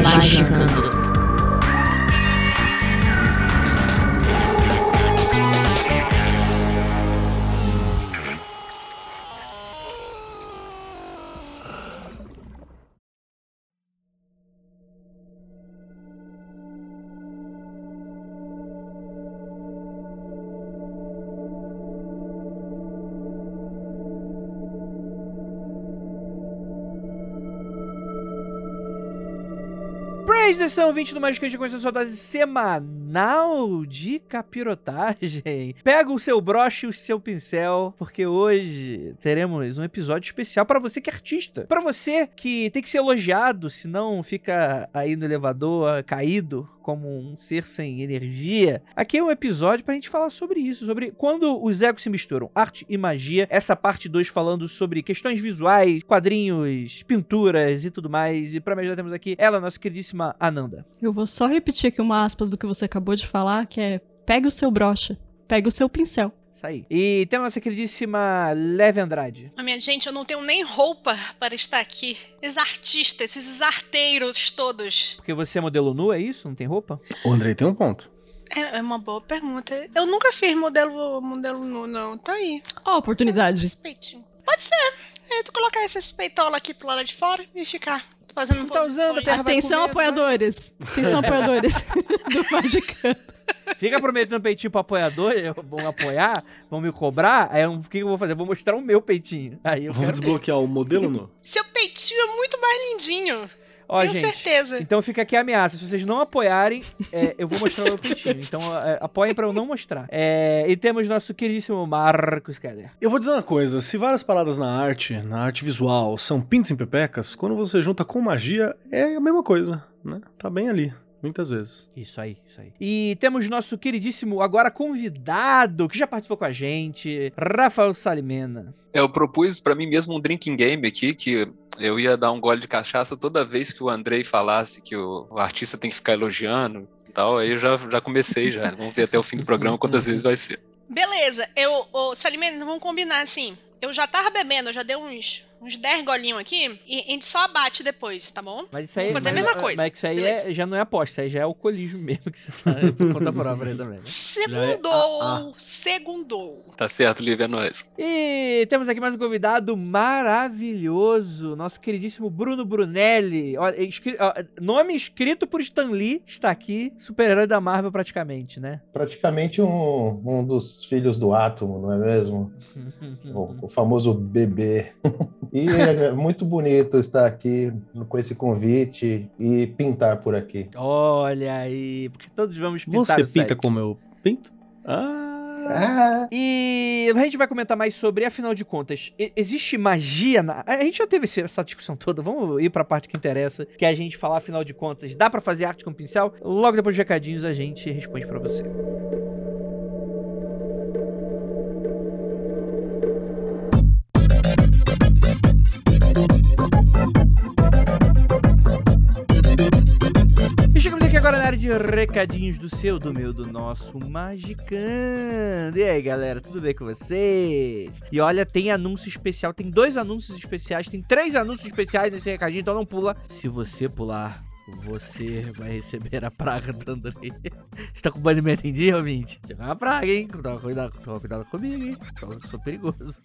Magicando. Praise edição 20 do Magicante com essa sua dose semanal de capirotagem. Pega o seu broche e o seu pincel, porque hoje teremos um episódio especial para você que é artista. Para você que tem que ser elogiado, senão fica aí no elevador caído como um ser sem energia. Aqui é um episódio pra gente falar sobre isso, sobre quando os egos se misturam, arte e magia. Essa parte 2 falando sobre questões visuais, quadrinhos, pinturas e tudo mais. E pra me ajudar temos aqui ela, nossa queridíssima Ananda. Eu vou só repetir aqui uma aspas do que você acabou de falar, que é pegue o seu broche, pegue o seu pincel. Isso aí. E temos a nossa queridíssima Leve Andrade. A minha gente, eu não tenho nem roupa para estar aqui. Esses artistas, esses arteiros todos. Porque você é modelo nu, é isso? Não tem roupa? O Andrei tem um ponto. É, é uma boa pergunta. Eu nunca fiz modelo, modelo nu, não. Tá aí. Ó a oportunidade. Pode ser. É, tu colocar esses peitola aqui pro lado de fora e ficar fazendo Tá usando, Atenção, comer, apoiadores. Atenção, apoiadores do Magicando. Fica prometendo peitinho pro apoiador, vão apoiar, vão me cobrar. Aí eu- o que eu vou fazer? Eu vou mostrar o meu peitinho. Aí eu Vamos quero... desbloquear o modelo no? Seu peitinho é muito mais lindinho. Ó, Tenho gente, certeza. Então fica aqui a ameaça. Se vocês não apoiarem, é, eu vou mostrar o meu peitinho. Então é, apoiem pra eu não mostrar. É, e temos nosso queridíssimo Marcos Keller. Eu vou dizer uma coisa: se várias paradas na arte, na arte visual, são pintos em pepecas, quando você junta com magia, é a mesma coisa, né? Tá bem ali, muitas vezes. Isso aí, isso aí. E temos nosso queridíssimo, agora convidado, que já participou com a gente, Rafael Salimena. Eu propus pra mim mesmo um drinking game aqui, que eu ia dar um gole de cachaça toda vez que o Andrei falasse que o, o artista tem que ficar elogiando e tal. Aí eu já, já comecei já. Vamos ver até o fim do programa quantas vezes vai ser. Beleza, eu, ô, Salimene, vamos combinar assim. Eu já tava bebendo, eu já dei uns, uns 10 golinhos aqui e a gente só abate depois, tá bom? Mas isso aí, Vamos fazer a mas- mesma coisa. Mas isso aí é- já não é aposta, isso aí já é alcoolismo mesmo que você tá por conta própria aí também. né? Segundou, Ah, segundou. Tá certo, Lívia, é nóis. E temos aqui mais um convidado maravilhoso, nosso queridíssimo Bruno Brunelli. Olha, escri- ó, nome escrito por Stan Lee está aqui, super-herói da Marvel praticamente, né? Praticamente um, um dos filhos do átomo, não é mesmo? O, o famoso bebê. E é muito bonito estar aqui com esse convite e pintar por aqui. Olha aí, porque todos vamos pintar Você o pinta como eu pinto? Ah. Ah, E a gente vai comentar mais sobre, afinal de contas, existe magia na. A gente já teve essa discussão toda, vamos ir pra parte que interessa, que é a gente falar, afinal de contas, dá pra fazer arte com pincel? Logo depois dos recadinhos a gente responde pra você. Agora na área de recadinhos do seu, do meu, do nosso Magicando. E aí, galera, tudo bem com vocês? E olha, tem anúncio especial, tem dois anúncios especiais, tem três anúncios especiais nesse recadinho, então não pula. Se você pular, você vai receber a praga do Andrei. Você tá com banimento em dia, ouvinte? Chegou uma praga, hein? Toma cuidado, toma cuidado comigo, hein? Eu sou perigoso.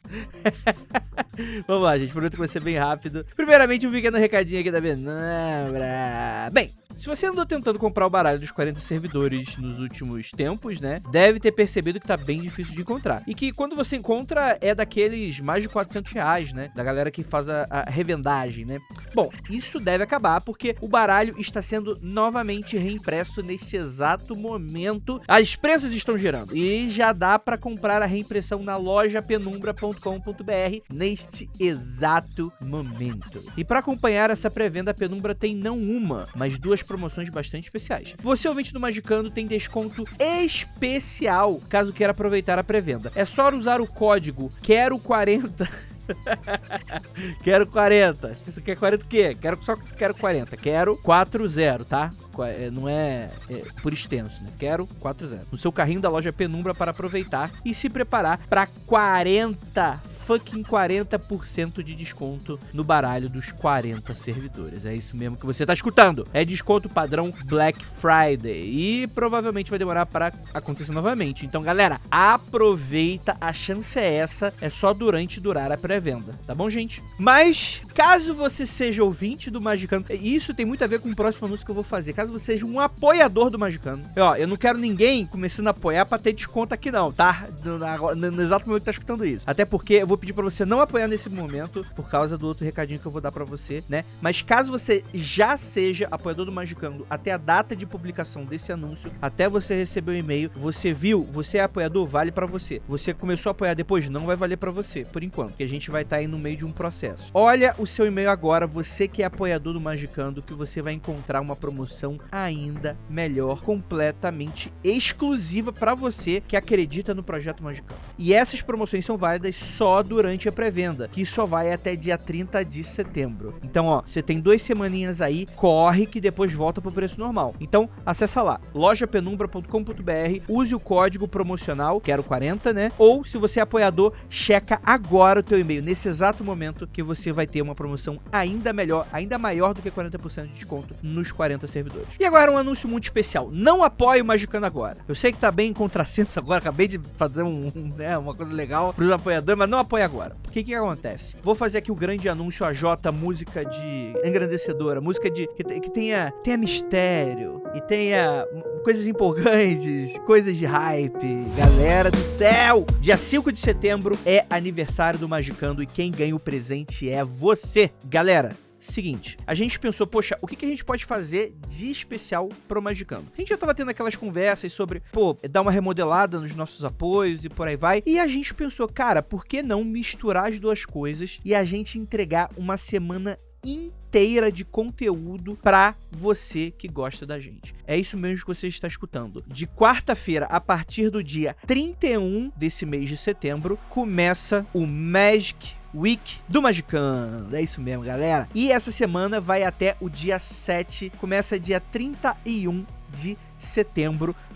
Vamos lá, gente. Prometo que vai ser bem rápido. Primeiramente, um pequeno recadinho aqui da Benambra. Bem, Se você andou tentando comprar o baralho dos 40 servidores nos últimos tempos, né, deve ter percebido que tá bem difícil de encontrar. E que quando você encontra é daqueles mais de 400 reais, né, da galera que faz a, a revendagem, né. Bom, isso deve acabar porque o baralho está sendo novamente reimpresso nesse exato momento. As prensas estão gerando e já dá para comprar a reimpressão na loja penumbra.com.br neste exato momento. E para acompanhar essa pré-venda, a Penumbra tem não uma, mas duas promoções bastante especiais. Você, ouvinte do Magicando, tem desconto especial caso queira aproveitar a pré-venda. É só usar o código QUERO40 quero 40. Você quer 40 o quê? Quero só quero 40. Quero 40, tá? É, não é, é por extenso, né? Quero 40. No seu carrinho da loja Penumbra para aproveitar e se preparar para 40 fucking 40% de desconto no baralho dos 40 servidores. É isso mesmo que você tá escutando. É desconto padrão Black Friday. E provavelmente vai demorar para acontecer novamente. Então, galera, aproveita. A chance é essa. É só durante durar a pré-venda. Tá bom, gente? Mas, caso você seja ouvinte do Magicano, isso tem muito a ver com o próximo anúncio que eu vou fazer. Caso você seja um apoiador do Magicano, ó, eu não quero ninguém começando a apoiar pra ter desconto aqui, não, tá? No, no, no exato momento que tá escutando isso. Até porque eu vou pedir para você não apoiar nesse momento, por causa do outro recadinho que eu vou dar para você, né? Mas caso você já seja apoiador do Magicando até a data de publicação desse anúncio, até você receber o e-mail, você viu, você é apoiador, vale para você. Você começou a apoiar depois, não vai valer para você, por enquanto, que a gente vai estar tá aí no meio de um processo. Olha o seu e-mail agora, você que é apoiador do Magicando, que você vai encontrar uma promoção ainda melhor, completamente exclusiva para você que acredita no projeto Magicando. E essas promoções são válidas só durante a pré-venda, que só vai até dia 30 de setembro. Então, ó, você tem duas semaninhas aí, corre que depois volta pro preço normal. Então, acessa lá, lojapenumbra.com.br, use o código promocional, quero 40, né? Ou, se você é apoiador, checa agora o teu e-mail, nesse exato momento que você vai ter uma promoção ainda melhor, ainda maior do que 40% de desconto nos 40 servidores. E agora um anúncio muito especial. Não apoie o Magicano agora. Eu sei que tá bem contrassenso agora, acabei de fazer um, um, né, uma coisa legal pros apoiadores, mas não apoie agora. Porque o que, que acontece? Vou fazer aqui o grande anúncio AJ, música de engrandecedora, música de que, que tenha, tenha mistério e tenha coisas empolgantes, coisas de hype. Galera do céu! Dia 5 de setembro é aniversário do Magicando e quem ganha o presente é você. Galera, Seguinte, a gente pensou, poxa, o que, que a gente pode fazer de especial pro Magicando? A gente já tava tendo aquelas conversas sobre, pô, dar uma remodelada nos nossos apoios e por aí vai. E a gente pensou, cara, por que não misturar as duas coisas e a gente entregar uma semana inteira de conteúdo para você que gosta da gente. É isso mesmo que você está escutando. De quarta-feira, a partir do dia 31 desse mês de setembro, começa o Magic Week do Magicando. É isso mesmo, galera. E essa semana vai até o dia 7, começa dia 31 de setembro,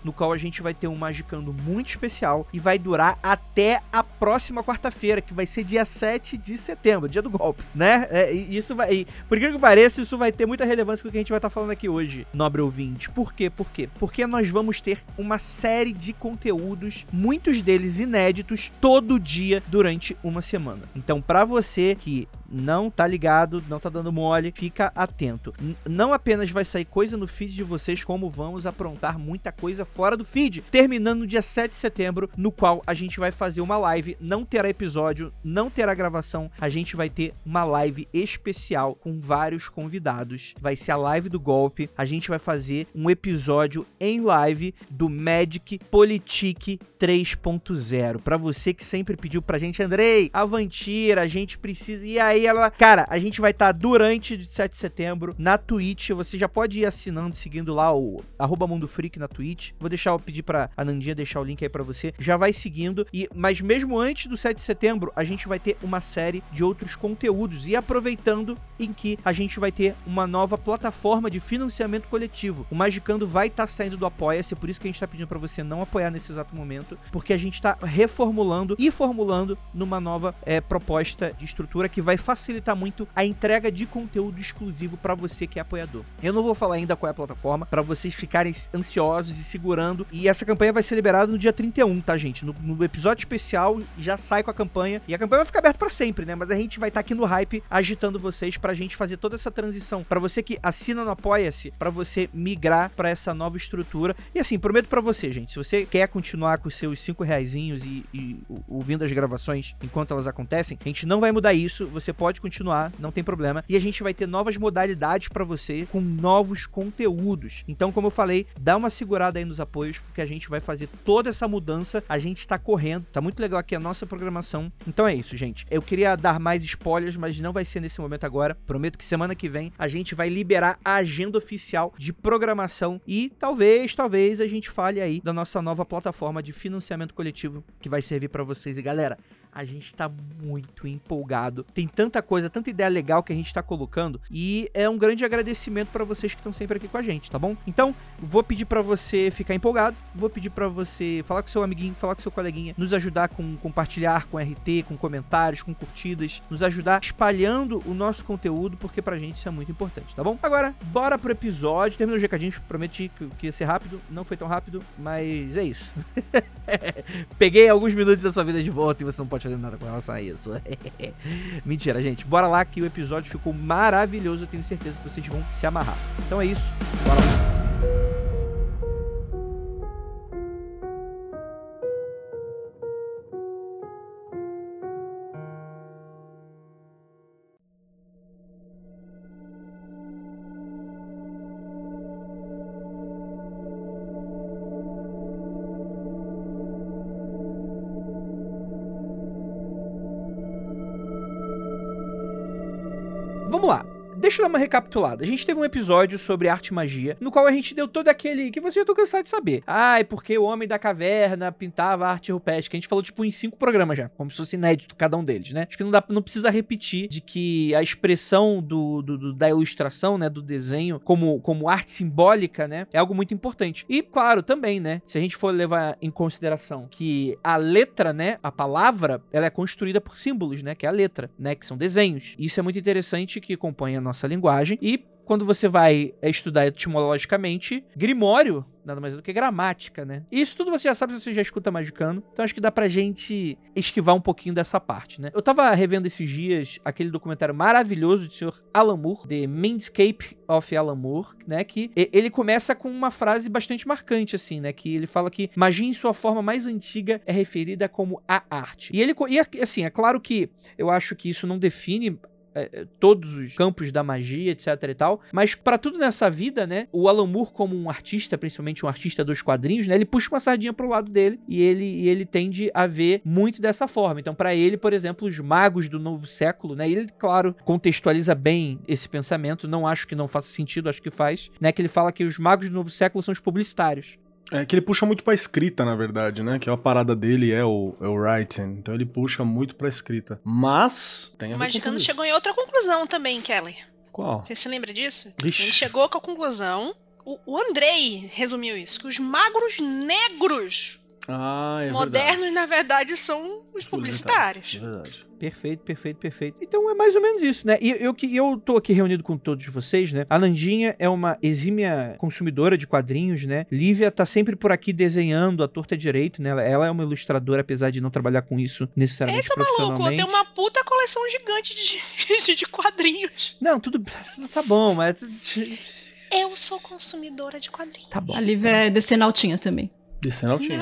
no qual a gente vai ter um Magicando muito especial e vai durar até a próxima quarta-feira, que vai ser dia 7 de setembro, dia do golpe, né? É, isso vai. Por que que pareça, isso vai ter muita relevância com o que a gente vai estar tá falando aqui hoje, nobre ouvinte. Por quê? Por quê? Porque nós vamos ter uma série de conteúdos, muitos deles inéditos, todo dia durante uma semana. Então, para você que não tá ligado, não tá dando mole, fica atento. N não apenas vai sair coisa no feed de vocês, como vamos aprontar muita coisa fora do feed. Terminando no dia 7 de setembro, no qual a gente vai fazer uma live, não terá episódio, não terá gravação, a gente vai ter uma live especial com vários convidados. Vai ser a live do golpe, a gente vai fazer um episódio em live do Magic Politique 3.0. Para você que sempre pediu pra gente, Andrei, Avantira, a gente precisa. E aí ela, cara, a gente vai estar tá durante 7 de setembro na Twitch. Você já pode ir assinando, seguindo lá o arroba Mundo Freak na Twitch. Vou deixar, pedir pra Anandinha deixar o link aí para você. Já vai seguindo. E, mas mesmo antes do 7 de setembro, a gente vai ter uma série de outros conteúdos. E aproveitando em que a gente vai ter uma nova plataforma de financiamento coletivo. O Magicando vai estar tá saindo do Apoia-se, por isso que a gente tá pedindo para você não apoiar nesse exato momento, porque a gente tá reformulando e formulando numa nova é, proposta de estrutura que vai facilitar muito a entrega de conteúdo exclusivo para você que é apoiador. Eu não vou falar ainda qual é a plataforma, para vocês ficarem ansiosos e segurando. E essa campanha vai ser liberada no dia 31, tá, gente? No, no episódio especial já sai com a campanha. E a campanha vai ficar aberta pra sempre, né? Mas a gente vai estar aqui no hype agitando vocês pra gente fazer toda essa transição. Pra você que assina no Apoia-se, pra você migrar pra essa nova estrutura. E assim, prometo pra você, gente, se você quer continuar com os seus 5 reaisinhos e, e ouvindo as gravações enquanto elas acontecem, a gente não vai mudar isso. Você pode continuar, não tem problema. E a gente vai ter novas modalidades pra você com novos conteúdos. Então, como eu falei, dá uma segurada aí nos apoios, porque a gente vai fazer toda essa mudança. A gente tá correndo, tá muito legal aqui a nossa programação. Então é isso, gente. Eu queria dar mais spoilers, mas não vai ser nesse momento agora. Prometo que semana que vem a gente vai liberar a agenda oficial de programação e talvez, talvez a gente fale aí da nossa nova plataforma de financiamento coletivo que vai servir pra vocês. E galera, a gente tá muito empolgado. Tem tanta coisa, tanta ideia legal que a gente tá colocando e é um grande agradecimento pra vocês que estão sempre aqui com a gente, tá bom? Então, vou pedir pra você ficar empolgado, vou pedir pra você falar com seu amiguinho, falar com seu coleguinha, nos ajudar com compartilhar com RT, com comentários, com curtidas, nos ajudar espalhando o nosso conteúdo, porque pra gente isso é muito importante, tá bom? Agora, bora pro episódio. Terminou os recadinhos, prometi que, ia ser rápido, não foi tão rápido, mas é isso. Peguei alguns minutos da sua vida de volta e você não pode nada com relação a isso. Mentira, gente. Bora lá que o episódio ficou maravilhoso. Eu tenho certeza que vocês vão se amarrar. Então é isso. Bora lá. Deixa eu dar uma recapitulada. A gente teve um episódio sobre arte e magia, no qual a gente deu todo aquele que você já tô cansado de saber. Ai, porque o Homem da Caverna pintava arte rupestre, que a gente falou tipo em cinco programas já, como se fosse inédito cada um deles, né? Acho que não, dá, não precisa repetir de que a expressão do, do- do- da ilustração, né, do desenho, como, como arte simbólica, né, é algo muito importante. E, claro, também, né, se a gente for levar em consideração que a letra, né, a palavra, ela é construída por símbolos, né, que é a letra, né, que são desenhos. Isso é muito interessante que compõe a nossa linguagem e quando você vai é, estudar etimologicamente, grimório nada mais é do que gramática, né? Isso tudo você já sabe se você já escuta Magicano. Então acho que dá pra gente esquivar um pouquinho dessa parte, né? Eu tava revendo esses dias aquele documentário maravilhoso do senhor Alan Moore, The Mindscape of Alan Moore, né? Que ele começa com uma frase bastante marcante, assim, né? Que ele fala que magia em sua forma mais antiga é referida como a arte. E ele, e assim, é claro que eu acho que isso não define é, todos os campos da magia, etc e tal. Mas pra tudo nessa vida, né? O Alan Moore, como um artista, principalmente um artista dos quadrinhos, né? Ele puxa uma sardinha pro lado dele e ele, e ele tende a ver muito dessa forma. Então, pra ele, por exemplo, os magos do novo século, né? Ele, claro, contextualiza bem esse pensamento. Não acho que não faça sentido, acho que faz, né? Que ele fala que os magos do novo século são os publicitários. É que ele puxa muito pra escrita, na verdade, né? Que é a parada dele é o, é o writing. Então ele puxa muito pra escrita. Mas tem a O Magicano chegou em outra conclusão também, Kelly. Qual? Você se lembra disso? Ixi. Ele chegou com a conclusão. O, o Andrei resumiu isso: que os magros negros Ah, é modernos, na verdade, são os publicitários. É verdade. Perfeito, perfeito, perfeito. Então é mais ou menos isso, né? E eu que eu tô aqui reunido com todos vocês, né? A Nandinha é uma exímia consumidora de quadrinhos, né? Lívia tá sempre por aqui desenhando a torta direito, né? Ela, ela é uma ilustradora, apesar de não trabalhar com isso necessariamente Esse é maluco, eu tenho uma puta coleção gigante de, de quadrinhos. Não, tudo tá bom, mas Eu sou consumidora de quadrinhos. tá bom. A Lívia é decenaltinha também. Decenal tinha.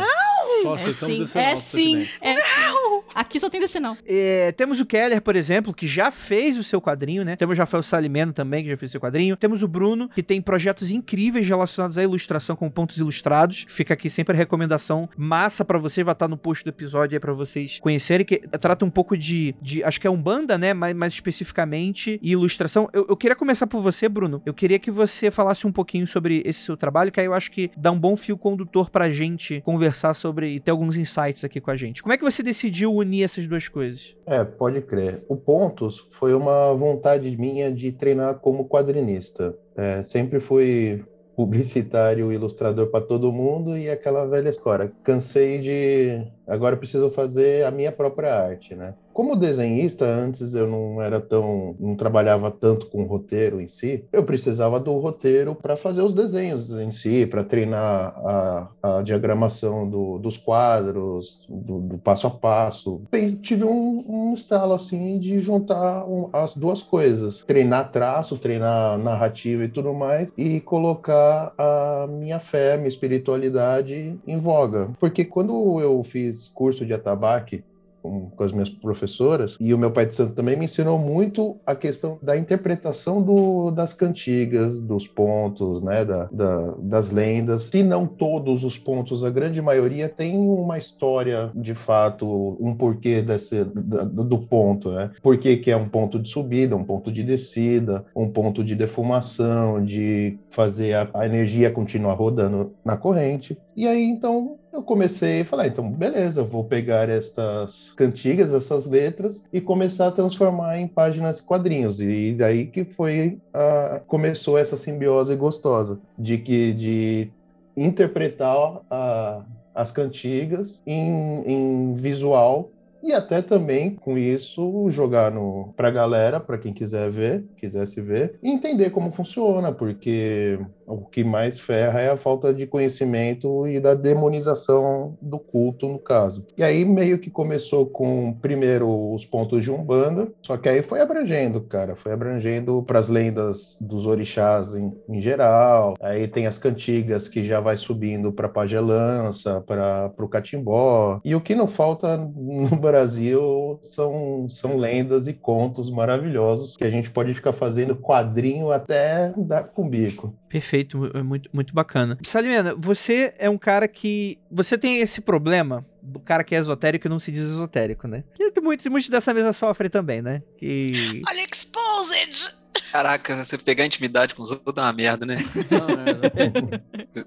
Só É aceitamos sim, Decenal, é sim. É sim. Aqui só tem decenal. É, temos o Keller, por exemplo, que já fez o seu quadrinho, né? Temos o Rafael Salimeno também, que já fez o seu quadrinho. Temos o Bruno, que tem projetos incríveis relacionados à ilustração com pontos ilustrados. Fica aqui sempre a recomendação massa pra você, vai estar no post do episódio aí pra vocês conhecerem, que trata um pouco de, de acho que é Umbanda, né? Mais, mais especificamente, e ilustração. Eu, eu queria começar por você, Bruno. Eu queria que você falasse um pouquinho sobre esse seu trabalho, que aí eu acho que dá um bom fio condutor pra gente conversar sobre e ter alguns insights aqui com a gente. Como é que você decidiu unir essas duas coisas? É, pode crer. O Pontos foi uma vontade minha de treinar como quadrinista. É, sempre fui publicitário, ilustrador para todo mundo e aquela velha história. Cansei de. Agora preciso fazer a minha própria arte, né? Como desenhista, antes eu não era tão, não trabalhava tanto com roteiro em si, eu precisava do roteiro para fazer os desenhos em si, para treinar a, a diagramação do, dos quadros, do, do, passo a passo. E tive um, um estalo assim de juntar um, as duas coisas: treinar traço, treinar narrativa e tudo mais, e colocar a minha fé, minha espiritualidade em voga. Porque quando eu fiz curso de atabaque, com, com, as minhas professoras, e o meu pai de santo também me ensinou muito a questão da interpretação do, das cantigas, dos pontos, né, da, da, das lendas. Se não todos os pontos, a grande maioria tem uma história, de fato, um porquê desse, do, do ponto, né? Por que é um ponto de subida, um ponto de descida, um ponto de defumação, de fazer a, a energia continuar rodando na corrente. E aí, então, eu comecei a falar, então, beleza, vou pegar estas cantigas, essas letras, e começar a transformar em páginas quadrinhos. E daí que foi, a, começou essa simbiose gostosa, de que de interpretar a, as cantigas em, em visual e até também com isso jogar no para galera, para quem quiser ver, quisesse ver, e entender como funciona, porque o que mais ferra é a falta de conhecimento e da demonização do culto, no caso. E aí meio que começou com primeiro os pontos de Umbanda, só que aí foi abrangendo, cara, foi abrangendo para as lendas dos orixás em, em, geral. Aí tem as cantigas que já vai subindo para pagelança, para o catimbó. E o que não falta no Brasil são, são lendas e contos maravilhosos que a gente pode ficar fazendo quadrinho até dar com bico. Perfeito, é muito, muito bacana. Salimena, você é um cara que. Você tem esse problema do cara que é esotérico e não se diz esotérico, né? Que muitos, muitos dessa mesa sofrem também, né? Que. Olha, exposed! Caraca, você pegar intimidade com os outros é uma merda, né?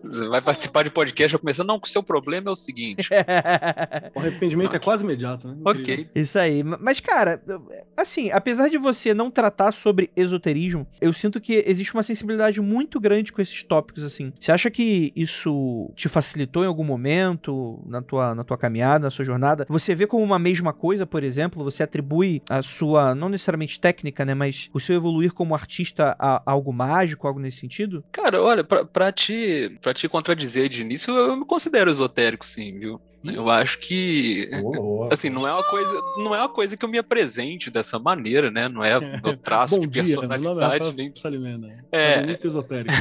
você vai participar de podcast já começando, não, que o seu problema é o seguinte. o arrependimento okay. é quase imediato, né? Ok. Isso aí. Mas, cara, assim, apesar de você não tratar sobre esoterismo, eu sinto que existe uma sensibilidade muito grande com esses tópicos, assim. Você acha que isso te facilitou em algum momento na tua, na tua caminhada, na sua jornada? Você vê como uma mesma coisa, por exemplo? Você atribui a sua, não necessariamente técnica, né, mas o seu evoluir como artista a, algo mágico, algo nesse sentido? Cara, olha, pra, pra, te, pra te contradizer de início, eu me considero esotérico, sim, viu? Eu acho que assim, não é uma coisa, não é uma coisa que eu me apresente dessa maneira, né? Não é meu traço de dia, personalidade, né? nem Salimena. É, esotérico.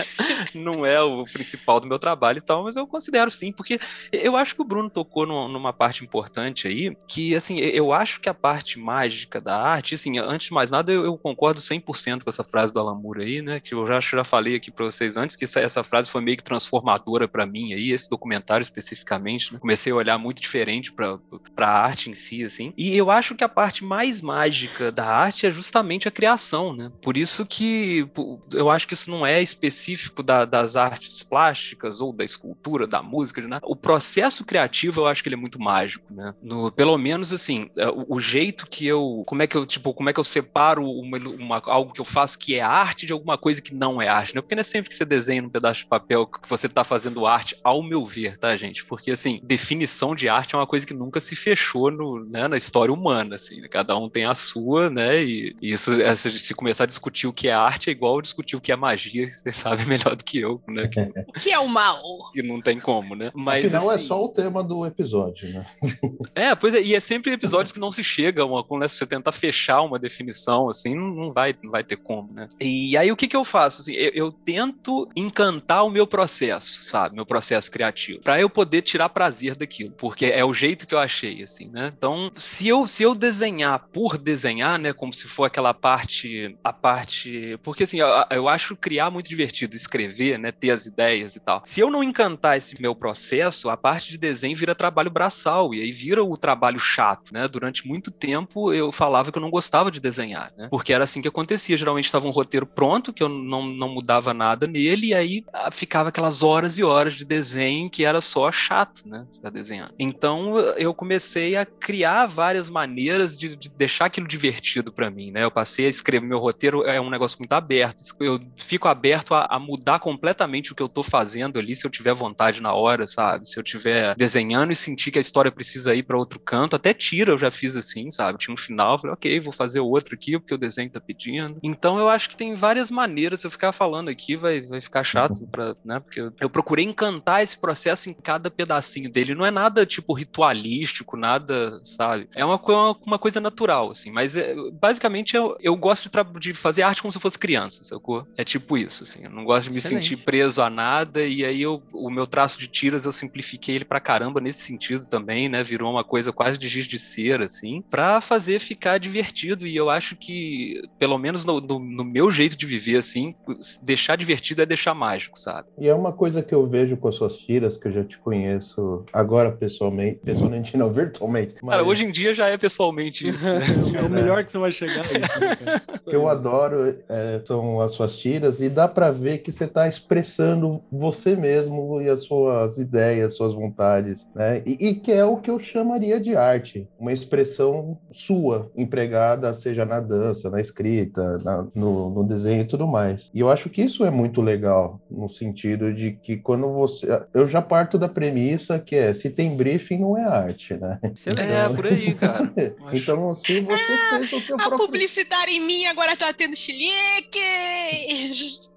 não é o principal do meu trabalho e tal, mas eu considero sim, porque eu acho que o Bruno tocou no, numa parte importante aí, que assim, eu acho que a parte mágica da arte, assim, antes de mais nada, eu, eu concordo 100% com essa frase do Alamur aí, né? Que eu já, já falei aqui para vocês antes que essa, essa frase foi meio que transformadora para mim aí, esse documentário especificamente, né? Comecei a olhar muito diferente para a arte em si, assim. E eu acho que a parte mais mágica da arte é justamente a criação, né? Por isso que eu acho que isso não é específico da, das artes plásticas ou da escultura, da música, né? O processo criativo eu acho que ele é muito mágico, né? No, pelo menos assim, é, o, o, jeito que eu, como é que eu tipo, como é que eu separo uma, uma, algo que eu faço que é arte de alguma coisa que não é arte, né? Porque não é sempre que você desenha num pedaço de papel que você está fazendo arte, ao meu ver, tá, gente? Porque assim, definição de arte é uma coisa que nunca se fechou no, né, na história humana, assim, né? cada um tem a sua, né, e, e isso, se começar a discutir o que é arte é igual discutir o que é magia, você sabe melhor do que eu, né, que, o que é o mal? Que não tem como, né, mas Afinal, assim, é só o tema do episódio, né? é, pois é, e é sempre episódios que não se chega, uma, quando né, você tentar fechar uma definição, assim, não, não, vai, não vai ter como, né, e aí o que que eu faço, assim, eu, eu tento encantar o meu processo, sabe, meu processo criativo, para eu poder tirar prazer daquilo, porque é o jeito que eu achei, assim, né? Então, se eu, se eu desenhar por desenhar, né, como se for aquela parte, a parte, porque assim, eu, eu acho criar muito divertido, escrever, né, ter as ideias e tal. Se eu não encantar esse meu processo, a parte de desenho vira trabalho braçal e aí vira o trabalho chato, né? Durante muito tempo eu falava que eu não gostava de desenhar, né? Porque era assim que acontecia, geralmente estava um roteiro pronto, que eu não, não mudava nada nele e aí ah, ficava aquelas horas e horas de desenho que era só chato, né, desenhar desenhando. Então eu comecei a criar várias maneiras de, de deixar aquilo divertido para mim, né? Eu passei a escrever meu roteiro é um negócio muito aberto. Eu fico aberto a, a, mudar completamente o que eu tô fazendo ali, se eu tiver vontade na hora, sabe? Se eu tiver desenhando e sentir que a história precisa ir para outro canto, até tira eu já fiz assim, sabe? Tinha um final, falei, ok, vou fazer outro aqui, porque o desenho tá pedindo. Então eu acho que tem várias maneiras, se eu ficar falando aqui, vai, vai ficar chato, pra, né? Porque eu procurei encantar esse processo em cada pedacinho dele. Não é nada, tipo, ritualístico, nada, sabe? É uma, uma, uma coisa natural, assim. Mas é, basicamente eu, eu gosto de, de, fazer arte como se eu fosse criança, sacou? É tipo isso, assim. Eu não gosto de me Excelente. sentir preso a nada. E aí eu, o meu traço de tiras eu simplifiquei ele pra caramba nesse sentido também, né? Virou uma coisa quase de giz de cera, assim, pra fazer ficar divertido. E eu acho que, pelo menos no, no, no meu jeito de viver, assim, deixar divertido é deixar mágico, sabe? E é uma coisa que eu vejo com as suas tiras, que eu já te conheço agora pessoalmente, pessoalmente não, virtualmente. Mas... Cara, hoje em dia já é pessoalmente isso. Né? é o melhor que você vai chegar a isso. Né, o que eu adoro é, são as suas tiras e dá para ver que você está expressando você mesmo e as suas ideias, suas vontades, né? E, e, que é o que eu chamaria de arte, uma expressão sua, empregada, seja na dança, na escrita, na, no, no desenho e tudo mais. E eu acho que isso é muito legal, no sentido de que quando você. Eu já parto da premissa que é: se tem briefing, não é arte, né? É, por aí, cara. então, se você ah, fez o seu a próprio. A publicidade em mim agora tá tendo chilique!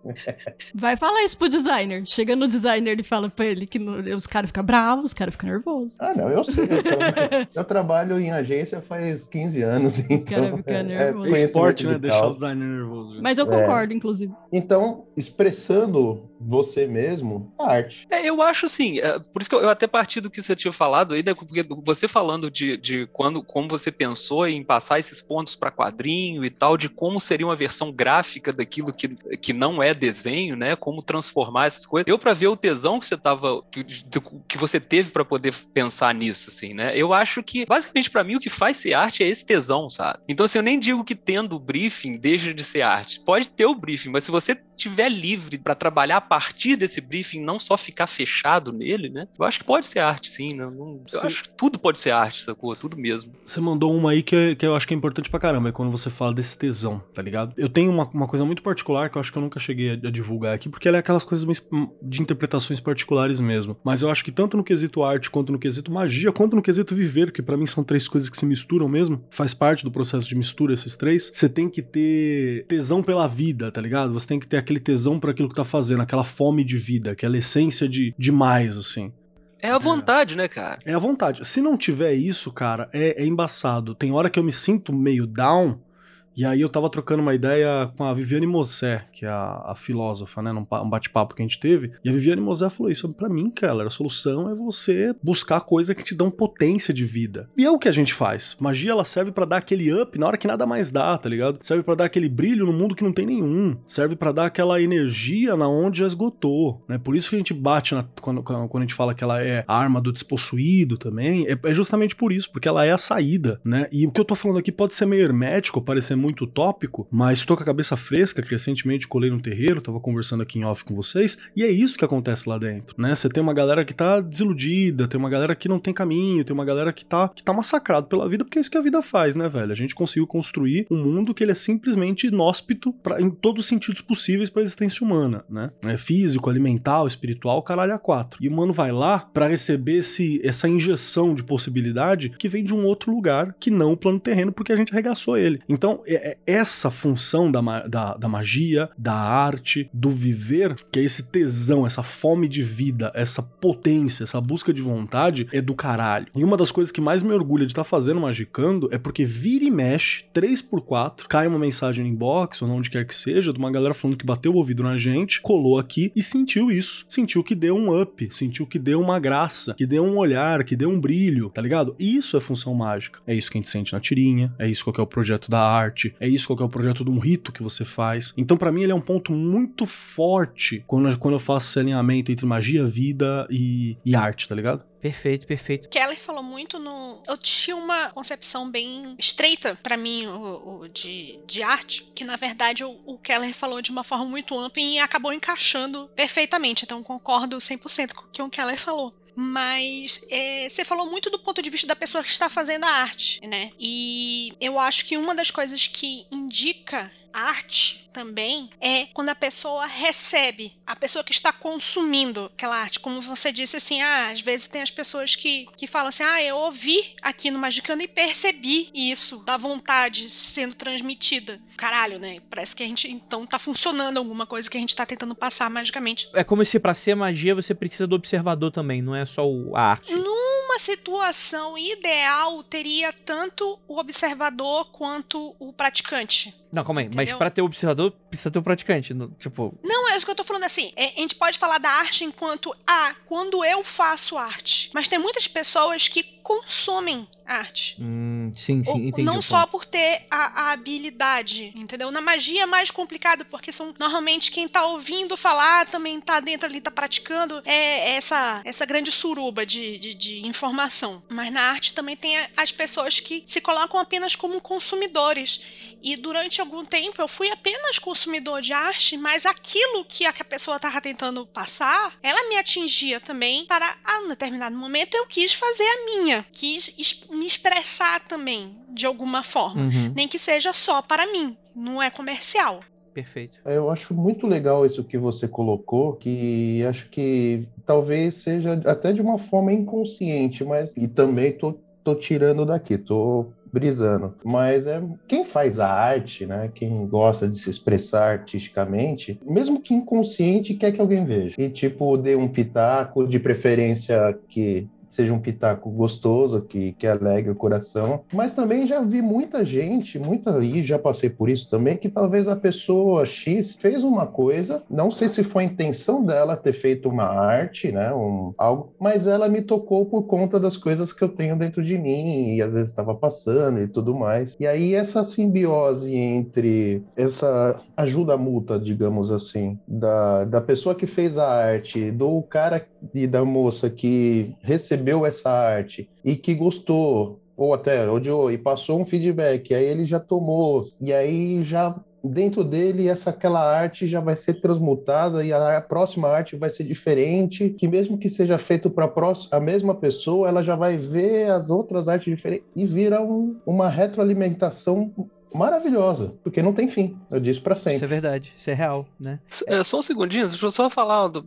Vai falar isso pro designer. Chega no designer e fala pra ele que no, os caras ficam bravos, os caras ficam nervosos. Ah, não, eu sei. Eu, tra... eu, trabalho em agência faz 15 anos. Os então, caras ficam é, nervosos. É, esporte, né? Deixar o designer nervoso. Mas eu concordo, é. inclusive. Então, expressando você mesmo, arte. É, eu acho assim, é, por isso que eu, eu, até parti do que você tinha falado aí, né, porque você falando de, de quando, como você pensou em passar esses pontos para quadrinho e tal, de como seria uma versão gráfica daquilo que, que não é desenho, né, como transformar essas coisas. Eu para ver o tesão que você tava, que, que você teve para poder pensar nisso, assim, né, eu acho que, basicamente para mim, o que faz ser arte é esse tesão, sabe? Então, assim, eu nem digo que tendo o briefing deixa de ser arte. Pode ter o briefing, mas se você tiver livre para trabalhar a partir desse briefing, não só ficar fechado nele, né? Eu acho que pode ser arte, sim. Né? Não, eu acho que tudo pode ser arte, sacou? Tudo mesmo. Você mandou uma aí que, é, que eu acho que é importante pra caramba, é quando você fala desse tesão, tá ligado? Eu tenho uma, uma coisa muito particular que eu acho que eu nunca cheguei a, a divulgar aqui, porque ela é aquelas coisas de interpretações particulares mesmo. Mas eu acho que tanto no quesito arte, quanto no quesito magia, quanto no quesito viver, que para mim são três coisas que se misturam mesmo, faz parte do processo de mistura esses três, você tem que ter tesão pela vida, tá ligado? Você tem que ter aquele tesão para aquilo que tá fazendo, aquela fome de vida, aquela essência de demais, assim. É a vontade, é. né, cara? É a vontade. Se não tiver isso, cara, é, é embaçado. Tem hora que eu me sinto meio down, e aí eu tava trocando uma ideia com a Viviane Mosé, que é a, a filósofa, né, num um bate-papo que a gente teve, e a Viviane Mosé falou isso, para mim, cara, a solução é você buscar coisas que te dão potência de vida. E é o que a gente faz. Magia, ela serve para dar aquele up na hora que nada mais dá, tá ligado? Serve para dar aquele brilho no mundo que não tem nenhum. Serve para dar aquela energia na onde já esgotou, né? Por isso que a gente bate na, quando, quando a gente fala que ela é a arma do despossuído também, é, é justamente por isso, porque ela é a saída, né? E o que eu tô falando aqui pode ser meio hermético, parecer muito muito utópico, mas estou com a cabeça fresca, que recentemente colei no terreiro, tava conversando aqui em off com vocês, e é isso que acontece lá dentro, né? Você tem uma galera que tá desiludida, tem uma galera que não tem caminho, tem uma galera que tá, que tá massacrado pela vida, porque é isso que a vida faz, né, velho? A gente conseguiu construir um mundo que ele é simplesmente inóspito pra, em todos os sentidos possíveis para a existência humana, né? É físico, alimentar, espiritual, caralho a quatro. E o mano vai lá para receber esse, essa injeção de possibilidade que vem de um outro lugar que não o plano terreno, porque a gente arregaçou ele. Então, essa função da, da, da magia, da arte, do viver, que é esse tesão, essa fome de vida, essa potência, essa busca de vontade, é do caralho. E uma das coisas que mais me orgulha de estar tá fazendo Magicando é porque vira e mexe, 3x4, cai uma mensagem no inbox ou onde quer que seja, de uma galera falando que bateu o ouvido na gente, colou aqui e sentiu isso. Sentiu que deu um up, sentiu que deu uma graça, que deu um olhar, que deu um brilho, tá ligado? Isso é função mágica. É isso que a gente sente na tirinha, é isso que é o projeto da arte, é isso qual é o projeto de um rito que você faz. Então, para mim, ele é um ponto muito forte quando, quando eu faço esse alinhamento entre magia, vida e, e arte, tá ligado? Perfeito, perfeito. Keller falou muito no. Eu tinha uma concepção bem estreita para mim o, o, de, de arte, que na verdade o, o, Keller falou de uma forma muito ampla e acabou encaixando perfeitamente. Então concordo 100% com o que o Keller falou mas é, você falou muito do ponto de vista da pessoa que está fazendo a arte, né? E eu acho que uma das coisas que indica arte também é quando a pessoa recebe, a pessoa que está consumindo aquela arte. Como você disse, assim, ah, às vezes tem as pessoas que, que falam assim, ah, eu ouvi aqui no Magicano e percebi isso, da vontade sendo transmitida. Caralho, né? Parece que a gente, então, tá funcionando alguma coisa que a gente tá tentando passar magicamente. É como se pra ser magia você precisa do observador também, não é só o- a arte. Numa situação ideal, teria tanto o observador quanto o praticante. Não, calma aí. Mas Entendeu? pra ter o observador, precisa ter o praticante. no- tipo, Não, é isso que eu tô falando assim. é, a gente pode falar da arte enquanto, ah, quando eu faço arte. Mas tem muitas pessoas que consomem arte. hum, sim, sim, Ou- entendi. não só por ter a, a habilidade, entendeu? Na magia é mais complicado, porque são normalmente quem tá ouvindo falar também tá dentro ali, tá praticando. É essa, essa grande suruba de, de, de informação. Mas na arte também tem as pessoas que se colocam apenas como consumidores. E durante algum tempo eu fui apenas consumidor de arte, mas aquilo que a que a pessoa tava tentando passar, ela me atingia também para, a um determinado momento, eu quis fazer a minha. Quis me expressar também, de alguma forma. Uhum, Nem que seja só para mim. Não é comercial. perfeito. Eu acho muito legal isso que você colocou, que acho que talvez seja até de uma forma inconsciente, mas e também tô, tô tirando daqui, tô brisando. Mas é quem faz a arte, né? Quem gosta de se expressar artisticamente, mesmo que inconsciente, quer que alguém veja. E tipo, dê um pitaco, de preferência que seja um pitaco gostoso, que, que alegre o coração. Mas também já vi muita gente, muita, e já passei por isso também, que talvez a pessoa X fez uma coisa, não sei se foi a intenção dela ter feito uma arte, né, um, algo, mas ela me tocou por conta das coisas que eu tenho dentro de mim, e às vezes estava passando e tudo mais. E aí essa simbiose entre essa ajuda mútua, digamos assim, da, da pessoa que fez a arte, do cara e da moça que recebeu essa arte e que gostou, ou até odiou, e passou um feedback, aí ele já tomou, e aí já dentro dele essa aquela arte já vai ser transmutada e a próxima arte vai ser diferente, que mesmo que seja feito para a mesma pessoa, ela já vai ver as outras artes diferentes e vira um, uma retroalimentação maravilhosa, porque não tem fim. Eu disse para sempre. Isso é verdade, isso é real, né? É, só um segundinho, deixa eu só falar. do-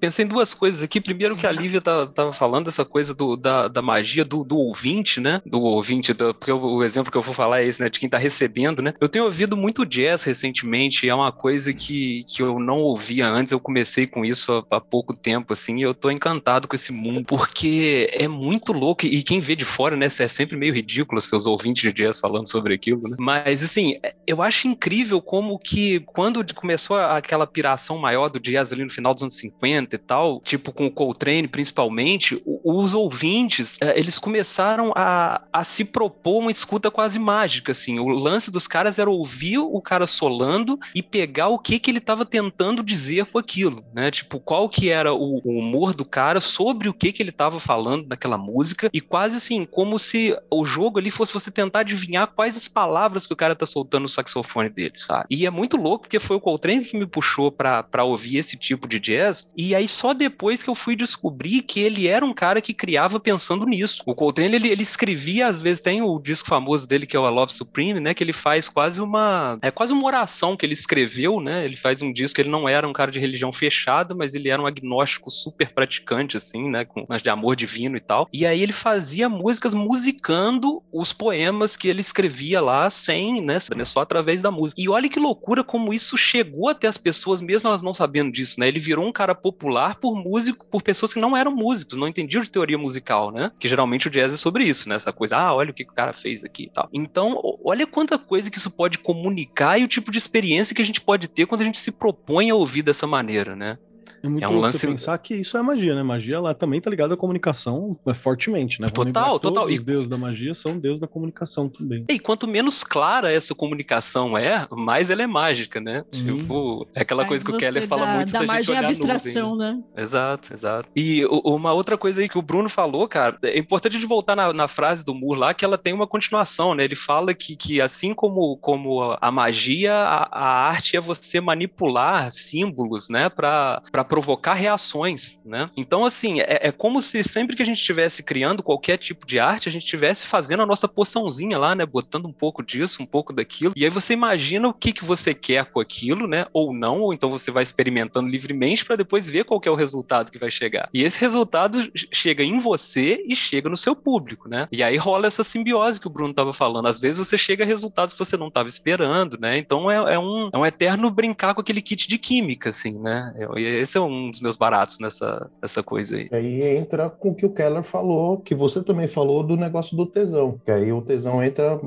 pensei em duas coisas aqui. Primeiro, que a Lívia tá- tava falando dessa coisa do- da, da magia do, do ouvinte, né? Do ouvinte, do- porque o, o exemplo que eu vou falar é esse, né? De quem tá recebendo, né? Eu tenho ouvido muito jazz recentemente, é uma coisa que, que eu não ouvia antes. Eu comecei com isso há, há pouco tempo, assim, e eu tô encantado com esse mundo, porque é muito louco. E quem vê de fora, né? É sempre meio ridículo os ouvintes de jazz falando sobre aquilo, né? Mas, assim, eu acho incrível como que quando começou aquela piração maior do jazz ali no final dos anos 50 e tal, tipo com o Coltrane principalmente, os ouvintes, eh, eles começaram a, a se propor uma escuta quase mágica, assim. O lance dos caras era ouvir o cara solando e pegar o que que ele estava tentando dizer com aquilo, né? Tipo, qual que era o, o humor do cara sobre o que que ele estava falando naquela música e quase assim, como se o jogo ali fosse você tentar adivinhar quais as palavras que o cara tá soltando no saxofone dele, sabe? E é muito louco porque foi o Coltrane que me puxou pra ouvir esse tipo de jazz e aí só depois que eu fui descobrir que ele era um cara que criava pensando nisso. O Coltrane, ele, ele escrevia, às vezes tem o disco famoso dele que é o A Love Supreme, né, que ele faz quase uma, é quase uma oração que ele escreveu, né, ele faz um disco, ele não era um cara de religião fechada, mas ele era um agnóstico super praticante, assim, né, com mas de amor divino e tal, e aí ele fazia músicas musicando os poemas que ele escrevia lá sem, né, só através da música. E olha que loucura como isso chegou até as pessoas, mesmo elas não sabendo disso, né, ele virou um cara popular por músico, por pessoas que não eram músicos, não entendiam de teoria musical, né, que geralmente o jazz é sobre isso, né, essa coisa, ah, olha o que o cara fez aqui e tal. Então, olha quanta coisa que isso pode comunicar e o tipo de experiência que a gente pode ter quando a gente se propõe a ouvir dessa maneira, né. É muito É um louco lance- você pensar que isso é magia, né? Magia ela também tá ligada à comunicação é, fortemente, né? Total, total. Todos E- os deuses da magia são deuses da comunicação também. E quanto menos clara essa comunicação é, mais ela é mágica, né? Uhum. Tipo, é aquela Faz coisa que o Keller fala muito da da, gente magia olhar a nuvem, abstração, né? Exato, exato. E uma outra coisa aí que o Bruno falou, cara, é importante a gente voltar na, na frase do Moore lá, que ela tem uma continuação, né? Ele fala que, que assim como, como a magia, a, a arte é você manipular símbolos, né? Pra, pra provocar reações, né? Então, assim, é, é como se sempre que a gente estivesse criando qualquer tipo de arte, a gente estivesse fazendo a nossa poçãozinha lá, né? Botando um pouco disso, um pouco daquilo. E aí você imagina o que, que você quer com aquilo, né? Ou não, ou então você vai experimentando livremente para depois ver qual é o resultado que vai chegar. E esse resultado chega em você e chega no seu público, né? E aí rola essa simbiose que o Bruno estava falando. Às vezes você chega a resultados que você não estava esperando, né? Então é, é, um, é um eterno brincar com aquele kit de química, assim, né? E esse é um dos meus baratos nessa, nessa coisa aí. E aí entra com o que o Keller falou, que você também falou do negócio do tesão. Que aí o tesão entra.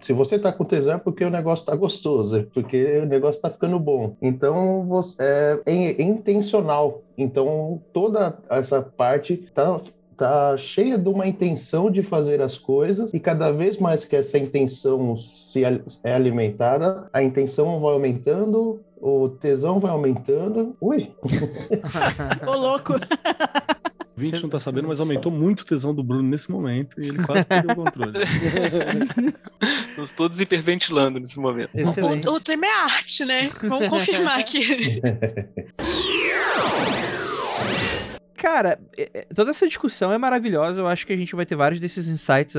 Se você tá com tesão é porque o negócio tá gostoso, é porque o negócio tá ficando bom. Então você, é, é intencional. Então toda essa parte tá tá cheia de uma intenção de fazer as coisas e cada vez mais que essa intenção se é alimentada, a intenção vai aumentando, o tesão vai aumentando. Ui! Ô, louco! O 20 não tá sabendo, mas aumentou muito o tesão do Bruno nesse momento e ele quase perdeu o controle. Estamos todos hiperventilando nesse momento. Excelente. O, o tema é arte, né? Vamos confirmar aqui. Cara, é, é, toda essa discussão é maravilhosa. Eu acho que a gente vai ter vários desses insights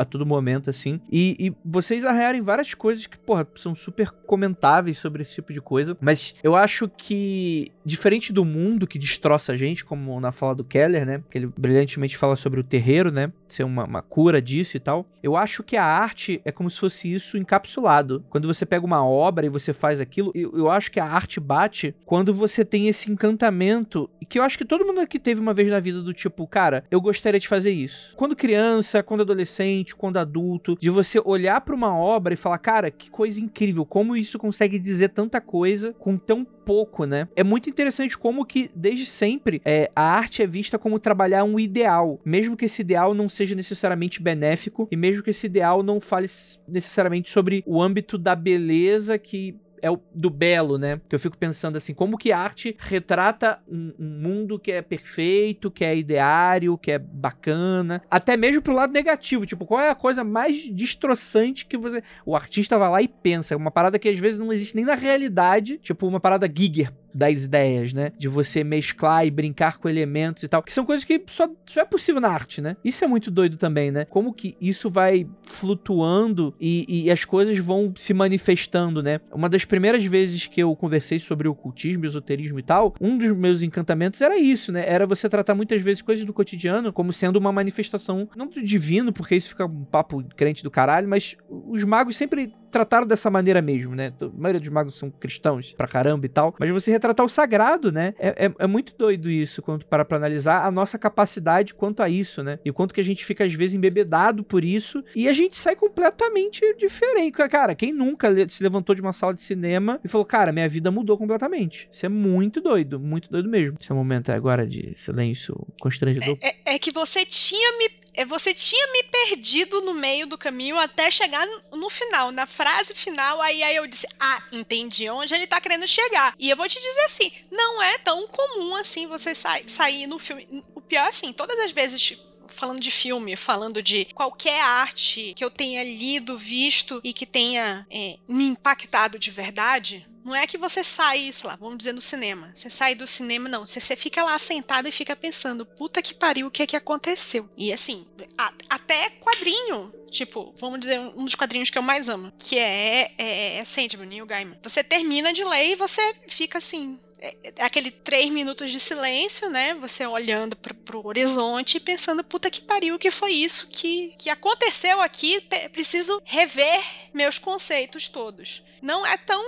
a, todo momento, assim. E, e, vocês arranharem várias coisas que, porra, são super comentáveis sobre esse tipo de coisa. Mas eu acho que, diferente do mundo que destroça a gente, como na fala do Keller, né? Que ele brilhantemente fala sobre o terreiro, né? Ser uma, uma cura disso e tal. Eu acho que a arte é como se fosse isso encapsulado. Quando você pega uma obra e você faz aquilo, eu, eu acho que a arte bate quando você tem esse encantamento. Que eu acho que todo mundo aqui teve uma vez na vida do tipo, cara, eu gostaria de fazer isso. Quando criança, quando adolescente, quando adulto, de você olhar para uma obra e falar, cara, que coisa incrível, como isso consegue dizer tanta coisa com tão pouco, né? É muito interessante como que, desde sempre, é, a arte é vista como trabalhar um ideal, mesmo que esse ideal não seja necessariamente benéfico e mesmo que esse ideal não fale necessariamente sobre o âmbito da beleza que é o do belo, né? Que eu fico pensando assim, como que a arte retrata um, um, mundo que é perfeito, que é ideário, que é bacana, até mesmo pro lado negativo, tipo, qual é a coisa mais destroçante que você... O artista vai lá e pensa, uma parada que às vezes não existe nem na realidade, tipo uma parada Giger, das ideias, né? De você mesclar e brincar com elementos e tal. Que são coisas que só, só é possível na arte, né? Isso é muito doido também, né? Como que isso vai flutuando e, e, as coisas vão se manifestando, né? Uma das primeiras vezes que eu conversei sobre ocultismo, esoterismo e tal, um dos meus encantamentos era isso, né? Era você tratar muitas vezes coisas do cotidiano como sendo uma manifestação, não do divino, porque isso fica um papo crente do caralho, mas os magos sempre trataram dessa maneira mesmo, né? A maioria dos magos são cristãos pra caramba e tal, mas você retratar o sagrado, né? É, é, é muito doido isso, quando para pra analisar a nossa capacidade quanto a isso, né? E o quanto que a gente fica, às vezes, embebedado por isso e a gente sai completamente diferente. Cara, quem nunca se levantou de uma sala de cinema e falou, cara, minha vida mudou completamente. Isso é muito doido, muito doido mesmo. Esse é um momento agora de silêncio constrangedor. É, é, é que você tinha me você tinha me perdido no meio do caminho até chegar no final, na frase final, aí, aí eu disse, ah, entendi onde ele tá querendo chegar. E eu vou te dizer assim, não é tão comum assim você sa sair no filme. O pior é assim, todas as vezes falando de filme, falando de qualquer arte que eu tenha lido, visto e que tenha é, me impactado de verdade, não é que você sai, sei lá, vamos dizer no cinema. Você sai do cinema, não. Você, você fica lá sentado e fica pensando, puta que pariu, o que é que aconteceu? E assim, a, até quadrinho. Tipo, vamos dizer, um dos quadrinhos que eu mais amo, que é, é, é Sandman, Neil Gaiman. Você termina de ler e você fica assim, é, é aquele três minutos de silêncio, né? Você olhando pro, pro horizonte e pensando, puta que pariu, o que foi isso que, que aconteceu aqui? Preciso rever meus conceitos todos. Não é tão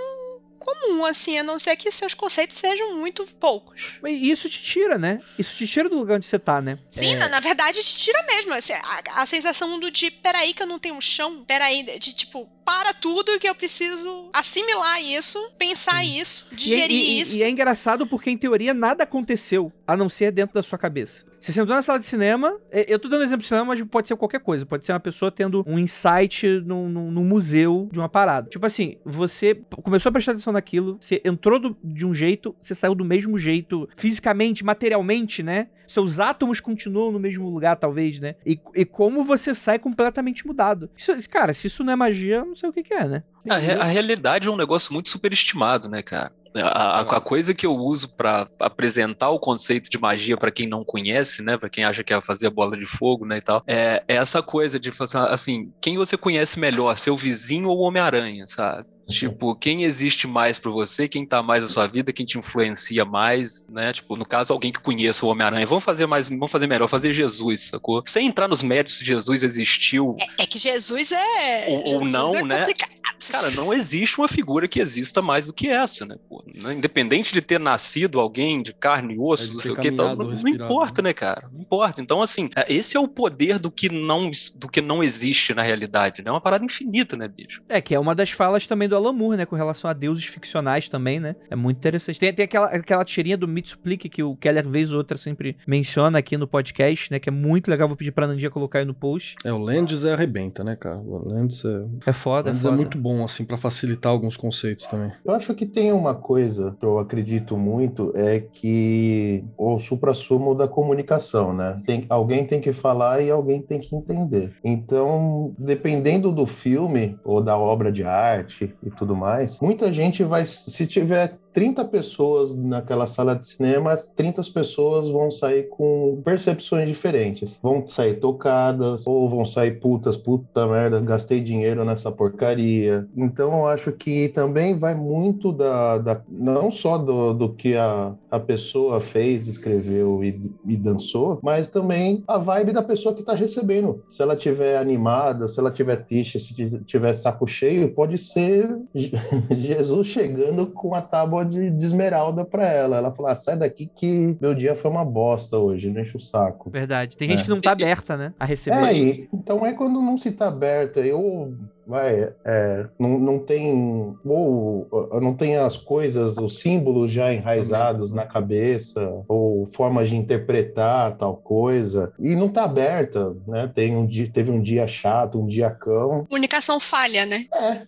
comum, assim, a não ser que seus conceitos sejam muito poucos. E isso te tira, né? Isso te tira do lugar onde você tá, né? Sim, é... na, na, verdade te tira mesmo. Assim, a, a, sensação do de, peraí que eu não tenho um chão, peraí, de tipo, para tudo que eu preciso assimilar isso, pensar Sim. isso, digerir e, e, isso. E é engraçado porque, em teoria, nada aconteceu, a não ser dentro da sua cabeça. Você sentou na sala de cinema, eu tô dando exemplo de cinema, mas pode ser qualquer coisa. Pode ser uma pessoa tendo um insight num, num, num museu de uma parada. Tipo assim, você começou a prestar atenção naquilo, você entrou do, de um jeito, você saiu do mesmo jeito, fisicamente, materialmente, né? Seus átomos continuam no mesmo lugar, talvez, né? E, e como você sai completamente mudado. Isso, cara, se isso não é magia, eu não sei o que, que é, né? A, a realidade é um negócio muito superestimado, né, cara? A, a- a coisa que eu uso pra apresentar o conceito de magia pra quem não conhece, né, Pra quem acha que é fazer bola de fogo, né, e tal, é, é essa coisa de assim, quem você conhece melhor, seu vizinho ou Homem-Aranha, sabe? Tipo, quem existe mais pra você, quem tá mais na sua vida, quem te influencia mais, né? Tipo, no caso, alguém que conheça o Homem-Aranha. Vamos fazer mais, vamos fazer melhor, fazer Jesus, sacou? Sem entrar nos méritos se Jesus existiu É que Jesus é. Ou- ou Jesus não, é né? complicado. Cara, não existe uma figura que exista mais do que essa, né? pô? Né? Independente de ter nascido alguém de carne e É, osso, de não sei o que, tal, caminhado, não, não importa, né? né, cara? Não importa. Então, assim, é, esse é o poder do que não, do que não existe na realidade, né? É uma parada infinita, né, bicho? É, que é uma das falas também do Alan Moore, né? Com relação a deuses ficcionais também, né? É muito interessante. Tem, tem aquela, aquela tirinha do Mitsuplique que o Keller, vez ou outra, sempre menciona aqui no podcast, né? Que é muito legal. Vou pedir pra Nandia colocar aí no post. É, o Landis é arrebenta, né, cara? O Landis é, É foda, é Landis é foda. muito bom, assim, pra facilitar alguns conceitos também. Eu acho que tem uma coisa que eu acredito muito, é que o supra-sumo da comunicação, né? Tem, alguém tem que falar e alguém tem que entender. Então, dependendo do filme ou da obra de arte e tudo mais, muita gente vai, se tiver 30 pessoas naquela sala de cinema, as 30 pessoas vão sair com percepções diferentes. Vão sair tocadas, ou vão sair putas, puta merda, gastei dinheiro nessa porcaria. Então eu acho que também vai muito da, da- não só do, do que a, a pessoa fez, escreveu e, e dançou, mas também a vibe da pessoa que está recebendo. Se ela tiver animada, se ela tiver triste, se tiver saco cheio, pode ser Je- Jesus chegando com a tábua de, de esmeralda para ela. Ela falar: sai daqui que meu dia foi uma bosta hoje, não enche o saco. Verdade. Tem gente É. que não tá aberta, né? A receber. É, e- então é quando não se tá aberta, eu vai, é, não, não tem ou não tem as coisas, os símbolos já enraizados na cabeça ou formas de interpretar tal coisa e não tá aberta, né? Tem um dia, teve um dia chato, um dia cão. Comunicação falha, né? É,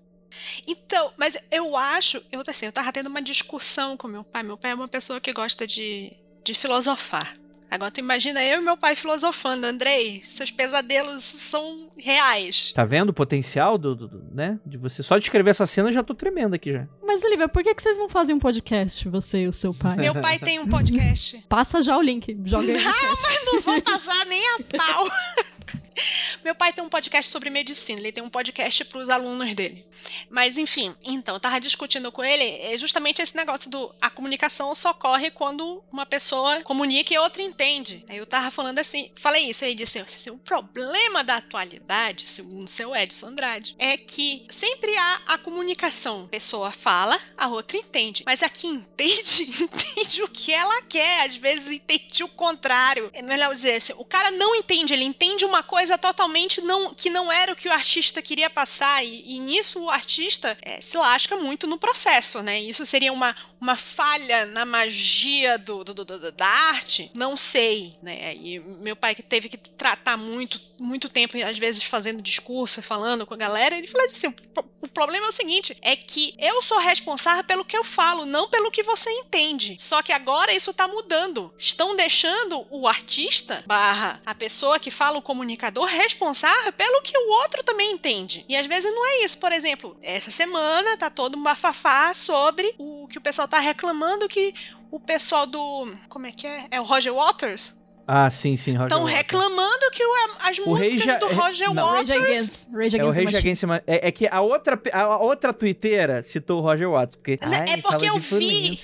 Então, mas eu acho, eu assim, eu tava tendo uma discussão com meu pai. Meu pai é uma pessoa que gosta de, de filosofar. Agora tu imagina eu e meu pai filosofando, Andrei, seus pesadelos são reais. Tá vendo o potencial do, do- do- né? De você só descrever essa cena, eu já tô tremendo aqui já. Mas, Olivia, por que, que vocês não fazem um podcast, você e o seu pai? Meu pai tem um podcast. Passa já o link, joga aí no chat. Não vou passar nem a pau. Meu pai tem um podcast sobre medicina, ele tem um podcast para os alunos dele. Mas enfim, então, eu tava discutindo com ele, é justamente esse negócio do a comunicação só ocorre quando uma pessoa comunica e outra entende. Aí eu tava falando assim, falei isso, ele disse assim, o problema da atualidade, segundo seu Edson Andrade, é que sempre há a comunicação. A pessoa fala, a outra entende. Mas a que entende, entende o que ela quer, às vezes entende o contrário. É melhor dizer assim, o cara não entende, ele entende uma coisa totalmente não, que não era o que o artista queria passar, e, e nisso o artista é, se lasca muito no processo, né? Isso seria uma, uma falha na magia do, do- do- da arte? Não sei, né? E meu pai que teve que tratar muito, muito tempo, às vezes fazendo discurso e falando com a galera, ele falou assim: o, o problema é o seguinte, é que eu sou responsável pelo que eu falo, não pelo que você entende. Só que agora isso tá mudando. Estão deixando o artista barra a pessoa que fala o comunicador responsável pelo que o outro também entende. E às vezes não é isso. Por exemplo, essa semana tá todo um bafafá sobre o que o pessoal tá reclamando que o pessoal do. Como é que é? É o Roger Waters? Ah, sim, sim, Roger Estão reclamando que o- as O músicas do é- Roger não. Rage Waters. Against, Rage É o Against the Rage. Against é, é que a outra, a outra twitteira citou o Roger Waters. Porque, Né, ai, é porque eu vi-.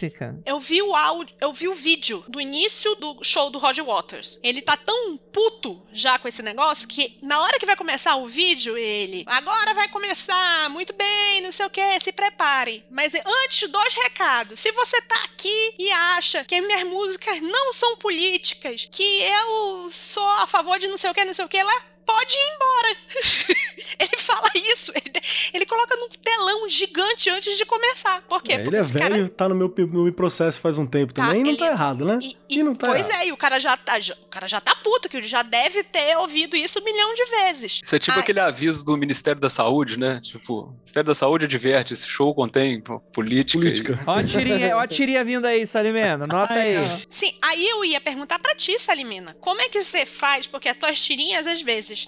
Eu vi o áudio, eu vi o vídeo do início do show do Roger Waters. Ele tá tão puto já com esse negócio que na hora que vai começar o vídeo, ele agora vai começar, muito bem, não sei o que, se prepare. Mas antes, dois recados. Se você tá aqui e acha que as minhas músicas não são políticas, que eu sou a favor de não sei o que, não sei o que lá, pode ir embora. ele fala isso, ele, ele coloca num telão gigante antes de começar. Por quê? É, Porque ele é esse cara velho, tá no meu, no meu processo faz um tempo Tá, também, e não ele- tá errado, né? E, E não tá pois errado. é, e o cara já tá, já- o cara já tá puto, que ele já deve ter ouvido isso um milhão de vezes. Isso é tipo Ai. aquele aviso do Ministério da Saúde, né? Tipo, o Ministério da Saúde adverte, esse show contém política. e- Política. Ó a tirinha, ó a tirinha vindo aí, Salimena. Nota Ai, aí. ó. Sim, aí eu ia perguntar pra ti, Salimina, como é que você faz? Porque as tuas tirinhas, às vezes,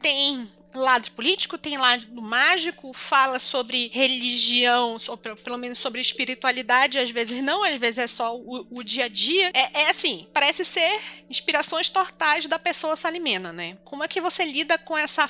tem lado político, tem lado mágico, fala sobre religião, ou pelo menos sobre espiritualidade, às vezes não, às vezes é só o, o dia a dia. É, é, assim, parece ser inspirações tortais da pessoa salimena, né? Como é que você lida com essa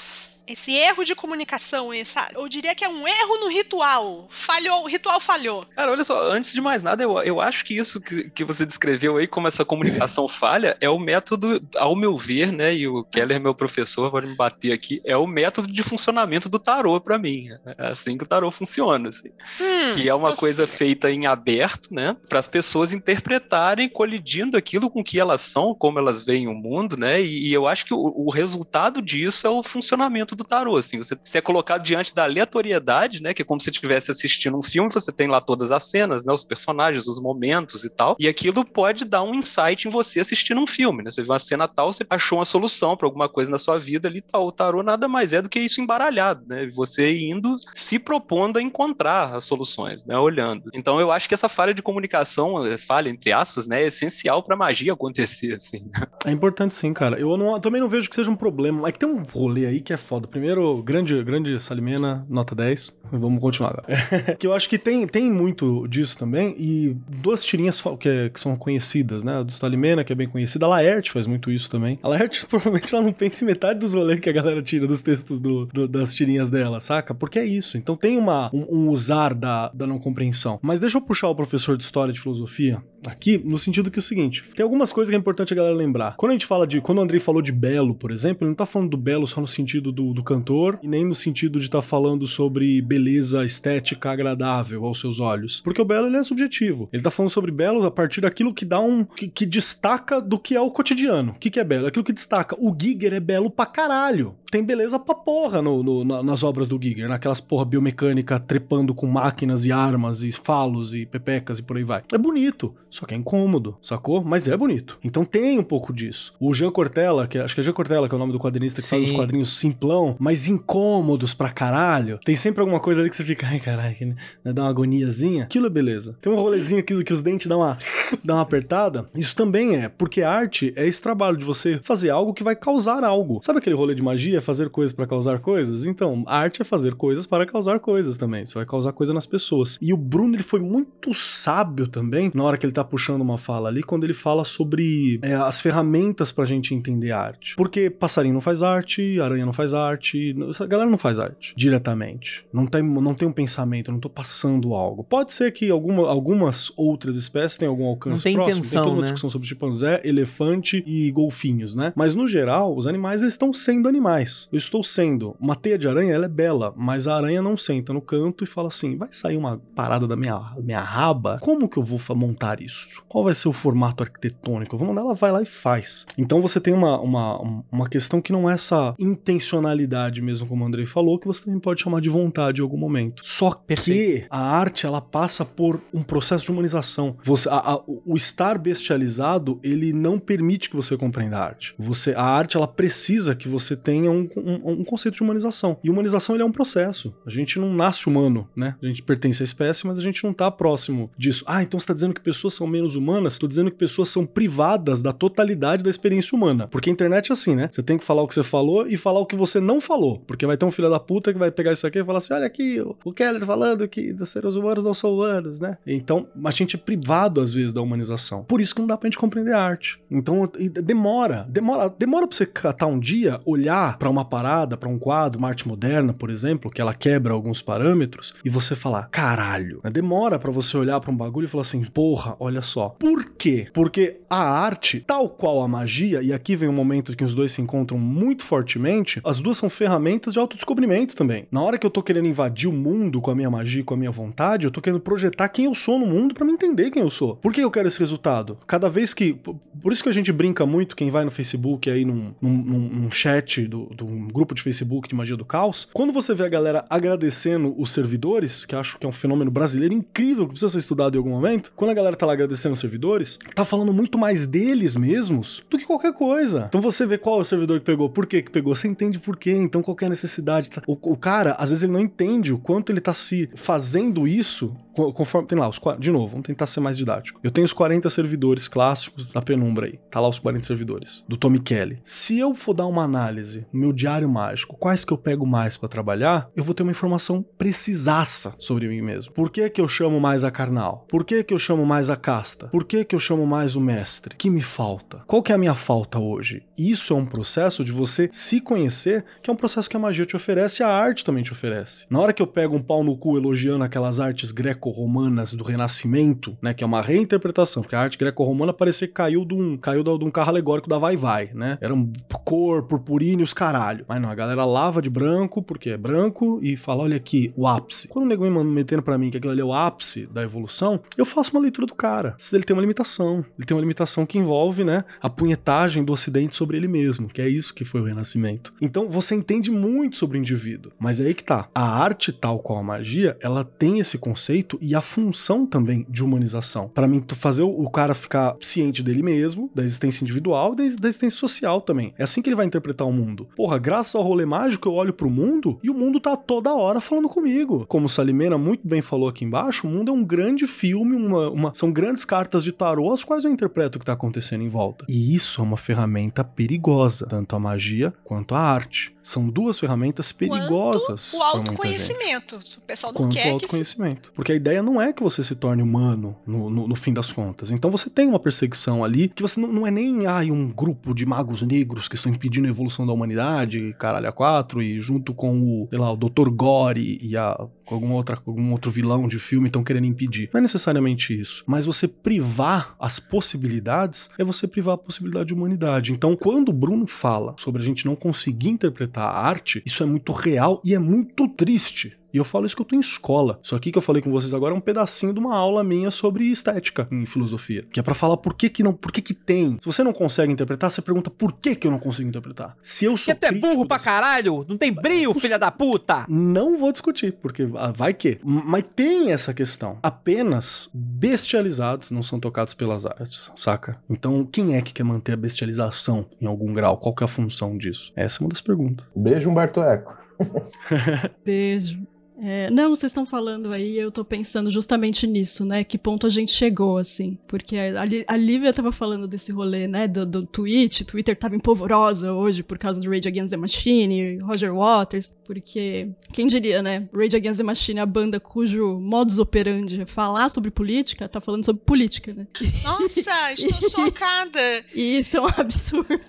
esse erro de comunicação, essa, eu diria que é um erro no ritual. Falhou, o ritual falhou. Cara, olha só, antes de mais nada, eu, eu acho que isso que, que você descreveu aí, como essa comunicação falha, é o método, ao meu ver, né? E o Keller, meu professor, pode me bater aqui, é o método de funcionamento do tarô para mim. É assim que o tarô funciona, assim. Hum, que é uma você... coisa feita em aberto, né? Para as pessoas interpretarem, colidindo aquilo com que elas são, como elas veem o mundo, né? E, e eu acho que o, o resultado disso é o funcionamento do tarô, assim, você, você é colocado diante da aleatoriedade, né, que é como se estivesse assistindo um filme, você tem lá todas as cenas, né, os personagens, os momentos e tal, e aquilo pode dar um insight em você assistindo um filme, né, você viu uma cena tal, você achou uma solução para alguma coisa na sua vida ali tal, o tarô nada mais é do que isso embaralhado, né, você indo se propondo a encontrar as soluções, né, olhando. Então eu acho que essa falha de comunicação, eh, falha entre aspas, né, é essencial para magia acontecer, assim. É importante sim, cara. Eu não, também não vejo que seja um problema, é que tem um rolê aí que é foda primeiro, grande, grande Salimena, nota 10. Vamos continuar agora. que eu acho que tem, tem muito disso também. E duas tirinhas que, que são conhecidas, né? A do Salimena, que é bem conhecida. A Laerte faz muito isso também. A Laerte, provavelmente, ela não pensa em metade dos rolês que a galera tira dos textos do, do, das tirinhas dela, saca? Porque é isso. Então tem uma, um, um usar da, da não compreensão. Mas deixa eu puxar o professor de História de Filosofia aqui, no sentido que é o seguinte: tem algumas coisas que é importante a galera lembrar. Quando a gente fala de. Quando o Andrei falou de belo, por exemplo, ele não tá falando do belo só no sentido do, do cantor e nem no sentido de estar tá falando sobre beleza estética agradável aos seus olhos. Porque o belo ele é subjetivo. Ele tá falando sobre belo a partir daquilo que dá um. que, que destaca do que é o cotidiano. O que, que é belo? Aquilo que destaca. O Giger é belo pra caralho. Tem beleza pra porra no, no na, nas obras do Giger, naquelas porra biomecânica trepando com máquinas e armas e falos e pepecas e por aí vai. É bonito. Só que é incômodo, sacou? Mas é bonito. Então tem um pouco disso. O Jean Cortella, que acho que é Jean Cortella, que é o nome do quadrinista que Sim. faz os quadrinhos simplão, mas incômodos pra caralho. Tem sempre alguma coisa ali que você fica, ai caralho, que, né? dá uma agoniazinha. Aquilo é beleza. Tem um rolezinho aqui que os dentes dão uma, dão uma apertada. Isso também é, porque arte é esse trabalho de você fazer algo que vai causar algo. Sabe aquele rolê de magia, fazer coisas para causar coisas? Então, arte é fazer coisas para causar coisas também. Você vai causar coisa nas pessoas. E o Bruno, ele foi muito sábio também, na hora que ele tá tá puxando uma fala ali quando ele fala sobre é, as ferramentas pra gente entender a arte. Porque passarinho não faz arte, aranha não faz arte, a galera não faz arte diretamente. Não tem, não tem um pensamento, não tô passando algo. Pode ser que alguma, algumas outras espécies tenham algum alcance não tem próximo. Intenção, tem toda uma né? discussão sobre chimpanzé, elefante e golfinhos, né? Mas no geral, os animais eles estão sendo animais. Eu estou sendo. Uma teia de aranha, ela é bela, mas a aranha não senta no canto e fala assim: vai sair uma parada da minha, minha raba? Como que eu vou montar isso? Isso? Qual vai ser o formato arquitetônico? Vamos lá, ela vai lá e faz. Então você tem uma, uma, uma questão que não é essa intencionalidade mesmo, como o Andrei falou, que você também pode chamar de vontade em algum momento. Só Perfeito. que a arte, ela passa por um processo de humanização. Você, a, a, o estar bestializado, ele não permite que você compreenda a arte. Você, a arte, ela precisa que você tenha um, um, um conceito de humanização. E humanização, ele é um processo. A gente não nasce humano, né? A gente pertence à espécie, mas a gente não tá próximo disso. Ah, então você tá dizendo que pessoas são menos humanas, tô dizendo que pessoas são privadas da totalidade da experiência humana. Porque a internet é assim, né? Você tem que falar o que você falou e falar o que você não falou. Porque vai ter um filho da puta que vai pegar isso aqui e falar assim: olha aqui, o Keller falando que os seres humanos não são humanos, né? Então, a gente é privado, às vezes, da humanização. Por isso que não dá pra gente compreender a arte. Então, demora. Demora, demora pra você catar um dia, olhar para uma parada, para um quadro, uma arte moderna, por exemplo, que ela quebra alguns parâmetros, e você falar, caralho. Demora para você olhar para um bagulho e falar assim, porra, olha olha só. Por quê? Porque a arte, tal qual a magia, e aqui vem um momento que os dois se encontram muito fortemente, as duas são ferramentas de autodescobrimento também. Na hora que eu tô querendo invadir o mundo com a minha magia, com a minha vontade, eu tô querendo projetar quem eu sou no mundo para me entender quem eu sou. Por que eu quero esse resultado? Cada vez que. Por isso que a gente brinca muito, quem vai no Facebook aí num, num, num chat do, do um grupo de Facebook de Magia do Caos, quando você vê a galera agradecendo os servidores, que acho que é um fenômeno brasileiro incrível que precisa ser estudado em algum momento, quando a galera tá lá agradecendo os servidores, tá falando muito mais deles mesmos do que qualquer coisa. Então você vê qual é o servidor que pegou, por que que pegou, você entende por quê, então qual é a necessidade. O, o cara, às vezes ele não entende o quanto ele tá se fazendo isso conforme tem lá os de novo, vamos tentar ser mais didático. Eu tenho os 40 servidores clássicos da penumbra aí. Tá lá os 40 servidores do Tommy Kelly. Se eu for dar uma análise no meu diário mágico, quais que eu pego mais pra trabalhar, eu vou ter uma informação precisaça sobre mim mesmo. Por que que eu chamo mais a carnal? Por que que eu chamo mais a casta? Por que que eu chamo mais o mestre? que me falta? Qual que é a minha falta hoje? Isso é um processo de você se conhecer, que é um processo que a magia te oferece e a arte também te oferece. Na hora que eu pego um pau no cu elogiando aquelas artes greco-romanas do Renascimento, né, que é uma reinterpretação, porque a arte greco-romana parecia que caiu de um, caiu de um carro alegórico da Vai Vai, né? Era um cor, purpurina e os caralho. Mas não, a galera lava de branco, porque é branco, e fala, olha aqui, o ápice. Quando o nego me metendo pra mim que aquilo ali é o ápice da evolução, eu faço uma leitura do cara. Ele tem uma limitação. Ele tem uma limitação que envolve, né, a punhetagem do ocidente sobre ele mesmo, que é isso que foi o renascimento. Então você entende muito sobre o indivíduo, mas é aí que tá. A arte, tal qual a magia, ela tem esse conceito e a função também de humanização. Pra mim, tu fazer o o cara ficar ciente dele mesmo, da existência individual e da, existência social também. É assim que ele vai interpretar o mundo. Porra, graças ao rolê mágico, eu olho pro mundo e o mundo tá toda hora falando comigo. Como o Salimena muito bem falou aqui embaixo, o mundo é um grande filme, uma, uma- são grandes cartas de tarô, as quais eu interpreto o que tá acontecendo em volta. E isso é uma ferramenta perigosa, tanto a magia quanto a arte. São duas ferramentas perigosas. o muita gente autoconhecimento. O pessoal não quanto quer que se... autoconhecimento. Porque a ideia não é que você se torne humano no, no- no fim das contas. Então você tem uma perseguição ali que você não, não é nem ai, um grupo de magos negros que estão impedindo a evolução da humanidade, caralho, a quatro, e junto com o, sei lá, o Dr. Gore e a, com alguma outra, algum outro vilão de filme estão querendo impedir. Não é necessariamente isso. Mas você privar as possibilidades é você privar a possibilidade de humanidade. Então, quando o Bruno fala sobre a gente não conseguir interpretar a arte, isso é muito real e é muito triste. E eu falo isso que eu tô em escola. Isso aqui que eu falei com vocês agora é um pedacinho de uma aula minha sobre estética em filosofia. Que é pra falar por que que não, por que que tem. Se você não consegue interpretar, você pergunta por que que eu não consigo interpretar. Se eu sou Porque tu é burro pra caralho? Não tem brilho, filha da puta! não vou discutir, porque vai que. Mas tem essa questão. Apenas bestializados não são tocados pelas artes, saca? Então, quem é que quer manter a bestialização em algum grau? Qual que é a função disso? Essa é uma das perguntas. Beijo, Humberto Eco. Beijo. É, não, vocês estão falando aí, eu tô pensando justamente nisso, né? Que ponto a gente chegou, assim. Porque a, a Lívia tava falando desse rolê, né? Do, do tweet, Twitter tava empolvorosa hoje por causa do Rage Against the Machine, Roger Waters, porque, quem diria, né? Rage Against the Machine, a banda cujo modus operandi é falar sobre política, tá falando sobre política, né? Nossa, estou chocada. E isso é um absurdo.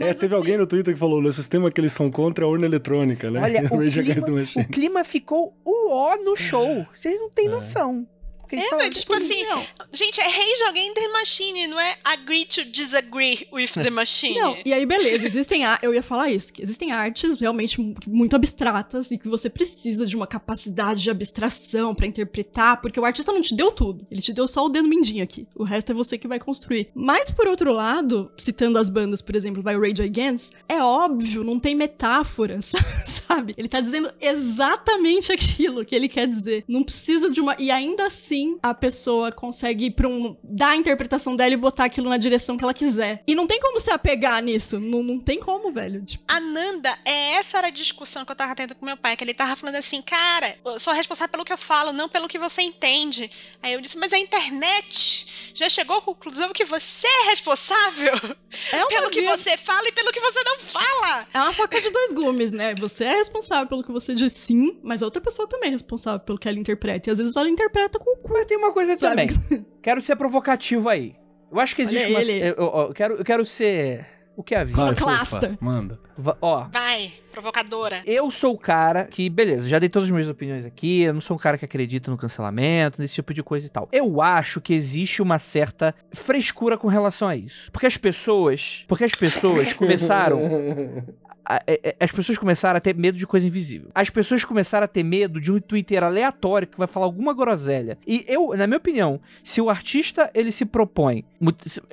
É, teve alguém no Twitter que falou: o sistema que eles são contra é a urna eletrônica, né? Olha, o clima, o clima ficou uó no show. Vocês não têm noção. É, mas tipo assim, Não. gente, é Rage Against the Machine, não é agree to disagree with the machine. Não, e aí beleza, existem a... eu ia falar isso, que existem artes realmente mu- muito abstratas e que você precisa de uma capacidade de abstração pra interpretar, porque o artista não te deu tudo, ele te deu só o dedo mindinho aqui, o resto é você que vai construir. Mas por outro lado, citando as bandas, por exemplo, vai Rage Against, é óbvio, não tem metáfora, sabe? Ele tá dizendo exatamente aquilo que ele quer dizer. Não precisa de uma e ainda assim a pessoa consegue ir pra um dar a interpretação dela e botar aquilo na direção que ela quiser. E não tem como se apegar nisso. Não, não tem como, velho. Tipo, A Nanda, é essa era a discussão que eu tava tendo com meu pai, que ele tava falando assim, cara, eu sou responsável pelo que eu falo, não pelo que você entende. Aí eu disse, mas a internet já chegou à conclusão que você é responsável é pelo que você fala e pelo que você não fala. É uma faca de dois gumes, né? Você é responsável pelo que você diz sim, mas a outra pessoa também é responsável pelo que ela interpreta. E às vezes ela interpreta com o cu. Mas tem uma coisa Sabe? também. Quero ser provocativo aí. Eu acho que existe Olha uma. ele. Eu, eu- eu quero, eu quero ser. O que é a vida? Vai, clasta. fofa, manda. Va- Ó, Vai, provocadora. eu sou o cara que, beleza, já dei todas as minhas opiniões aqui. Eu não sou um cara que acredita no cancelamento, nesse tipo de coisa e tal. Eu acho que existe uma certa frescura com relação a isso. Porque as pessoas. Porque as pessoas começaram. É- é- as pessoas começaram a ter medo de coisa invisível. As pessoas começaram a ter medo de um Twitter aleatório que vai falar alguma groselha. E eu, na minha opinião, se o artista ele se propõe,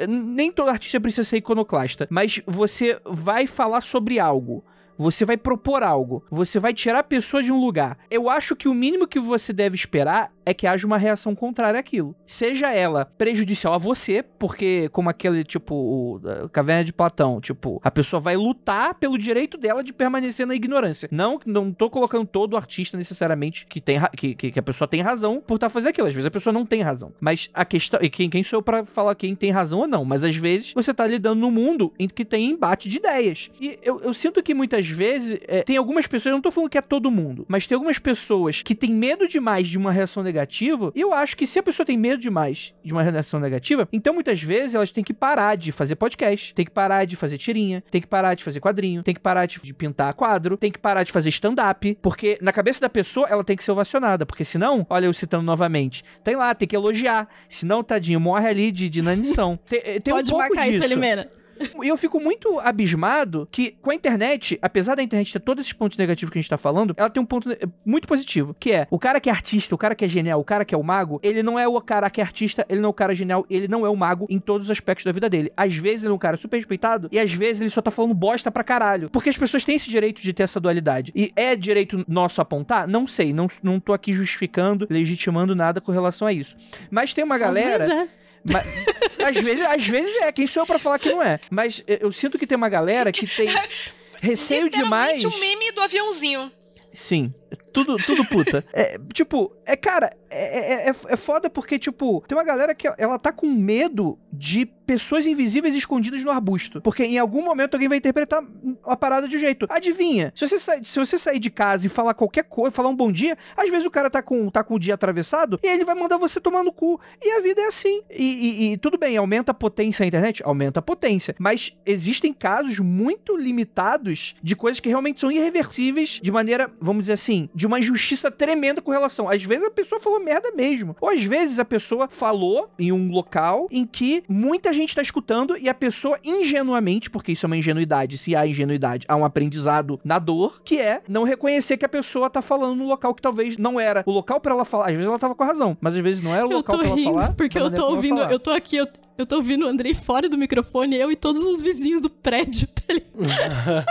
nem todo artista precisa ser iconoclasta, mas você vai falar sobre algo. Você vai propor algo, você vai tirar a pessoa de um lugar. Eu acho que o mínimo que você deve esperar é que haja uma reação contrária àquilo. Seja ela prejudicial a você, porque, como aquele, tipo, o, Caverna de Platão, tipo, a pessoa vai lutar pelo direito dela de permanecer na ignorância. Não, não tô colocando todo artista necessariamente que, tem, que, que, que a pessoa tem razão por estar tá fazendo aquilo. Às vezes a pessoa não tem razão. Mas a questão. E quem, quem sou eu pra falar quem tem razão ou não? Mas às vezes você tá lidando num mundo em que tem embate de ideias. E eu, eu sinto que muitas vezes é, tem algumas pessoas, eu não tô falando que é todo mundo, mas tem algumas pessoas que têm medo demais de uma reação negativa. E eu acho que se a pessoa tem medo demais de uma reação negativa, então muitas vezes elas têm que parar de fazer podcast, tem que parar de fazer tirinha, tem que parar de fazer quadrinho, tem que parar de, pintar quadro, tem que parar de fazer stand-up, porque na cabeça da pessoa ela tem que ser ovacionada, porque senão, olha eu citando novamente, tem lá, tem que elogiar, senão, tadinho, morre ali de, de inanição. tem, tem Pode um pouco marcar disso. isso, Limeira. E eu fico muito abismado que com a internet, apesar da internet ter todos esses pontos negativos que a gente tá falando, ela tem um ponto muito positivo, que é o cara que é artista, o cara que é genial, o cara que é o mago, ele não é o cara que é artista, ele não é o cara genial, ele não é o mago em todos os aspectos da vida dele. Às vezes ele é um cara super respeitado e às vezes ele só tá falando bosta pra caralho. Porque as pessoas têm esse direito de ter essa dualidade. E é direito nosso apontar? Não sei, não, não tô aqui justificando, legitimando nada com relação a isso. Mas tem uma galera. Às vezes é. Mas, às, vezes, às vezes é, quem sou eu pra falar que não é? Mas eu, eu sinto que tem uma galera que tem receio demais. Um meme do aviãozinho. Sim, tudo, tudo puta. É, tipo, é, cara, é, é, é, é foda porque, tipo, tem uma galera que ela tá com medo de pessoas invisíveis escondidas no arbusto. Porque em algum momento alguém vai interpretar a parada de um jeito. Adivinha? Se você, se você sair de casa e falar qualquer coisa, falar um bom dia, às vezes o cara tá com, tá com o dia atravessado e ele vai mandar você tomar no cu. E a vida é assim. E, e, e tudo bem, aumenta a potência a internet? Aumenta a potência. Mas existem casos muito limitados de coisas que realmente são irreversíveis de maneira, vamos dizer assim, de uma injustiça tremenda com relação. Às vezes a pessoa falou merda mesmo. Ou às vezes a pessoa falou em um local em que muita gente tá escutando e a pessoa ingenuamente, porque isso é uma ingenuidade, se há ingenuidade, há um aprendizado na dor, que é não reconhecer que a pessoa tá falando num local que talvez não era o local para ela falar. Às vezes ela tava com a razão, mas às vezes não era o Eu local pra ela rindo, falar. porque eu maneira tô ouvindo, eu tô aqui, eu, eu tô ouvindo o Andrei fora do microfone, eu e todos os vizinhos do prédio. tá?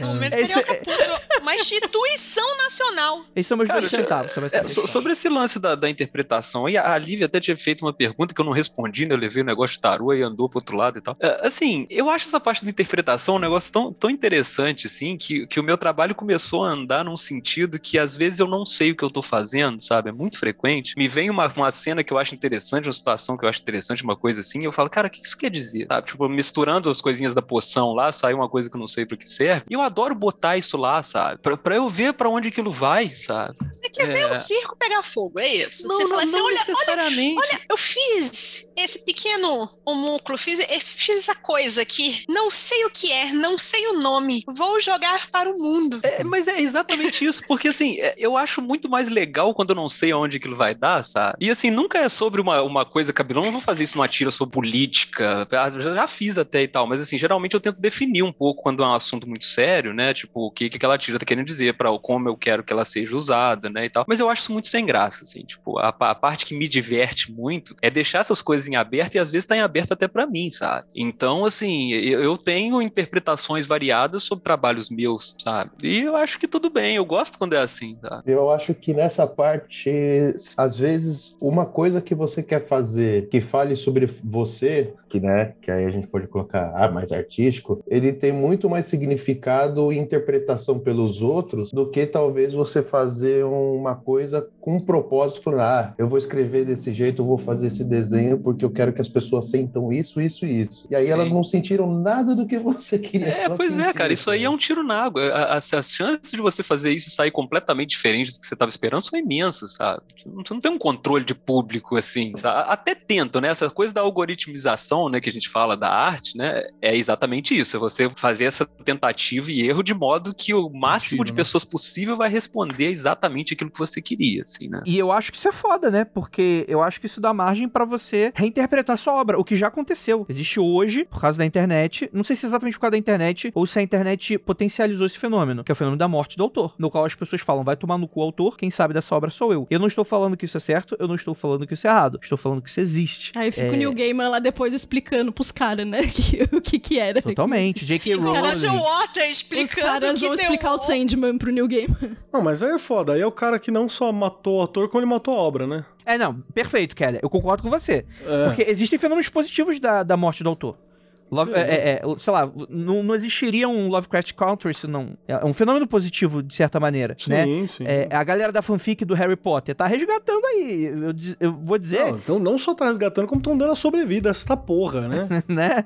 No momento Esse Puro, uma instituição nacional. Esses são meus Cara, dois isso é- centavos. sobre É, so- questão. sobre esse lance da, da interpretação, aí a Lívia até tinha feito uma pergunta que eu não respondi, né? Eu levei o negócio de tarô e andou pro outro lado e tal. É, assim, eu acho essa parte da interpretação um negócio tão, tão interessante, assim, que, que o meu trabalho começou a andar num sentido que às vezes eu não sei o que eu tô fazendo, sabe? É muito frequente. Me vem uma, uma cena que eu acho interessante, uma situação que eu acho interessante, uma coisa assim, eu falo, cara, o que isso quer dizer? Sabe? Tipo, misturando as coisinhas da poção lá, sai uma coisa que eu não sei pra que serve. E eu adoro botar isso lá, sabe? Pra, pra eu ver pra onde aquilo vai, sabe? Você quer ver É. um circo pegar fogo, é isso? Não, Você não, fala assim, não olha, olha, necessariamente. olha, eu fiz esse pequeno homúnculo, fiz, eh, fiz essa coisa aqui, não sei o que é, não sei o nome, vou jogar para o mundo. É, mas é exatamente isso, porque assim, é, eu acho muito mais legal quando eu não sei aonde aquilo vai dar, sabe? E assim, nunca é sobre uma, uma coisa cabilão, não vou fazer isso numa tira sobre política, ah, já, fiz até e tal, mas assim, geralmente eu tento definir um pouco quando é um assunto muito sério, né? Tipo, o que, que aquela tira tá querendo dizer, para como eu quero que ela seja usada, né? E tal. Mas eu acho isso muito sem graça, assim, tipo, a, a parte que me diverte muito é deixar essas coisas em aberto e às vezes tá em aberto até pra mim, sabe? Então, assim, eu, eu tenho interpretações variadas sobre trabalhos meus, sabe? E eu acho que tudo bem, eu gosto quando é assim, tá? Eu acho que nessa parte, às vezes, uma coisa que você quer fazer que fale sobre você, que né, que aí a gente pode colocar ah, mais artístico, ele tem muito mais significado e interpretação pelos outros do que talvez você fazer uma coisa com um propósito, falando, ah, eu vou escrever desse jeito, eu vou fazer esse desenho porque eu quero que as pessoas sentam isso, isso e isso. E aí Sim. elas não sentiram nada do que você queria. que É, elas pois é, sentissem. cara, isso aí é um tiro na água. As, as chances de você fazer isso e sair completamente diferente do que você estava esperando são imensas, sabe? Você não- Você não tem um controle de público assim, sabe? Até tento, né? Essa coisa da algoritmização, né, que a gente fala da arte, né? É exatamente isso. É você fazer essa tentativa e erro de modo que o máximo de né? pessoas possível vai responder exatamente aquilo que você queria, assim, né? E eu acho que isso é foda, né? Porque eu acho que isso dá margem pra você reinterpretar sua obra, o que já aconteceu. Existe hoje, por causa da internet, não sei se é exatamente por causa da internet ou se a internet potencializou esse fenômeno, que é o fenômeno da morte do autor, no qual as pessoas falam, vai tomar no cu o autor, quem sabe dessa obra sou eu. Eu não estou falando que isso é certo, eu não estou falando que isso é errado, estou falando que isso existe. Aí fica É. o Neil Gaiman lá depois explicando pros caras, né, que- o que que era. Totalmente. J.K. Rowling. Roger Potter Os explicando caras que vão explicar o Sandman pro New Game. Não, mas aí é foda. Aí é o cara que não só matou o ator, como ele matou a obra, né? É, não, perfeito, Keller. Eu concordo com você. É. Porque existem fenômenos positivos da, da morte do autor. Love- é, é, é, sei lá, não, não existiria um Lovecraft Country se não. É um fenômeno positivo, de certa maneira, Sim, né? sim. É, a galera da fanfic do Harry Potter tá resgatando aí. Eu, eu vou dizer, Não, então não só tá resgatando, como estão dando a sobrevida essa porra, né? né?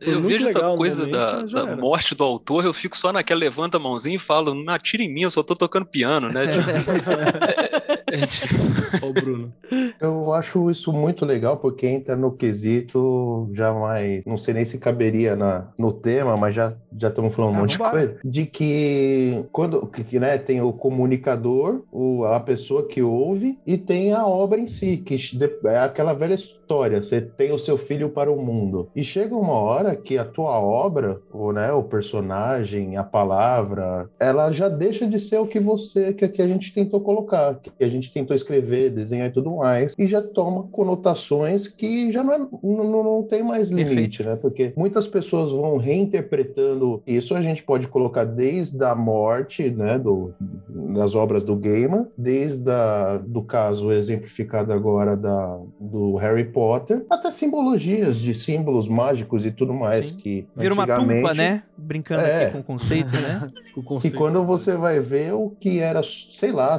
Eu vejo essa coisa momento, da, da era. morte do autor, eu fico só naquela levanta a mãozinha e falo, não atira em mim, eu só tô tocando piano, né? Tipo, é, tipo, Ó, o Bruno. Eu acho isso muito legal porque entra no quesito já mais, não sei nem se caberia na, no tema, mas já já estamos falando um Ah, monte de coisa, de que quando que, né, tem o comunicador, o, a pessoa que ouve e tem a obra em si, que é aquela velha história, você tem o seu filho para o mundo. E chega uma hora que a tua obra, o, né, o personagem, a palavra, ela já deixa de ser o que você que, que a gente tentou colocar, que a gente tentou escrever, desenhar e tudo mais, e já toma conotações que já não, é- não, não- não tem mais limite, né? Porque muitas pessoas vão reinterpretando isso, a gente pode colocar desde a morte, né, do, das obras do Gaiman, desde a, do caso exemplificado agora da, do Harry Potter, até simbologias de símbolos mágicos e tudo mais Sim. que Vira uma tumba, antigamente- né? Brincando É. aqui com o conceito, né? O e conceito. quando você vai ver o que era, sei lá,